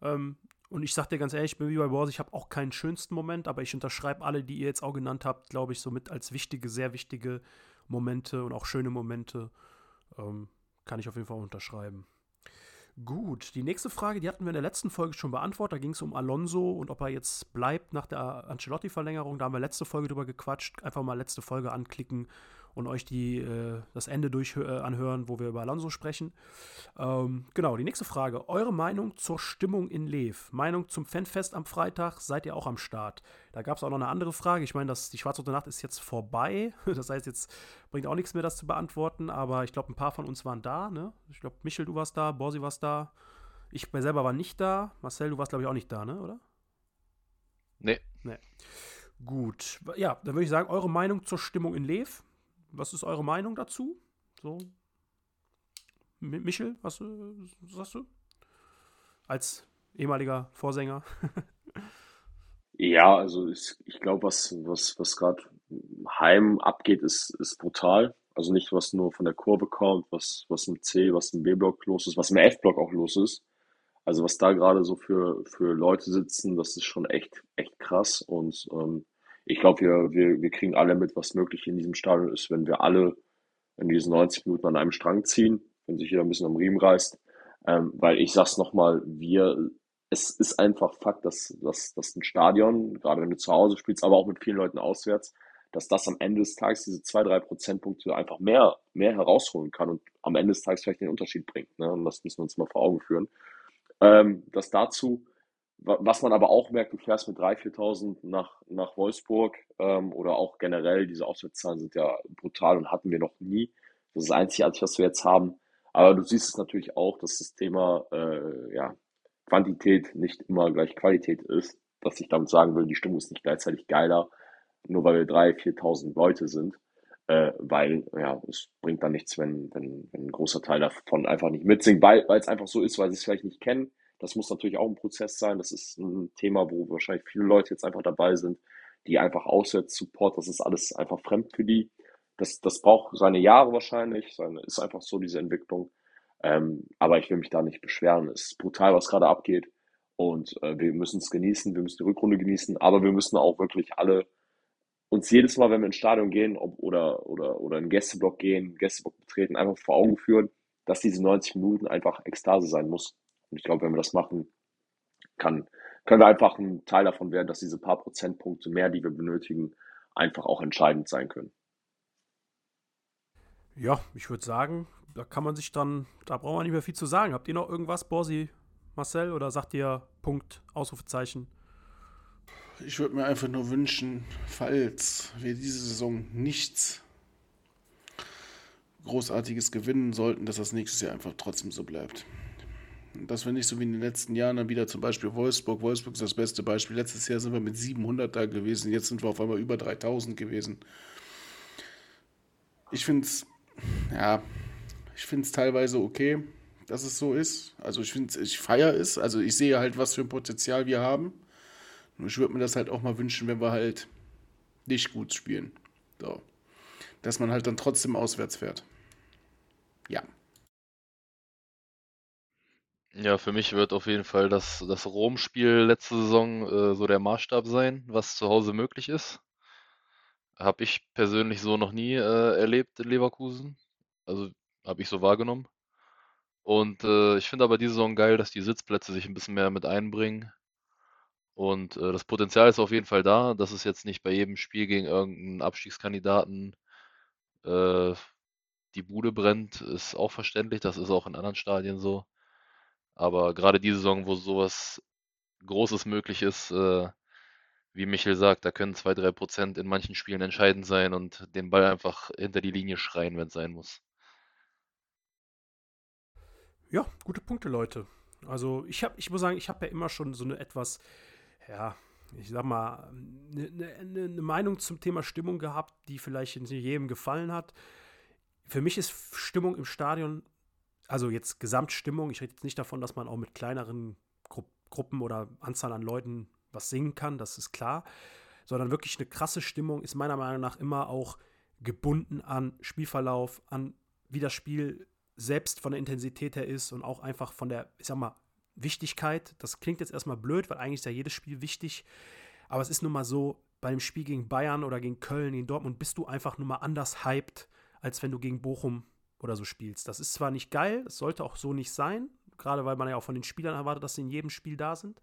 Ähm, und ich sag dir ganz ehrlich, ich bin wie bei Wars, ich habe auch keinen schönsten Moment, aber ich unterschreibe alle, die ihr jetzt auch genannt habt, glaube ich, somit als wichtige, sehr wichtige Momente und auch schöne Momente. Ähm, kann ich auf jeden Fall unterschreiben. Gut, die nächste Frage, die hatten wir in der letzten Folge schon beantwortet. Da ging es um Alonso und ob er jetzt bleibt nach der Ancelotti-Verlängerung. Da haben wir letzte Folge drüber gequatscht. Einfach mal letzte Folge anklicken und euch die, äh, das Ende durch äh, anhören, wo wir über Alonso sprechen. Ähm, genau, die nächste Frage. Eure Meinung zur Stimmung in Lev? Meinung zum Fanfest am Freitag? Seid ihr auch am Start? Da gab es auch noch eine andere Frage. Ich meine, die Schwarze Nacht ist jetzt vorbei. Das heißt, jetzt bringt auch nichts mehr, das zu beantworten. Aber ich glaube, ein paar von uns waren da. Ne? Ich glaube, Michel, du warst da, Borsi warst da. Ich selber war nicht da. Marcel, du warst, glaube ich, auch nicht da, ne? oder? Nee, Gut. Ja, dann würde ich sagen, eure Meinung zur Stimmung in Lev. Was ist eure Meinung dazu? So. Mi- Michel, was äh, sagst du? Als ehemaliger Vorsänger. Ja, also ich, ich glaube, was, was, was gerade heim abgeht, ist, ist brutal. Also nicht, was nur von der Kurve kommt, was, was im C, was im B-Block los ist, was im F-Block auch los ist. Also was da gerade so für, für Leute sitzen, das ist schon echt, echt krass. Und ähm, ich glaube, wir, wir, wir kriegen alle mit, was möglich in diesem Stadion ist, wenn wir alle in diesen 90 Minuten an einem Strang ziehen, wenn sich jeder ein bisschen am Riemen reißt. Ähm, weil ich sag's nochmal, wir, es ist einfach Fakt, dass, dass, dass ein Stadion, gerade wenn du zu Hause spielst, aber auch mit vielen Leuten auswärts, dass das am Ende des Tages diese zwei, drei Prozentpunkte einfach mehr, mehr herausholen kann und am Ende des Tages vielleicht den Unterschied bringt. Ne? Und das müssen wir uns mal vor Augen führen. Ähm, das dazu, was man aber auch merkt, du fährst mit 3.000, 4.000 nach, nach Wolfsburg ähm, oder auch generell, diese Auswärtszahlen sind ja brutal und hatten wir noch nie. Das ist das Einzige, was wir jetzt haben. Aber du siehst es natürlich auch, dass das Thema äh, ja, Quantität nicht immer gleich Qualität ist. Dass ich damit sagen will, die Stimmung ist nicht gleichzeitig geiler, nur weil wir 3.000, 4.000 Leute sind. Äh, weil ja, es bringt dann nichts, wenn, wenn, wenn ein großer Teil davon einfach nicht mitsingt, weil es einfach so ist, weil sie es vielleicht nicht kennen. Das muss natürlich auch ein Prozess sein. Das ist ein Thema, wo wahrscheinlich viele Leute jetzt einfach dabei sind, die einfach auswärts Support, das ist alles einfach fremd für die. Das, das braucht seine Jahre wahrscheinlich, seine, ist einfach so diese Entwicklung. Ähm, aber ich will mich da nicht beschweren. Es ist brutal, was gerade abgeht. Und äh, wir müssen es genießen, wir müssen die Rückrunde genießen, aber wir müssen auch wirklich alle uns jedes Mal, wenn wir ins Stadion gehen ob, oder, oder, oder in Gästeblock gehen, Gästeblock betreten, einfach vor Augen führen, dass diese 90 Minuten einfach Ekstase sein muss. Und ich glaube, wenn wir das machen, kann, können wir einfach ein Teil davon werden, dass diese paar Prozentpunkte mehr, die wir benötigen, einfach auch entscheidend sein können. Ja, ich würde sagen, da kann man sich dann, da braucht man nicht mehr viel zu sagen. Habt ihr noch irgendwas, Borsi, Marcel, oder sagt ihr Punkt, Ausrufezeichen? Ich würde mir einfach nur wünschen, falls wir diese Saison nichts Großartiges gewinnen sollten, dass das nächstes Jahr einfach trotzdem so bleibt. Dass wir nicht so wie in den letzten Jahren dann wieder zum Beispiel Wolfsburg, Wolfsburg ist das beste Beispiel. Letztes Jahr sind wir mit 700 da gewesen, jetzt sind wir auf einmal über 3000 gewesen. Ich finde es ja, ich finde es teilweise okay, dass es so ist. Also ich finde ich feiere es. Also ich sehe halt, was für ein Potenzial wir haben. Und ich würde mir das halt auch mal wünschen, wenn wir halt nicht gut spielen. So. Dass man halt dann trotzdem auswärts fährt. Ja. Ja, für mich wird auf jeden Fall das, das Rom-Spiel letzte Saison äh, so der Maßstab sein, was zu Hause möglich ist. Habe ich persönlich so noch nie äh, erlebt in Leverkusen. Also habe ich so wahrgenommen. Und äh, ich finde aber diese Saison geil, dass die Sitzplätze sich ein bisschen mehr mit einbringen. Und äh, das Potenzial ist auf jeden Fall da, dass es jetzt nicht bei jedem Spiel gegen irgendeinen Abstiegskandidaten äh, die Bude brennt, ist auch verständlich. Das ist auch in anderen Stadien so. Aber gerade diese Saison, wo sowas Großes möglich ist, äh, wie Michel sagt, da können zwei, drei Prozent in manchen Spielen entscheidend sein und den Ball einfach hinter die Linie schreien, wenn es sein muss. Ja, gute Punkte, Leute. Also ich habe, ich muss sagen, ich habe ja immer schon so eine etwas, ja, ich sag mal, eine, eine, eine Meinung zum Thema Stimmung gehabt, die vielleicht nicht jedem gefallen hat. Für mich ist Stimmung im Stadion, also jetzt Gesamtstimmung, ich rede jetzt nicht davon, dass man auch mit kleineren Gru Gruppen oder Anzahl an Leuten was singen kann, das ist klar, sondern wirklich eine krasse Stimmung ist meiner Meinung nach immer auch gebunden an Spielverlauf, an wie das Spiel selbst von der Intensität her ist und auch einfach von der, ich sag mal, Wichtigkeit. Das klingt jetzt erstmal blöd, weil eigentlich ist ja jedes Spiel wichtig. Aber es ist nun mal so, bei dem Spiel gegen Bayern oder gegen Köln, gegen Dortmund, bist du einfach nun mal anders hyped, als wenn du gegen Bochum oder so spielst. Das ist zwar nicht geil, es sollte auch so nicht sein, gerade weil man ja auch von den Spielern erwartet, dass sie in jedem Spiel da sind.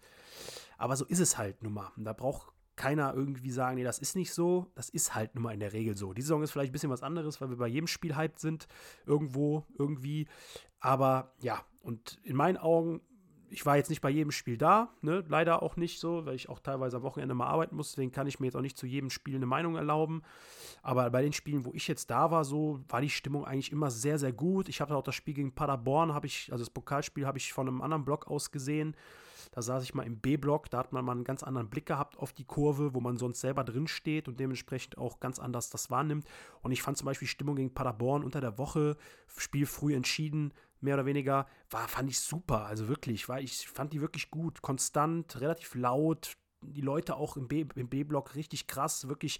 Aber so ist es halt nun mal. Da braucht keiner irgendwie sagen, nee, das ist nicht so. Das ist halt nun mal in der Regel so. Die Saison ist vielleicht ein bisschen was anderes, weil wir bei jedem Spiel hyped sind. Irgendwo, irgendwie. Aber ja, und in meinen Augen, ich war jetzt nicht bei jedem Spiel da, ne? leider auch nicht so, weil ich auch teilweise am Wochenende mal arbeiten muss. Deswegen kann ich mir jetzt auch nicht zu jedem Spiel eine Meinung erlauben. Aber bei den Spielen, wo ich jetzt da war, so war die Stimmung eigentlich immer sehr, sehr gut. Ich habe auch das Spiel gegen Paderborn, habe ich, also das Pokalspiel habe ich von einem anderen Block aus gesehen. Da saß ich mal im B-Block, da hat man mal einen ganz anderen Blick gehabt auf die Kurve, wo man sonst selber drin steht und dementsprechend auch ganz anders das wahrnimmt. Und ich fand zum Beispiel Stimmung gegen Paderborn unter der Woche, Spiel früh entschieden, mehr oder weniger, war, fand ich super. Also wirklich, war, ich fand die wirklich gut, konstant, relativ laut, die Leute auch im B-Block richtig krass. Wirklich,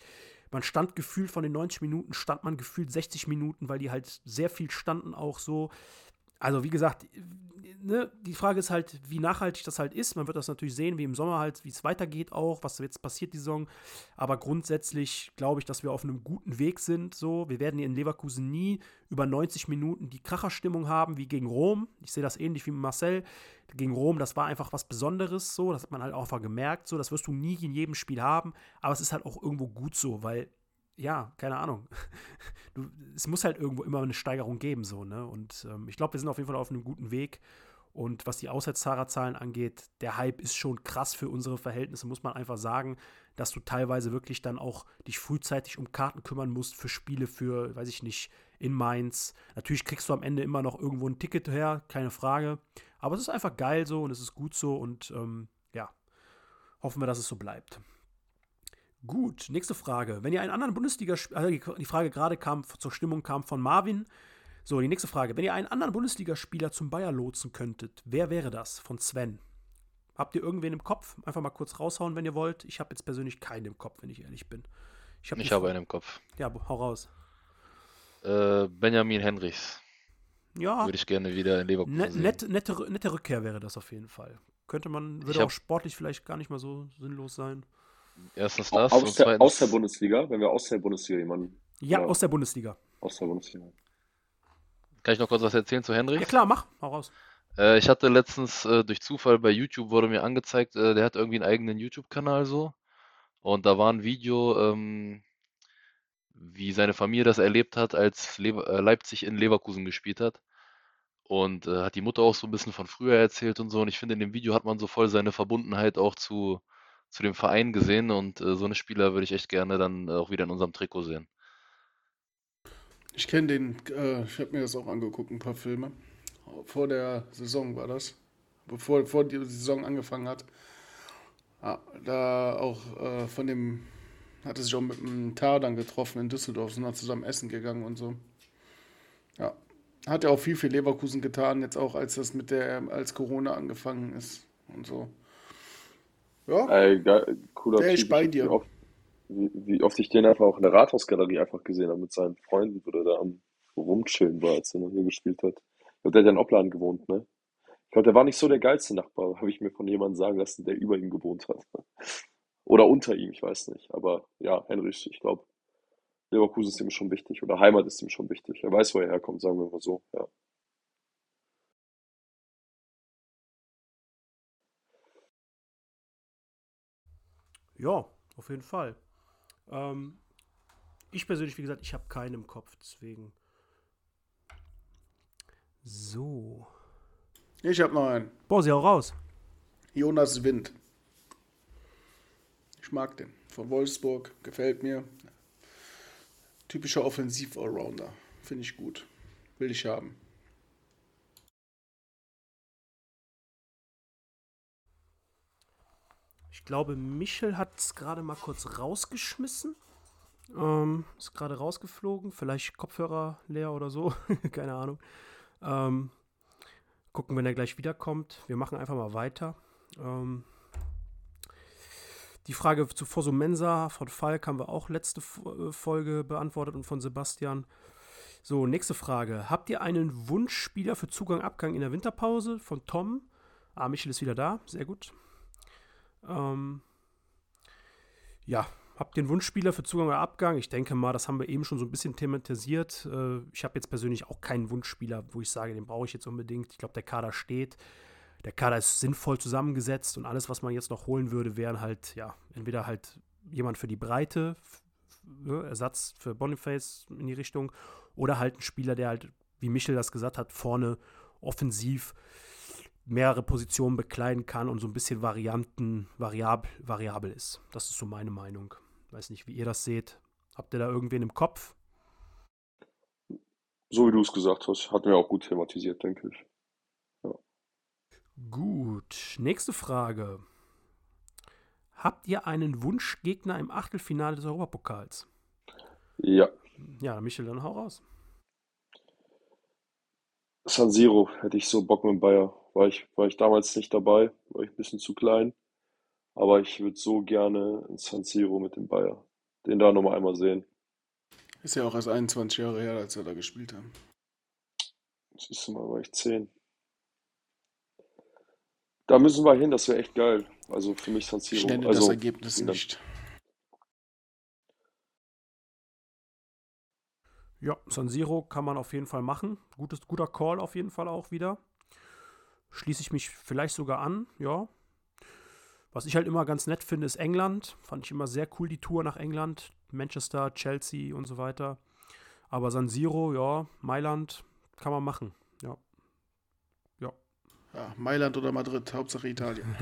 man stand gefühlt von den 90 Minuten, stand man gefühlt 60 Minuten, weil die halt sehr viel standen auch so. Also wie gesagt, ne, die Frage ist halt, wie nachhaltig das halt ist. Man wird das natürlich sehen, wie im Sommer halt, wie es weitergeht auch, was jetzt passiert die Saison. Aber grundsätzlich glaube ich, dass wir auf einem guten Weg sind. So, wir werden hier in Leverkusen nie über 90 Minuten die Kracherstimmung haben wie gegen Rom. Ich sehe das ähnlich wie mit Marcel. Gegen Rom, das war einfach was Besonderes. So, das hat man halt auch gemerkt. So, das wirst du nie in jedem Spiel haben. Aber es ist halt auch irgendwo gut so, weil ja, keine Ahnung. Du, es muss halt irgendwo immer eine Steigerung geben, so, ne? Und ähm, ich glaube, wir sind auf jeden Fall auf einem guten Weg. Und was die Auswärtszahlerzahlen angeht, der Hype ist schon krass für unsere Verhältnisse, muss man einfach sagen, dass du teilweise wirklich dann auch dich frühzeitig um Karten kümmern musst für Spiele für, weiß ich nicht, in Mainz. Natürlich kriegst du am Ende immer noch irgendwo ein Ticket her, keine Frage. Aber es ist einfach geil so und es ist gut so und ähm, ja, hoffen wir, dass es so bleibt. Gut, nächste Frage. Wenn ihr einen anderen Bundesliga, also die Frage gerade kam zur Stimmung kam von Marvin. So, die nächste Frage. Wenn ihr einen anderen Bundesligaspieler zum Bayer lotsen könntet, wer wäre das? Von Sven. Habt ihr irgendwen im Kopf? Einfach mal kurz raushauen, wenn ihr wollt. Ich habe jetzt persönlich keinen im Kopf, wenn ich ehrlich bin. Ich, hab ich habe einen im Kopf. Ja, hau raus. Äh, Benjamin Henrichs. Ja. Würde ich gerne wieder in Leverkusen net, sehen. Nette, nette, nette Rückkehr wäre das auf jeden Fall. Könnte man, würde hab- auch sportlich vielleicht gar nicht mal so sinnlos sein. Erstens das Aus der, zweitens. aus der Bundesliga, wenn wir aus der Bundesliga jemanden. Ja, aus der Bundesliga. Aus der Bundesliga. Kann ich noch kurz was erzählen zu Henrichs? Ja klar, mach, hau raus. Äh, ich hatte letztens äh, durch Zufall bei YouTube wurde mir angezeigt, äh, der hat irgendwie einen eigenen YouTube-Kanal so. Und da war ein Video, ähm, wie seine Familie das erlebt hat, als Lever äh, Leipzig in Leverkusen gespielt hat. Und äh, hat die Mutter auch so ein bisschen von früher erzählt und so. Und ich finde, in dem Video hat man so voll seine Verbundenheit auch zu, zu dem Verein gesehen. Und äh, so eine Spieler würde ich echt gerne dann äh, auch wieder in unserem Trikot sehen. Ich kenne den, äh, ich habe mir das auch angeguckt, ein paar Filme. Vor der Saison war das. Bevor, bevor die Saison angefangen hat. Ja, da auch äh, von dem, hat er sich auch mit dem Tar dann getroffen in Düsseldorf, sind dann zusammen essen gegangen und so. Ja. Hat ja auch viel für Leverkusen getan, jetzt auch als das mit der, als Corona angefangen ist und so. Ja, geil, cooler Der ist Typ. bei Ich- dir. Wie oft, wie, wie oft ich den einfach auch in der Rathausgalerie einfach gesehen habe mit seinen Freunden, wo der da am rumchillen war, als er noch hier gespielt hat. Ich glaube, der hat ja in Opladen gewohnt, ne? Ich glaube, der war nicht so der geilste Nachbar, habe ich mir von jemandem sagen lassen, der über ihm gewohnt hat. Oder unter ihm, ich weiß nicht. Aber ja, Henrich, ich glaube, Leverkusen ist ihm schon wichtig. Oder Heimat ist ihm schon wichtig. Er weiß, wo er herkommt, sagen wir mal so. Ja. Ja, auf jeden Fall. Ähm, ich persönlich, wie gesagt, ich habe keinen im Kopf, deswegen. So. ich habe noch einen. Boah, sie auch raus. Jonas Wind. Ich mag den. Von Wolfsburg. Gefällt mir. Typischer Offensiv-Allrounder. Finde ich gut. Will ich haben. Glaube, Michel hat es gerade mal kurz rausgeschmissen. Ähm, ist gerade rausgeflogen. Vielleicht Kopfhörer leer oder so. Keine Ahnung. Ähm, gucken, wenn er gleich wiederkommt. Wir machen einfach mal weiter. Ähm, die Frage zu Fosumensa von Falk haben wir auch letzte äh, Folge beantwortet und von Sebastian. So, nächste Frage. Habt ihr einen Wunschspieler für Zugang, Abgang in der Winterpause von Tom? Ah, Michel ist wieder da. Sehr gut. Ähm, ja, ihr einen Wunschspieler für Zugang oder Abgang? Ich denke mal, das haben wir eben schon so ein bisschen thematisiert. Äh, ich habe jetzt persönlich auch keinen Wunschspieler, wo ich sage, den brauche ich jetzt unbedingt. Ich glaube, der Kader steht. Der Kader ist sinnvoll zusammengesetzt und alles, was man jetzt noch holen würde, wären halt, ja, entweder halt jemand für die Breite, ne, Ersatz für Boniface in die Richtung, oder halt ein Spieler, der halt, wie Michel das gesagt hat, vorne offensiv mehrere Positionen bekleiden kann und so ein bisschen Varianten, variabel, variabel ist. Das ist so meine Meinung. Weiß nicht, wie ihr das seht. Habt ihr da irgendwen im Kopf? So wie du es gesagt hast, hatten wir auch gut thematisiert, denke ich. Gut. Nächste Frage. Habt ihr einen Wunschgegner im Achtelfinale des Europapokals? Ja, Ja, Michel, dann hau raus. San Siro hätte ich so Bock mit Bayer. War ich, war ich damals nicht dabei, war ich ein bisschen zu klein. Aber ich würde so gerne ins San Siro mit dem Bayer. Den da nochmal einmal sehen. Ist ja auch erst 21 Jahre her, als wir da gespielt haben. Siehst du mal, war ich 10. Da müssen wir hin, das wäre echt geil. Also für mich San Ich Siro. nenne das Also, Ergebnis Milan. nicht. Ja, San Siro kann man auf jeden Fall machen. Gutes, guter Call auf jeden Fall auch wieder. Schließe ich mich vielleicht sogar an, ja. Was ich halt immer ganz nett finde, ist England. Fand ich immer sehr cool, die Tour nach England. Manchester, Chelsea und so weiter. Aber San Siro, ja, Mailand kann man machen. Ja. Ja. Ja, Mailand oder Madrid, Hauptsache Italien.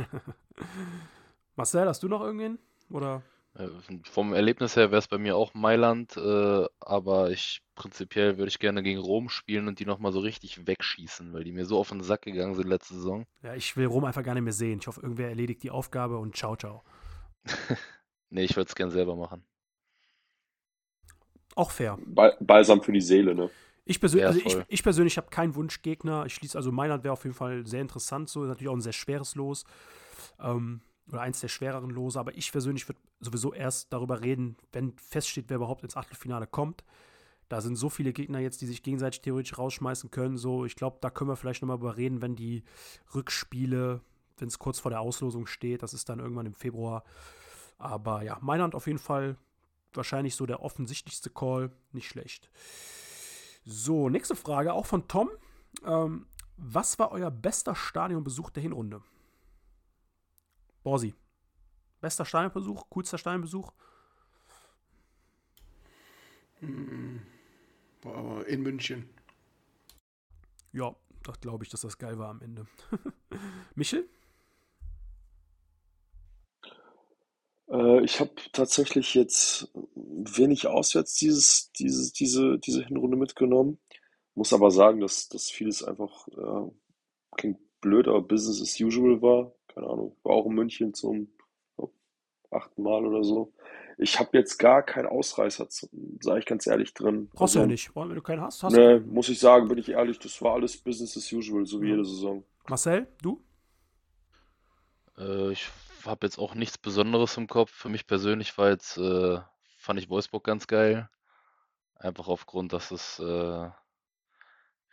Marcel, hast du noch irgendwen? Oder? Äh, Vom Erlebnis her wäre es bei mir auch Mailand, äh, aber ich prinzipiell würde ich gerne gegen Rom spielen und die nochmal so richtig wegschießen, weil die mir so auf den Sack gegangen sind letzte Saison. Ja, ich will Rom einfach gar nicht mehr sehen. Ich hoffe, irgendwer erledigt die Aufgabe und ciao, ciao. Nee, ich würde es gern selber machen. Auch fair. Bal Balsam für die Seele, ne? Ich, persö Ja, also ich, ich persönlich habe keinen Wunschgegner. Ich schließe, also Mailand wäre auf jeden Fall sehr interessant, so ist natürlich auch ein sehr schweres Los. Ähm, oder eins der schwereren Lose, aber ich persönlich würde sowieso erst darüber reden, wenn feststeht, wer überhaupt ins Achtelfinale kommt. Da sind so viele Gegner jetzt, die sich gegenseitig theoretisch rausschmeißen können. So, ich glaube, da können wir vielleicht nochmal drüber reden, wenn die Rückspiele, wenn es kurz vor der Auslosung steht, das ist dann irgendwann im Februar. Aber ja, Mailand auf jeden Fall wahrscheinlich so der offensichtlichste Call. Nicht schlecht. So, nächste Frage, auch von Tom. Ähm, was war euer bester Stadionbesuch der Hinrunde? Borsi. Bester Stadionbesuch, coolster Stadionbesuch? Boah, in München. Ja, das glaube ich, dass das geil war am Ende. Michel? Äh, ich habe tatsächlich jetzt wenig auswärts dieses, dieses, diese, diese Hinrunde mitgenommen. Muss aber sagen, dass, dass vieles einfach, äh, klingt blöd, aber Business as usual war. Keine Ahnung, war auch in München zum glaub, achten Mal oder so. Ich habe jetzt gar keinen Ausreißer, sage ich ganz ehrlich, drin. Brauchst du ja Also, nicht. Wenn du keinen hast, hast Ne, du. muss ich sagen, bin ich ehrlich, das war alles Business as usual, so wie Ja. jede Saison. Marcel, du? Äh, ich habe jetzt auch nichts Besonderes im Kopf. Für mich persönlich war jetzt, äh, fand ich Wolfsburg ganz geil. Einfach aufgrund, dass es äh,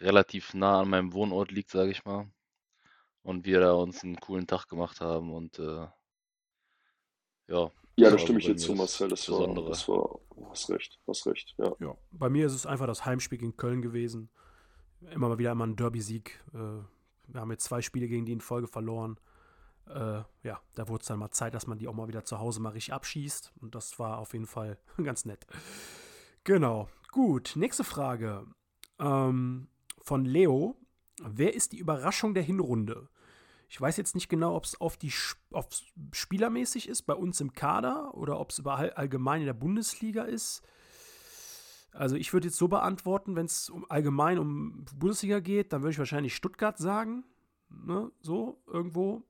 relativ nah an meinem Wohnort liegt, sage ich mal. Und wir da uns einen coolen Tag gemacht haben und äh, ja, Ja, da war stimme ich dir zu, Marcel. Das war, Besondere. das war, du hast recht, du hast recht, ja. Ja, bei mir ist es einfach das Heimspiel gegen Köln gewesen. Immer mal wieder immer ein Derby-Sieg. Äh, wir haben jetzt zwei Spiele gegen die in Folge verloren. Äh, ja, da wurde es dann mal Zeit, dass man die auch mal wieder zu Hause mal richtig abschießt. Und das war auf jeden Fall ganz nett. Genau. Gut, nächste Frage. Ähm, von Leo. Wer ist die Überraschung der Hinrunde? Ich weiß jetzt nicht genau, ob es auf die auf's spielermäßig ist, bei uns im Kader oder ob es überall allgemein in der Bundesliga ist. Also ich würde jetzt so beantworten, wenn es um allgemein um Bundesliga geht, dann würde ich wahrscheinlich Stuttgart sagen. Ne? So, irgendwo.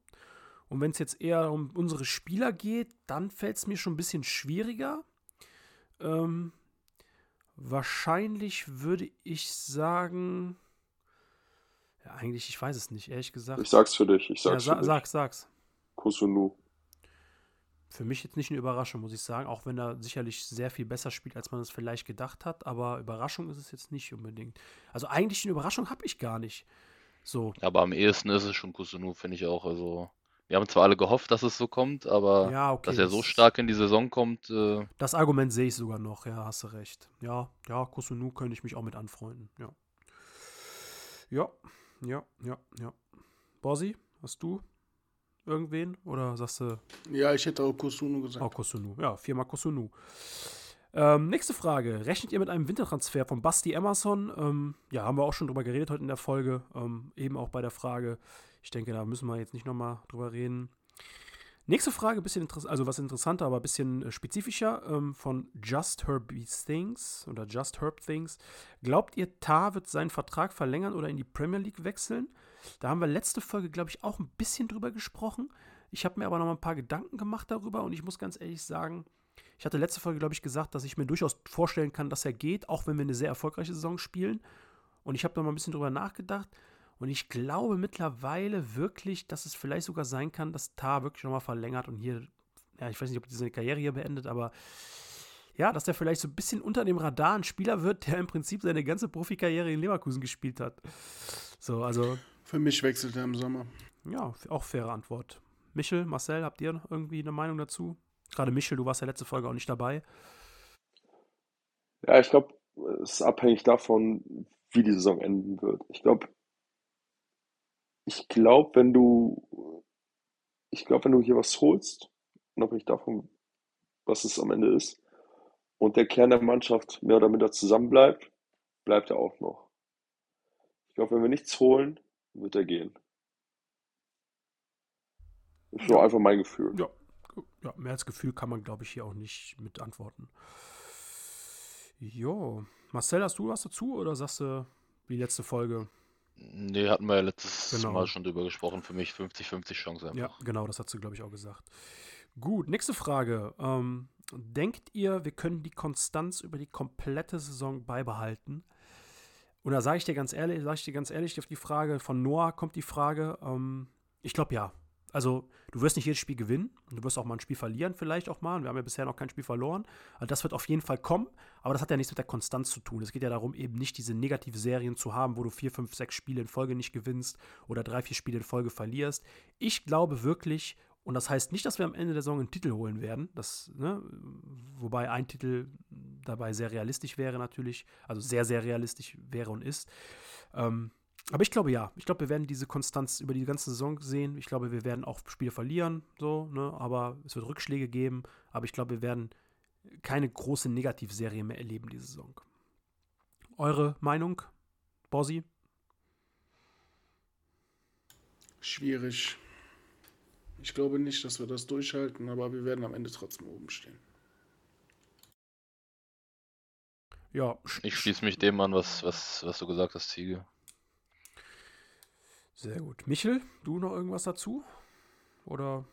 Und wenn es jetzt eher um unsere Spieler geht, dann fällt es mir schon ein bisschen schwieriger. Ähm, wahrscheinlich würde ich sagen. Ja, eigentlich, ich weiß es nicht, ehrlich gesagt. Ich sag's für dich, ich ja, sag's sa für dich. sag's, sag's. Kusunu. Für mich jetzt nicht eine Überraschung, muss ich sagen, auch wenn er sicherlich sehr viel besser spielt, als man es vielleicht gedacht hat, aber Überraschung ist es jetzt nicht unbedingt. Also eigentlich eine Überraschung habe ich gar nicht. So, Aber am ehesten ist es schon Kusunu, finde ich auch. Also, wir haben zwar alle gehofft, dass es so kommt, aber ja, okay. dass er so das- stark in die Saison kommt, äh, Das Argument sehe ich sogar noch, ja, hast du recht. Ja, ja, Kusunu könnte ich mich auch mit anfreunden, ja. Ja, ja, ja, ja. Borsi, hast du irgendwen? Oder sagst du, Ja, ich hätte auch Kusunu oh, gesagt. Kusunu? Ja, viermal Kusunu. Ähm, nächste Frage. Rechnet ihr mit einem Wintertransfer von Basti Emerson? Ähm, ja, haben wir auch schon drüber geredet heute in der Folge. Ähm, eben auch bei der Frage. Ich denke, da müssen wir jetzt nicht nochmal drüber reden. Nächste Frage, bisschen also was interessanter, aber ein bisschen äh, spezifischer, ähm, von Just Herb Things oder Just Herb Things. Glaubt ihr, Tar wird seinen Vertrag verlängern oder in die Premier League wechseln? Da haben wir letzte Folge, glaube ich, auch ein bisschen drüber gesprochen. Ich habe mir aber noch mal ein paar Gedanken gemacht darüber und ich muss ganz ehrlich sagen, ich hatte letzte Folge, glaube ich, gesagt, dass ich mir durchaus vorstellen kann, dass er geht, auch wenn wir eine sehr erfolgreiche Saison spielen. Und ich habe da mal ein bisschen drüber nachgedacht. Und ich glaube mittlerweile wirklich, dass es vielleicht sogar sein kann, dass Tar wirklich nochmal verlängert und hier, ja, ich weiß nicht, ob diese Karriere hier beendet, aber ja, dass der vielleicht so ein bisschen unter dem Radar ein Spieler wird, der im Prinzip seine ganze Profikarriere in Leverkusen gespielt hat. So, also. Für mich wechselt er im Sommer. Ja, auch faire Antwort. Michel, Marcel, habt ihr irgendwie eine Meinung dazu? Gerade Michel, du warst ja letzte Folge auch nicht dabei. Ja, ich glaube, es ist abhängig davon, wie die Saison enden wird. Ich glaube, ich glaube, wenn du, ich glaube, wenn du hier was holst, unabhängig davon, was es am Ende ist, und der Kern der Mannschaft mehr oder minder zusammenbleibt, bleibt er auch noch. Ich glaube, wenn wir nichts holen, wird er gehen. Das ist so einfach mein Gefühl. Ja. ja, mehr als Gefühl kann man, glaube ich, hier auch nicht mit antworten. Jo. Marcel, hast du was dazu oder sagst du wie letzte Folge? Nee, hatten wir ja letztes Genau. Mal schon drüber gesprochen. Für mich 50-50 Chance einfach. Ja, genau, das hat sie, glaube ich, auch gesagt. Gut, nächste Frage. Ähm, denkt ihr, wir können die Konstanz über die komplette Saison beibehalten? Und da sage ich dir ganz ehrlich, sage ich dir ganz ehrlich, auf die Frage von Noah kommt die Frage. Ähm, ich glaube ja. Also, du wirst nicht jedes Spiel gewinnen. Du wirst auch mal ein Spiel verlieren, vielleicht auch mal. Wir haben ja bisher noch kein Spiel verloren. Also das wird auf jeden Fall kommen. Aber das hat ja nichts mit der Konstanz zu tun. Es geht ja darum, eben nicht diese negative Serien zu haben, wo du vier, fünf, sechs Spiele in Folge nicht gewinnst oder drei, vier Spiele in Folge verlierst. Ich glaube wirklich, und das heißt nicht, dass wir am Ende der Saison einen Titel holen werden. Das, ne, wobei ein Titel dabei sehr realistisch wäre natürlich, also sehr, sehr realistisch wäre und ist. Ähm, aber ich glaube ja. Ich glaube, wir werden diese Konstanz über die ganze Saison sehen. Ich glaube, wir werden auch Spiele verlieren, so, ne? Aber es wird Rückschläge geben. Aber ich glaube, wir werden keine große Negativserie mehr erleben diese Saison. Eure Meinung, Bossi? Schwierig. Ich glaube nicht, dass wir das durchhalten, aber wir werden am Ende trotzdem oben stehen. Ja, Ich schließe mich dem an, was, was, was du gesagt hast, Ziege. Sehr gut. Michel, du noch irgendwas dazu? Oder?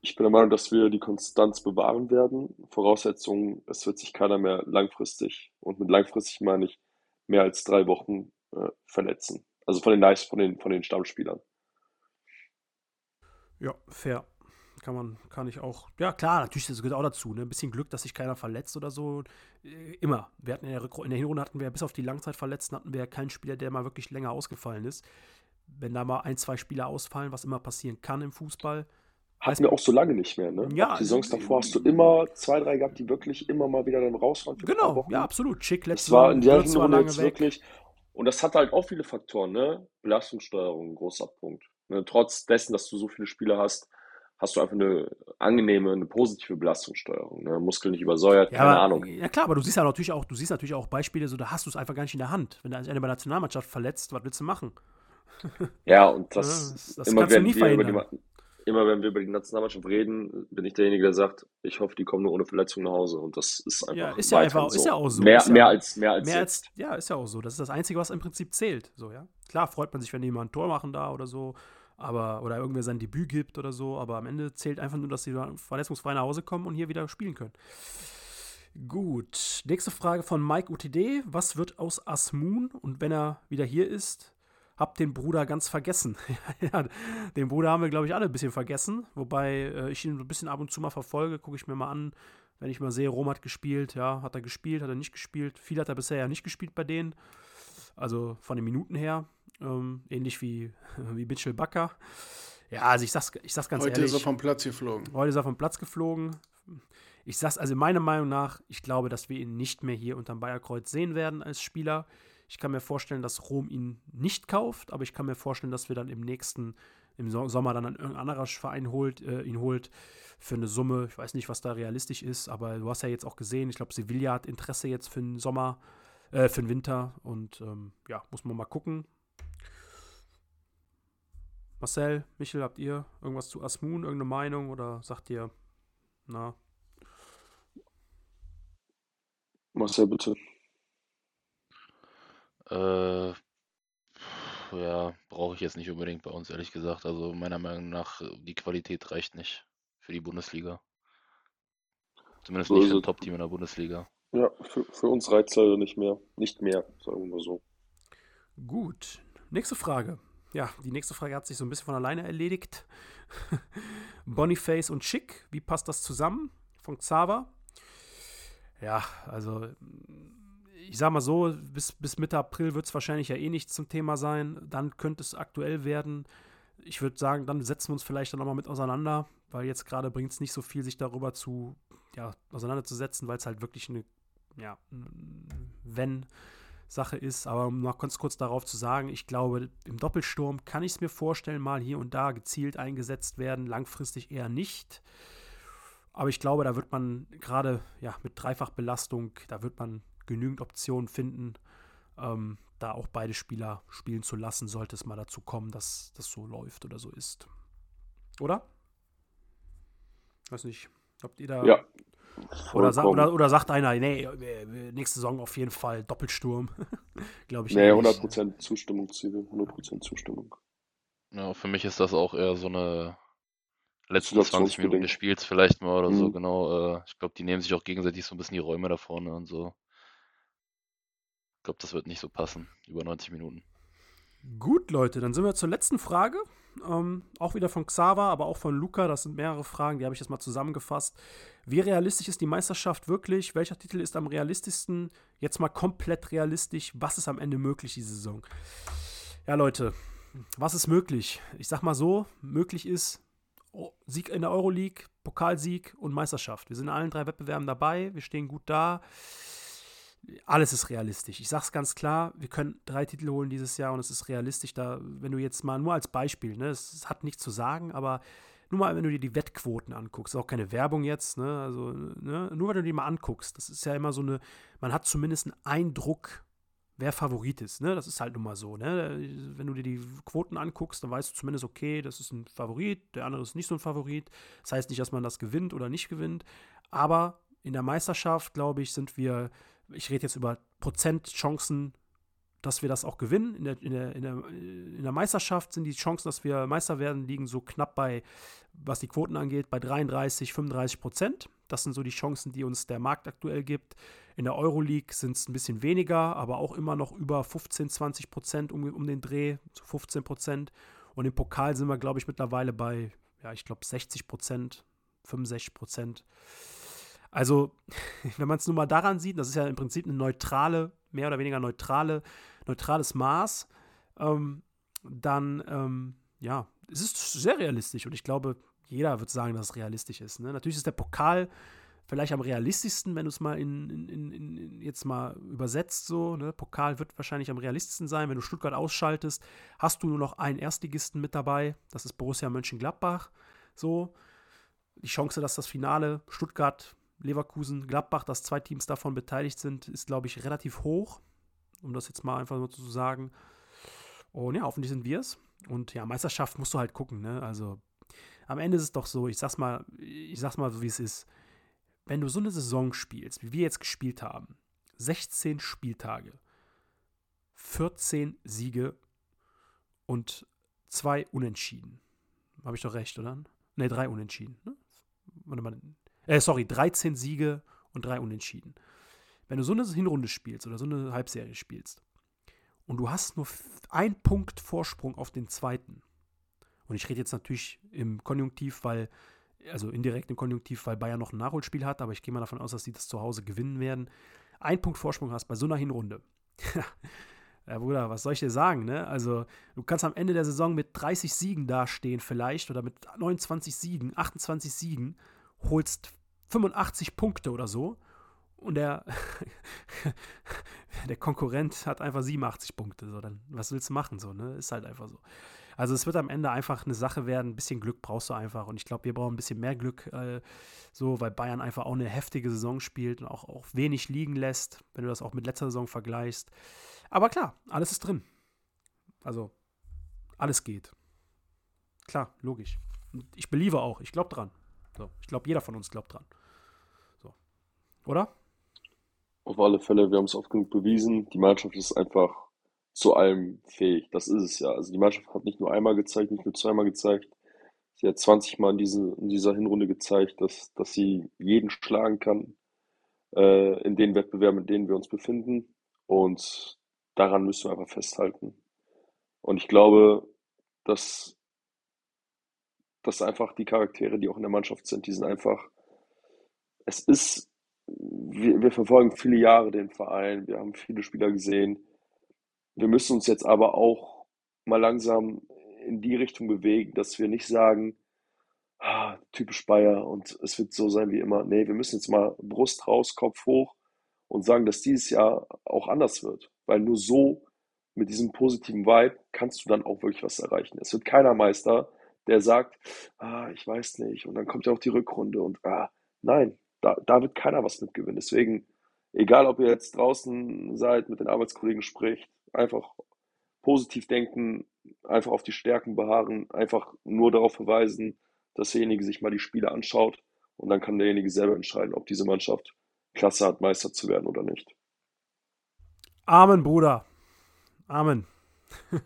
Ich bin der Meinung, dass wir die Konstanz bewahren werden. Voraussetzung, es wird sich keiner mehr langfristig, und mit langfristig meine ich mehr als drei Wochen, äh, verletzen. Also von den Nice, von den, von den Stammspielern. Ja, fair. Kann man, kann ich auch. Ja, klar, natürlich, das gehört auch dazu. Ne? Ein bisschen Glück, dass sich keiner verletzt oder so. Äh, Immer. Wir hatten in der, in der Hinrunde hatten wir bis auf die Langzeitverletzten hatten wir ja keinen Spieler, der mal wirklich länger ausgefallen ist. Wenn da mal ein, zwei Spieler ausfallen, was immer passieren kann im Fußball. Hatten wir auch so lange nicht mehr, ne? Ja, Auch die Saisons also- davor hast du immer zwei, drei gehabt, die wirklich immer mal wieder dann raus waren Genau, ja, absolut. Schick Das letzte war in der Hinrunde jetzt weg. wirklich, und das hat halt auch viele Faktoren, ne? Belastungssteuerung, großer Punkt. Ne? Trotz dessen, dass du so viele Spieler hast, hast du einfach eine angenehme, eine positive Belastungssteuerung. Ne? Muskel nicht übersäuert, Ja, keine aber, Ahnung. Ja klar, aber du siehst ja natürlich auch, du siehst natürlich auch Beispiele, so da hast du es einfach gar nicht in der Hand. Wenn da einer bei der Nationalmannschaft verletzt, was willst du machen? Ja, und Ja, das, das- das immer kannst du wenn nie wir über die, immer wenn wir über die Nationalmannschaft reden, bin ich derjenige, der sagt, ich hoffe, die kommen nur ohne Verletzung nach Hause. Und das ist einfach Ja, ist ja einfach, ist ja auch so. Mehr, mehr als, mehr als mehr als, ja, ist ja auch so. Das ist das Einzige, was im Prinzip zählt. So, ja. Klar freut man sich, wenn jemand ein Tor machen da oder so, aber, oder irgendwer sein Debüt gibt oder so, aber am Ende zählt einfach nur, dass sie verletzungsfrei nach Hause kommen und hier wieder spielen können. Gut, nächste Frage von Mike UTD. Was wird aus Asmun? Und wenn er wieder hier ist, habt den Bruder ganz vergessen. den Bruder haben wir, glaube ich, alle ein bisschen vergessen. Wobei äh, ich ihn ein bisschen ab und zu mal verfolge, gucke ich mir mal an, wenn ich mal sehe, Rom hat gespielt, ja, hat er gespielt, hat er nicht gespielt. Viel hat er bisher ja nicht gespielt bei denen. Also von den Minuten her. Ähm, ähnlich wie, wie Mitchell Bakker. Ja, also ich sag's, ich sag's ganz Heute ehrlich. ist er vom Platz geflogen. Heute ist er vom Platz geflogen. Ich sag's also meiner Meinung nach, ich glaube, dass wir ihn nicht mehr hier unterm Bayerkreuz sehen werden als Spieler. Ich kann mir vorstellen, dass Rom ihn nicht kauft, aber ich kann mir vorstellen, dass wir dann im nächsten, im So- Sommer dann ein irgendein anderer Verein holt, äh, ihn holt für eine Summe. Ich weiß nicht, was da realistisch ist, aber du hast ja jetzt auch gesehen, ich glaube, Sevilla hat Interesse jetzt für den Sommer, äh, für den Winter und ähm, ja, muss man mal gucken. Marcel, Michel, habt ihr irgendwas zu Asmun, irgendeine Meinung oder sagt ihr, na, Marcel, bitte. Äh, ja, brauche ich jetzt nicht unbedingt bei uns, ehrlich gesagt. Also meiner Meinung nach, die Qualität reicht nicht für die Bundesliga. Zumindest So nicht für ein es. Top-Team in der Bundesliga. Ja, für, für uns reizt leider nicht mehr. Nicht mehr, sagen wir mal so. Gut. Nächste Frage. Ja, die nächste Frage hat sich so ein bisschen von alleine erledigt. Boniface und Schick, wie passt das zusammen? Von Xaver. Ja, also ich sag mal so, bis, bis Mitte April wird es wahrscheinlich ja eh nicht zum Thema sein. Dann könnte es aktuell werden. Ich würde sagen, dann setzen wir uns vielleicht dann nochmal mit auseinander, weil jetzt gerade bringt es nicht so viel, sich darüber zu, ja, auseinanderzusetzen, weil es halt wirklich eine, ja, wenn Sache ist. Aber um noch ganz kurz darauf zu sagen, ich glaube, im Doppelsturm kann ich es mir vorstellen, mal hier und da gezielt eingesetzt werden, langfristig eher nicht. Aber ich glaube, da wird man gerade ja, mit Dreifachbelastung, da wird man genügend Optionen finden, ähm, da auch beide Spieler spielen zu lassen, sollte es mal dazu kommen, dass das so läuft oder so ist. Oder? Weiß nicht. Habt ihr da. Ja. Oder, sa oder, oder, sagt einer, nee, nächste Saison auf jeden Fall Doppelsturm. Glaube ich. Nee, 100% Zustimmung, Ziele. 100% Zustimmung. Ja, für mich ist das auch eher so eine letzten 20 Minuten des Spiels vielleicht mal oder mhm. so, genau. Äh, ich glaube, die nehmen sich auch gegenseitig so ein bisschen die Räume da vorne und so. Ich glaube, das wird nicht so passen, über 90 Minuten. Gut, Leute, dann sind wir zur letzten Frage. Ähm, auch wieder von Xaver, aber auch von Luca. Das sind mehrere Fragen, die habe ich jetzt mal zusammengefasst. Wie realistisch ist die Meisterschaft wirklich? Welcher Titel ist am realistischsten? Jetzt mal komplett realistisch. Was ist am Ende möglich diese Saison? Ja, Leute, was ist möglich? Ich sag mal so: möglich ist Sieg in der Euroleague, Pokalsieg und Meisterschaft. Wir sind in allen drei Wettbewerben dabei. Wir stehen gut da alles ist realistisch. Ich sage es ganz klar, wir können drei Titel holen dieses Jahr und es ist realistisch. Da, wenn du jetzt mal nur als Beispiel, ne, es, es hat nichts zu sagen, aber nur mal, wenn du dir die Wettquoten anguckst, auch keine Werbung jetzt, ne, also, ne, nur wenn du die mal anguckst, das ist ja immer so eine, man hat zumindest einen Eindruck, wer Favorit ist, ne, das ist halt nun mal so, ne, wenn du dir die Quoten anguckst, dann weißt du zumindest, okay, das ist ein Favorit, der andere ist nicht so ein Favorit, das heißt nicht, dass man das gewinnt oder nicht gewinnt, aber in der Meisterschaft, glaube ich, sind wir ich rede jetzt über Prozentchancen, dass wir das auch gewinnen. In der, in, der, in, der, in der Meisterschaft sind die Chancen, dass wir Meister werden, liegen so knapp bei, was die Quoten angeht, bei 33, 35 Prozent. Das sind so die Chancen, die uns der Markt aktuell gibt. In der Euroleague sind es ein bisschen weniger, aber auch immer noch über 15, 20 Prozent um, um den Dreh, so 15 Prozent. Und im Pokal sind wir, glaube ich, mittlerweile bei, ja, ich glaube, 60 Prozent, 65 Prozent. Also, wenn man es nur mal daran sieht, das ist ja im Prinzip eine neutrale, mehr oder weniger neutrale, neutrales Maß, ähm, dann, ähm, ja, es ist sehr realistisch und ich glaube, jeder wird sagen, dass es realistisch ist. Ne? Natürlich ist der Pokal vielleicht am realistischsten, wenn du es mal in, in, in, jetzt mal übersetzt so. Ne? Pokal wird wahrscheinlich am realistischsten sein. Wenn du Stuttgart ausschaltest, hast du nur noch einen Erstligisten mit dabei. Das ist Borussia Mönchengladbach. So. Die Chance, dass das Finale Stuttgart Leverkusen, Gladbach, dass zwei Teams davon beteiligt sind, ist, glaube ich, relativ hoch, um das jetzt mal einfach nur zu sagen. Und ja, hoffentlich sind wir es. Und ja, Meisterschaft musst du halt gucken, ne? Also am Ende ist es doch so, ich sag's mal, ich sag's mal so, wie es ist. Wenn du so eine Saison spielst, wie wir jetzt gespielt haben, 16 Spieltage, 14 Siege und zwei Unentschieden. Habe ich doch recht, oder? Ne, drei Unentschieden. Ne? Warte mal, äh, sorry, 13 Siege und drei Unentschieden. Wenn du so eine Hinrunde spielst oder so eine Halbserie spielst und du hast nur einen Punkt Vorsprung auf den zweiten, und ich rede jetzt natürlich im Konjunktiv, weil, also indirekt im Konjunktiv, weil Bayern noch ein Nachholspiel hat, aber ich gehe mal davon aus, dass sie das zu Hause gewinnen werden. Ein Punkt Vorsprung hast bei so einer Hinrunde. ja, Bruder, was soll ich dir sagen, ne? Also, du kannst am Ende der Saison mit 30 Siegen dastehen, vielleicht, oder mit 29 Siegen, 28 Siegen holst 85 Punkte oder so und der, der Konkurrent hat einfach 87 Punkte. So, dann, was willst du machen? So, ne? Ist halt einfach so. Also es wird am Ende einfach eine Sache werden, ein bisschen Glück brauchst du einfach. Und ich glaube, wir brauchen ein bisschen mehr Glück, äh, so, weil Bayern einfach auch eine heftige Saison spielt und auch, auch wenig liegen lässt, wenn du das auch mit letzter Saison vergleichst. Aber klar, alles ist drin. Also, alles geht. Klar, logisch. Ich beliebe auch, ich glaube dran. So, ich glaube, jeder von uns glaubt dran. So. Oder? Auf alle Fälle, wir haben es oft genug bewiesen. Die Mannschaft ist einfach zu allem fähig. Das ist es ja. Also die Mannschaft hat nicht nur einmal gezeigt, nicht nur zweimal gezeigt. Sie hat 20 Mal in, diese, in dieser Hinrunde gezeigt, dass, dass sie jeden schlagen kann äh, in den Wettbewerben, in denen wir uns befinden. Und daran müssen wir einfach festhalten. Und ich glaube, dass, dass einfach die Charaktere, die auch in der Mannschaft sind, die sind einfach, es ist, wir, wir verfolgen viele Jahre den Verein, wir haben viele Spieler gesehen. Wir müssen uns jetzt aber auch mal langsam in die Richtung bewegen, dass wir nicht sagen, ah, typisch Bayer und es wird so sein wie immer. Nee, wir müssen jetzt mal Brust raus, Kopf hoch und sagen, dass dieses Jahr auch anders wird. Weil nur so mit diesem positiven Vibe kannst du dann auch wirklich was erreichen. Es wird keiner Meister, der sagt, ah, ich weiß nicht, und dann kommt ja auch die Rückrunde und ah, nein, da, da wird keiner was mitgewinnen. Deswegen, egal ob ihr jetzt draußen seid, mit den Arbeitskollegen spricht, einfach positiv denken, einfach auf die Stärken beharren, einfach nur darauf verweisen, dass derjenige sich mal die Spiele anschaut und dann kann derjenige selber entscheiden, ob diese Mannschaft Klasse hat, Meister zu werden oder nicht. Amen, Bruder. Amen.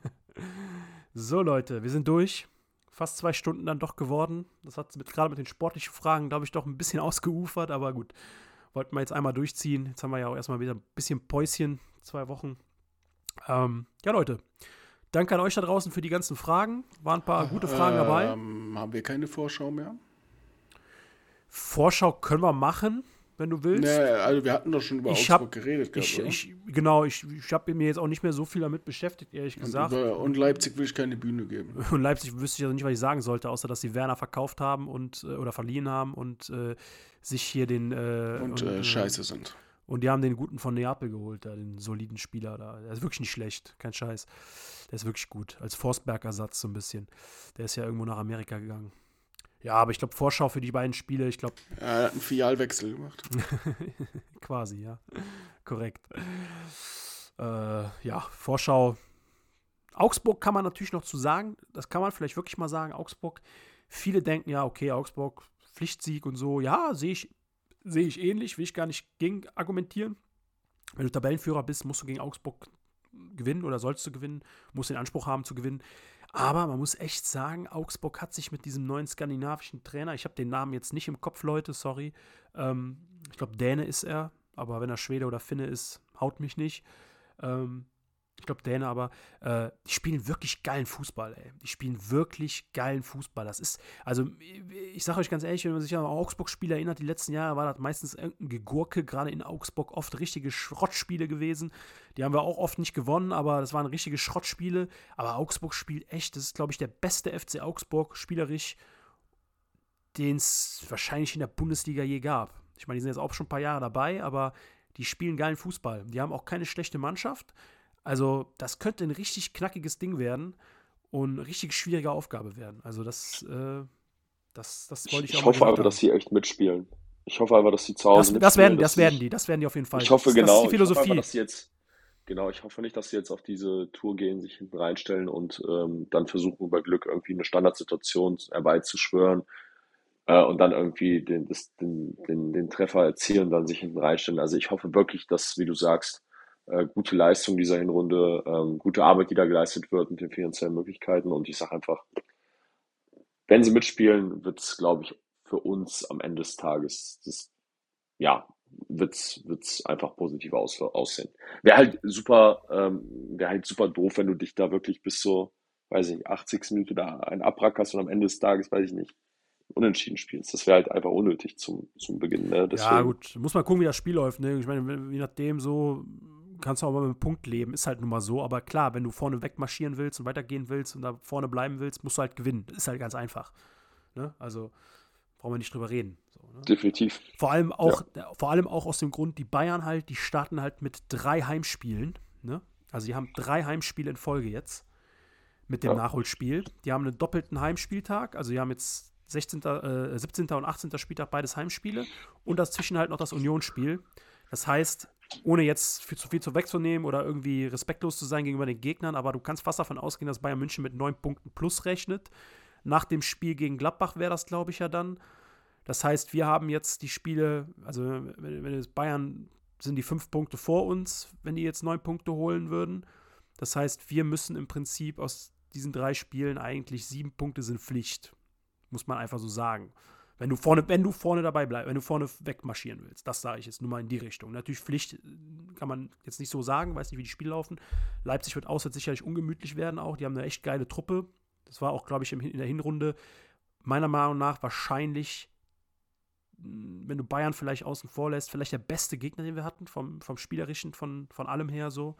so, Leute, wir sind durch. Fast zwei Stunden dann doch geworden. Das hat mit, gerade mit den sportlichen Fragen, glaube ich, doch ein bisschen ausgeufert, aber gut. Wollten wir jetzt einmal durchziehen. Jetzt haben wir ja auch erstmal wieder ein bisschen Päuschen, zwei Wochen. Ähm, ja, Leute, danke an euch da draußen für die ganzen Fragen. Waren ein paar gute Fragen dabei. Ähm, haben wir keine Vorschau mehr? Vorschau können wir machen wenn du willst. Nee, also wir hatten doch schon über ich Augsburg hab, geredet, gehabt, ich, ich, genau, ich, ich habe mir jetzt auch nicht mehr so viel damit beschäftigt, ehrlich gesagt. Und, über, und, Leipzig will ich keine Bühne geben. Und Leipzig wüsste ich also nicht, was ich sagen sollte, außer dass sie Werner verkauft haben und äh, oder verliehen haben und äh, sich hier den äh, und, und äh, scheiße sind. Und die haben den guten von Neapel geholt, da, den soliden Spieler da. Der ist wirklich nicht schlecht, kein Scheiß. Der ist wirklich gut. Als Forstberg-Ersatz so ein bisschen. Der ist ja irgendwo nach Amerika gegangen. Ja, aber ich glaube, Vorschau für die beiden Spiele, ich glaube. Ja, er hat einen Filialwechsel gemacht. Quasi, ja. Korrekt. Äh, ja, Vorschau. Augsburg kann man natürlich noch zu sagen, das kann man vielleicht wirklich mal sagen. Augsburg, viele denken ja, okay, Augsburg, Pflichtsieg und so. Ja, sehe ich, sehe ich ähnlich, will ich gar nicht gegen argumentieren. Wenn du Tabellenführer bist, musst du gegen Augsburg gewinnen oder sollst du gewinnen, musst den Anspruch haben zu gewinnen. Aber man muss echt sagen, Augsburg hat sich mit diesem neuen skandinavischen Trainer, ich habe den Namen jetzt nicht im Kopf, Leute, sorry. Ähm, ich glaube, Däne ist er, aber wenn er Schwede oder Finne ist, haut mich nicht. Ähm, ich glaube Däne, aber äh, die spielen wirklich geilen Fußball, ey. Die spielen wirklich geilen Fußball. Das ist, also ich sage euch ganz ehrlich, wenn man sich an Augsburg-Spiele erinnert, die letzten Jahre war das meistens irgendein Gegurke, gerade in Augsburg oft richtige Schrottspiele gewesen. Die haben wir auch oft nicht gewonnen, aber das waren richtige Schrottspiele. Aber Augsburg spielt echt, das ist, glaube ich, der beste FC Augsburg spielerisch, den es wahrscheinlich in der Bundesliga je gab. Ich meine, die sind jetzt auch schon ein paar Jahre dabei, aber die spielen geilen Fußball. Die haben auch keine schlechte Mannschaft. Also, das könnte ein richtig knackiges Ding werden und eine richtig schwierige Aufgabe werden. Also, das, äh, das, das wollte ich, ich auch Ich hoffe einfach, dass sie echt mitspielen. Ich hoffe einfach, dass sie zu Hause das, das werden, das werden die, das werden die auf jeden Fall. Ich hoffe das, genau. Das ist die Philosophie. Ich hoffe einfach, dass sie jetzt, genau, ich hoffe nicht, dass sie jetzt auf diese Tour gehen, sich hinten reinstellen und ähm, dann versuchen, über Glück irgendwie eine Standardsituation herbeizuschwören äh, und dann irgendwie den, das, den, den, den Treffer erzielen und dann sich hinten reinstellen. Also ich hoffe wirklich, dass, wie du sagst, äh, gute Leistung dieser Hinrunde, ähm, gute Arbeit, die da geleistet wird mit den finanziellen Möglichkeiten. Und ich sage einfach, wenn sie mitspielen, wird es, glaube ich, für uns am Ende des Tages, das, ja, wird es einfach positiv aus, aussehen. Wäre halt super, ähm, wäre halt super doof, wenn du dich da wirklich bis zur, weiß ich nicht, 80. Minute da einen Abrackerst und am Ende des Tages, weiß ich nicht, unentschieden spielst. Das wäre halt einfach unnötig zum, zum Beginn. Ne? Ja, gut, muss man gucken, wie das Spiel läuft. Ne? Ich meine, je nachdem so, kannst du auch mal mit einem Punkt leben, ist halt nun mal so. Aber klar, wenn du vorne wegmarschieren willst und weitergehen willst und da vorne bleiben willst, musst du halt gewinnen. ist halt ganz einfach. Ne? Also brauchen wir nicht drüber reden. So, ne? Definitiv. Vor allem, auch, ja. vor allem auch aus dem Grund, die Bayern halt, die starten halt mit drei Heimspielen. Ne? Also die haben drei Heimspiele in Folge jetzt mit dem ja. Nachholspiel. Die haben einen doppelten Heimspieltag. Also die haben jetzt 16., äh, 17. und 18. Spieltag beides Heimspiele und dazwischen halt noch das Unionsspiel. Das heißt, ohne jetzt viel zu viel zu wegzunehmen oder irgendwie respektlos zu sein gegenüber den Gegnern, aber du kannst fast davon ausgehen, dass Bayern München mit neun Punkten plus rechnet. Nach dem Spiel gegen Gladbach wäre das, glaube ich, ja dann. Das heißt, wir haben jetzt die Spiele, also wenn, wenn es Bayern sind die fünf Punkte vor uns, wenn die jetzt neun Punkte holen würden. Das heißt, wir müssen im Prinzip aus diesen drei Spielen eigentlich sieben Punkte sind Pflicht. Muss man einfach so sagen. Wenn du vorne, wenn du vorne dabei bleibst, wenn du vorne wegmarschieren willst, das sage ich jetzt nur mal in die Richtung. Natürlich Pflicht, kann man jetzt nicht so sagen, weiß nicht, wie die Spiele laufen. Leipzig wird auswärts sicherlich ungemütlich werden auch. Die haben eine echt geile Truppe. Das war auch, glaube ich, in der Hinrunde meiner Meinung nach wahrscheinlich, hm, wenn du Bayern vielleicht außen vor lässt, vielleicht der beste Gegner, den wir hatten, vom, vom Spielerischen, von, von allem her so.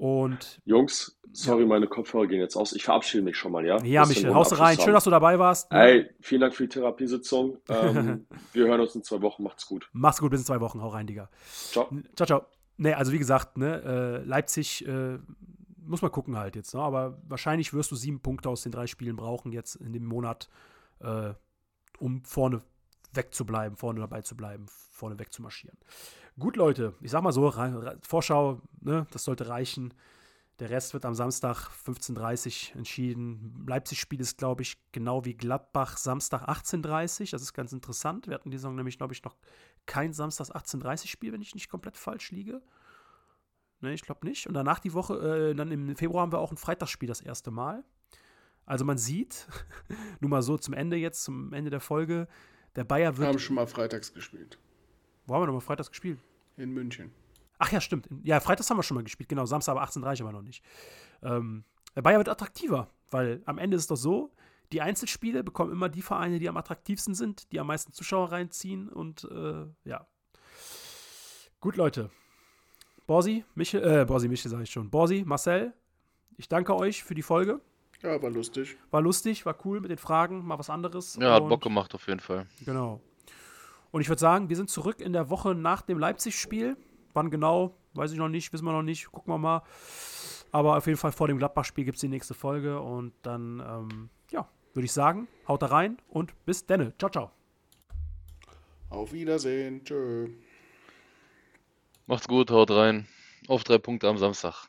Und Jungs, sorry, meine Kopfhörer gehen jetzt aus. Ich verabschiede mich schon mal, ja? ja, Michel, haust rein. Schön, dass du dabei warst. Ey, vielen Dank für die Therapiesitzung. Ähm, wir hören uns in zwei Wochen. Macht's gut. Mach's gut, bis in zwei Wochen. Hau rein, Digga. Ciao. Ciao, ciao. Nee, also wie gesagt, ne, äh, Leipzig äh, muss man gucken halt jetzt. Ne? Aber wahrscheinlich wirst du sieben Punkte aus den drei Spielen brauchen jetzt in dem Monat, äh, um vorne wegzubleiben, vorne dabei zu bleiben, vorne weg zu marschieren. Gut, Leute, ich sag mal so, Vorschau, ne, das sollte reichen. Der Rest wird am Samstag 15.30 Uhr entschieden. Leipzig-Spiel ist, glaube ich, genau wie Gladbach Samstag 18.30 Uhr. Das ist ganz interessant. Wir hatten die Saison nämlich, glaube ich, noch kein Samstag 18.30 Uhr Spiel, wenn ich nicht komplett falsch liege. Ne, ich glaube nicht. Und danach die Woche, äh, dann im Februar haben wir auch ein Freitagsspiel das erste Mal. Also man sieht, nur mal so zum Ende jetzt, zum Ende der Folge, der Bayer wird. Wir haben schon mal freitags gespielt. Wo haben wir nochmal freitags gespielt? In München. Ach ja, stimmt. Ja, freitags haben wir schon mal gespielt, genau. Samstag aber 18.30 aber noch nicht. Ähm, der Bayer wird attraktiver, weil am Ende ist es doch so, die Einzelspiele bekommen immer die Vereine, die am attraktivsten sind, die am meisten Zuschauer reinziehen und äh, ja. Gut, Leute. Borsi, Michel, äh, Borsi, Michel sage ich schon. Borsi, Marcel, ich danke euch für die Folge. Ja, war lustig. War lustig, war cool mit den Fragen, mal was anderes. Ja, hat Und- Bock gemacht auf jeden Fall. Genau. Und ich würde sagen, wir sind zurück in der Woche nach dem Leipzig-Spiel. Wann genau, weiß ich noch nicht, wissen wir noch nicht, gucken wir mal. Aber auf jeden Fall vor dem Gladbach-Spiel gibt es die nächste Folge. Und dann, ähm, ja, würde ich sagen, haut da rein und bis denne. Ciao, ciao. Auf Wiedersehen. Tschö. Macht's gut, haut rein. Auf drei Punkte am Samstag.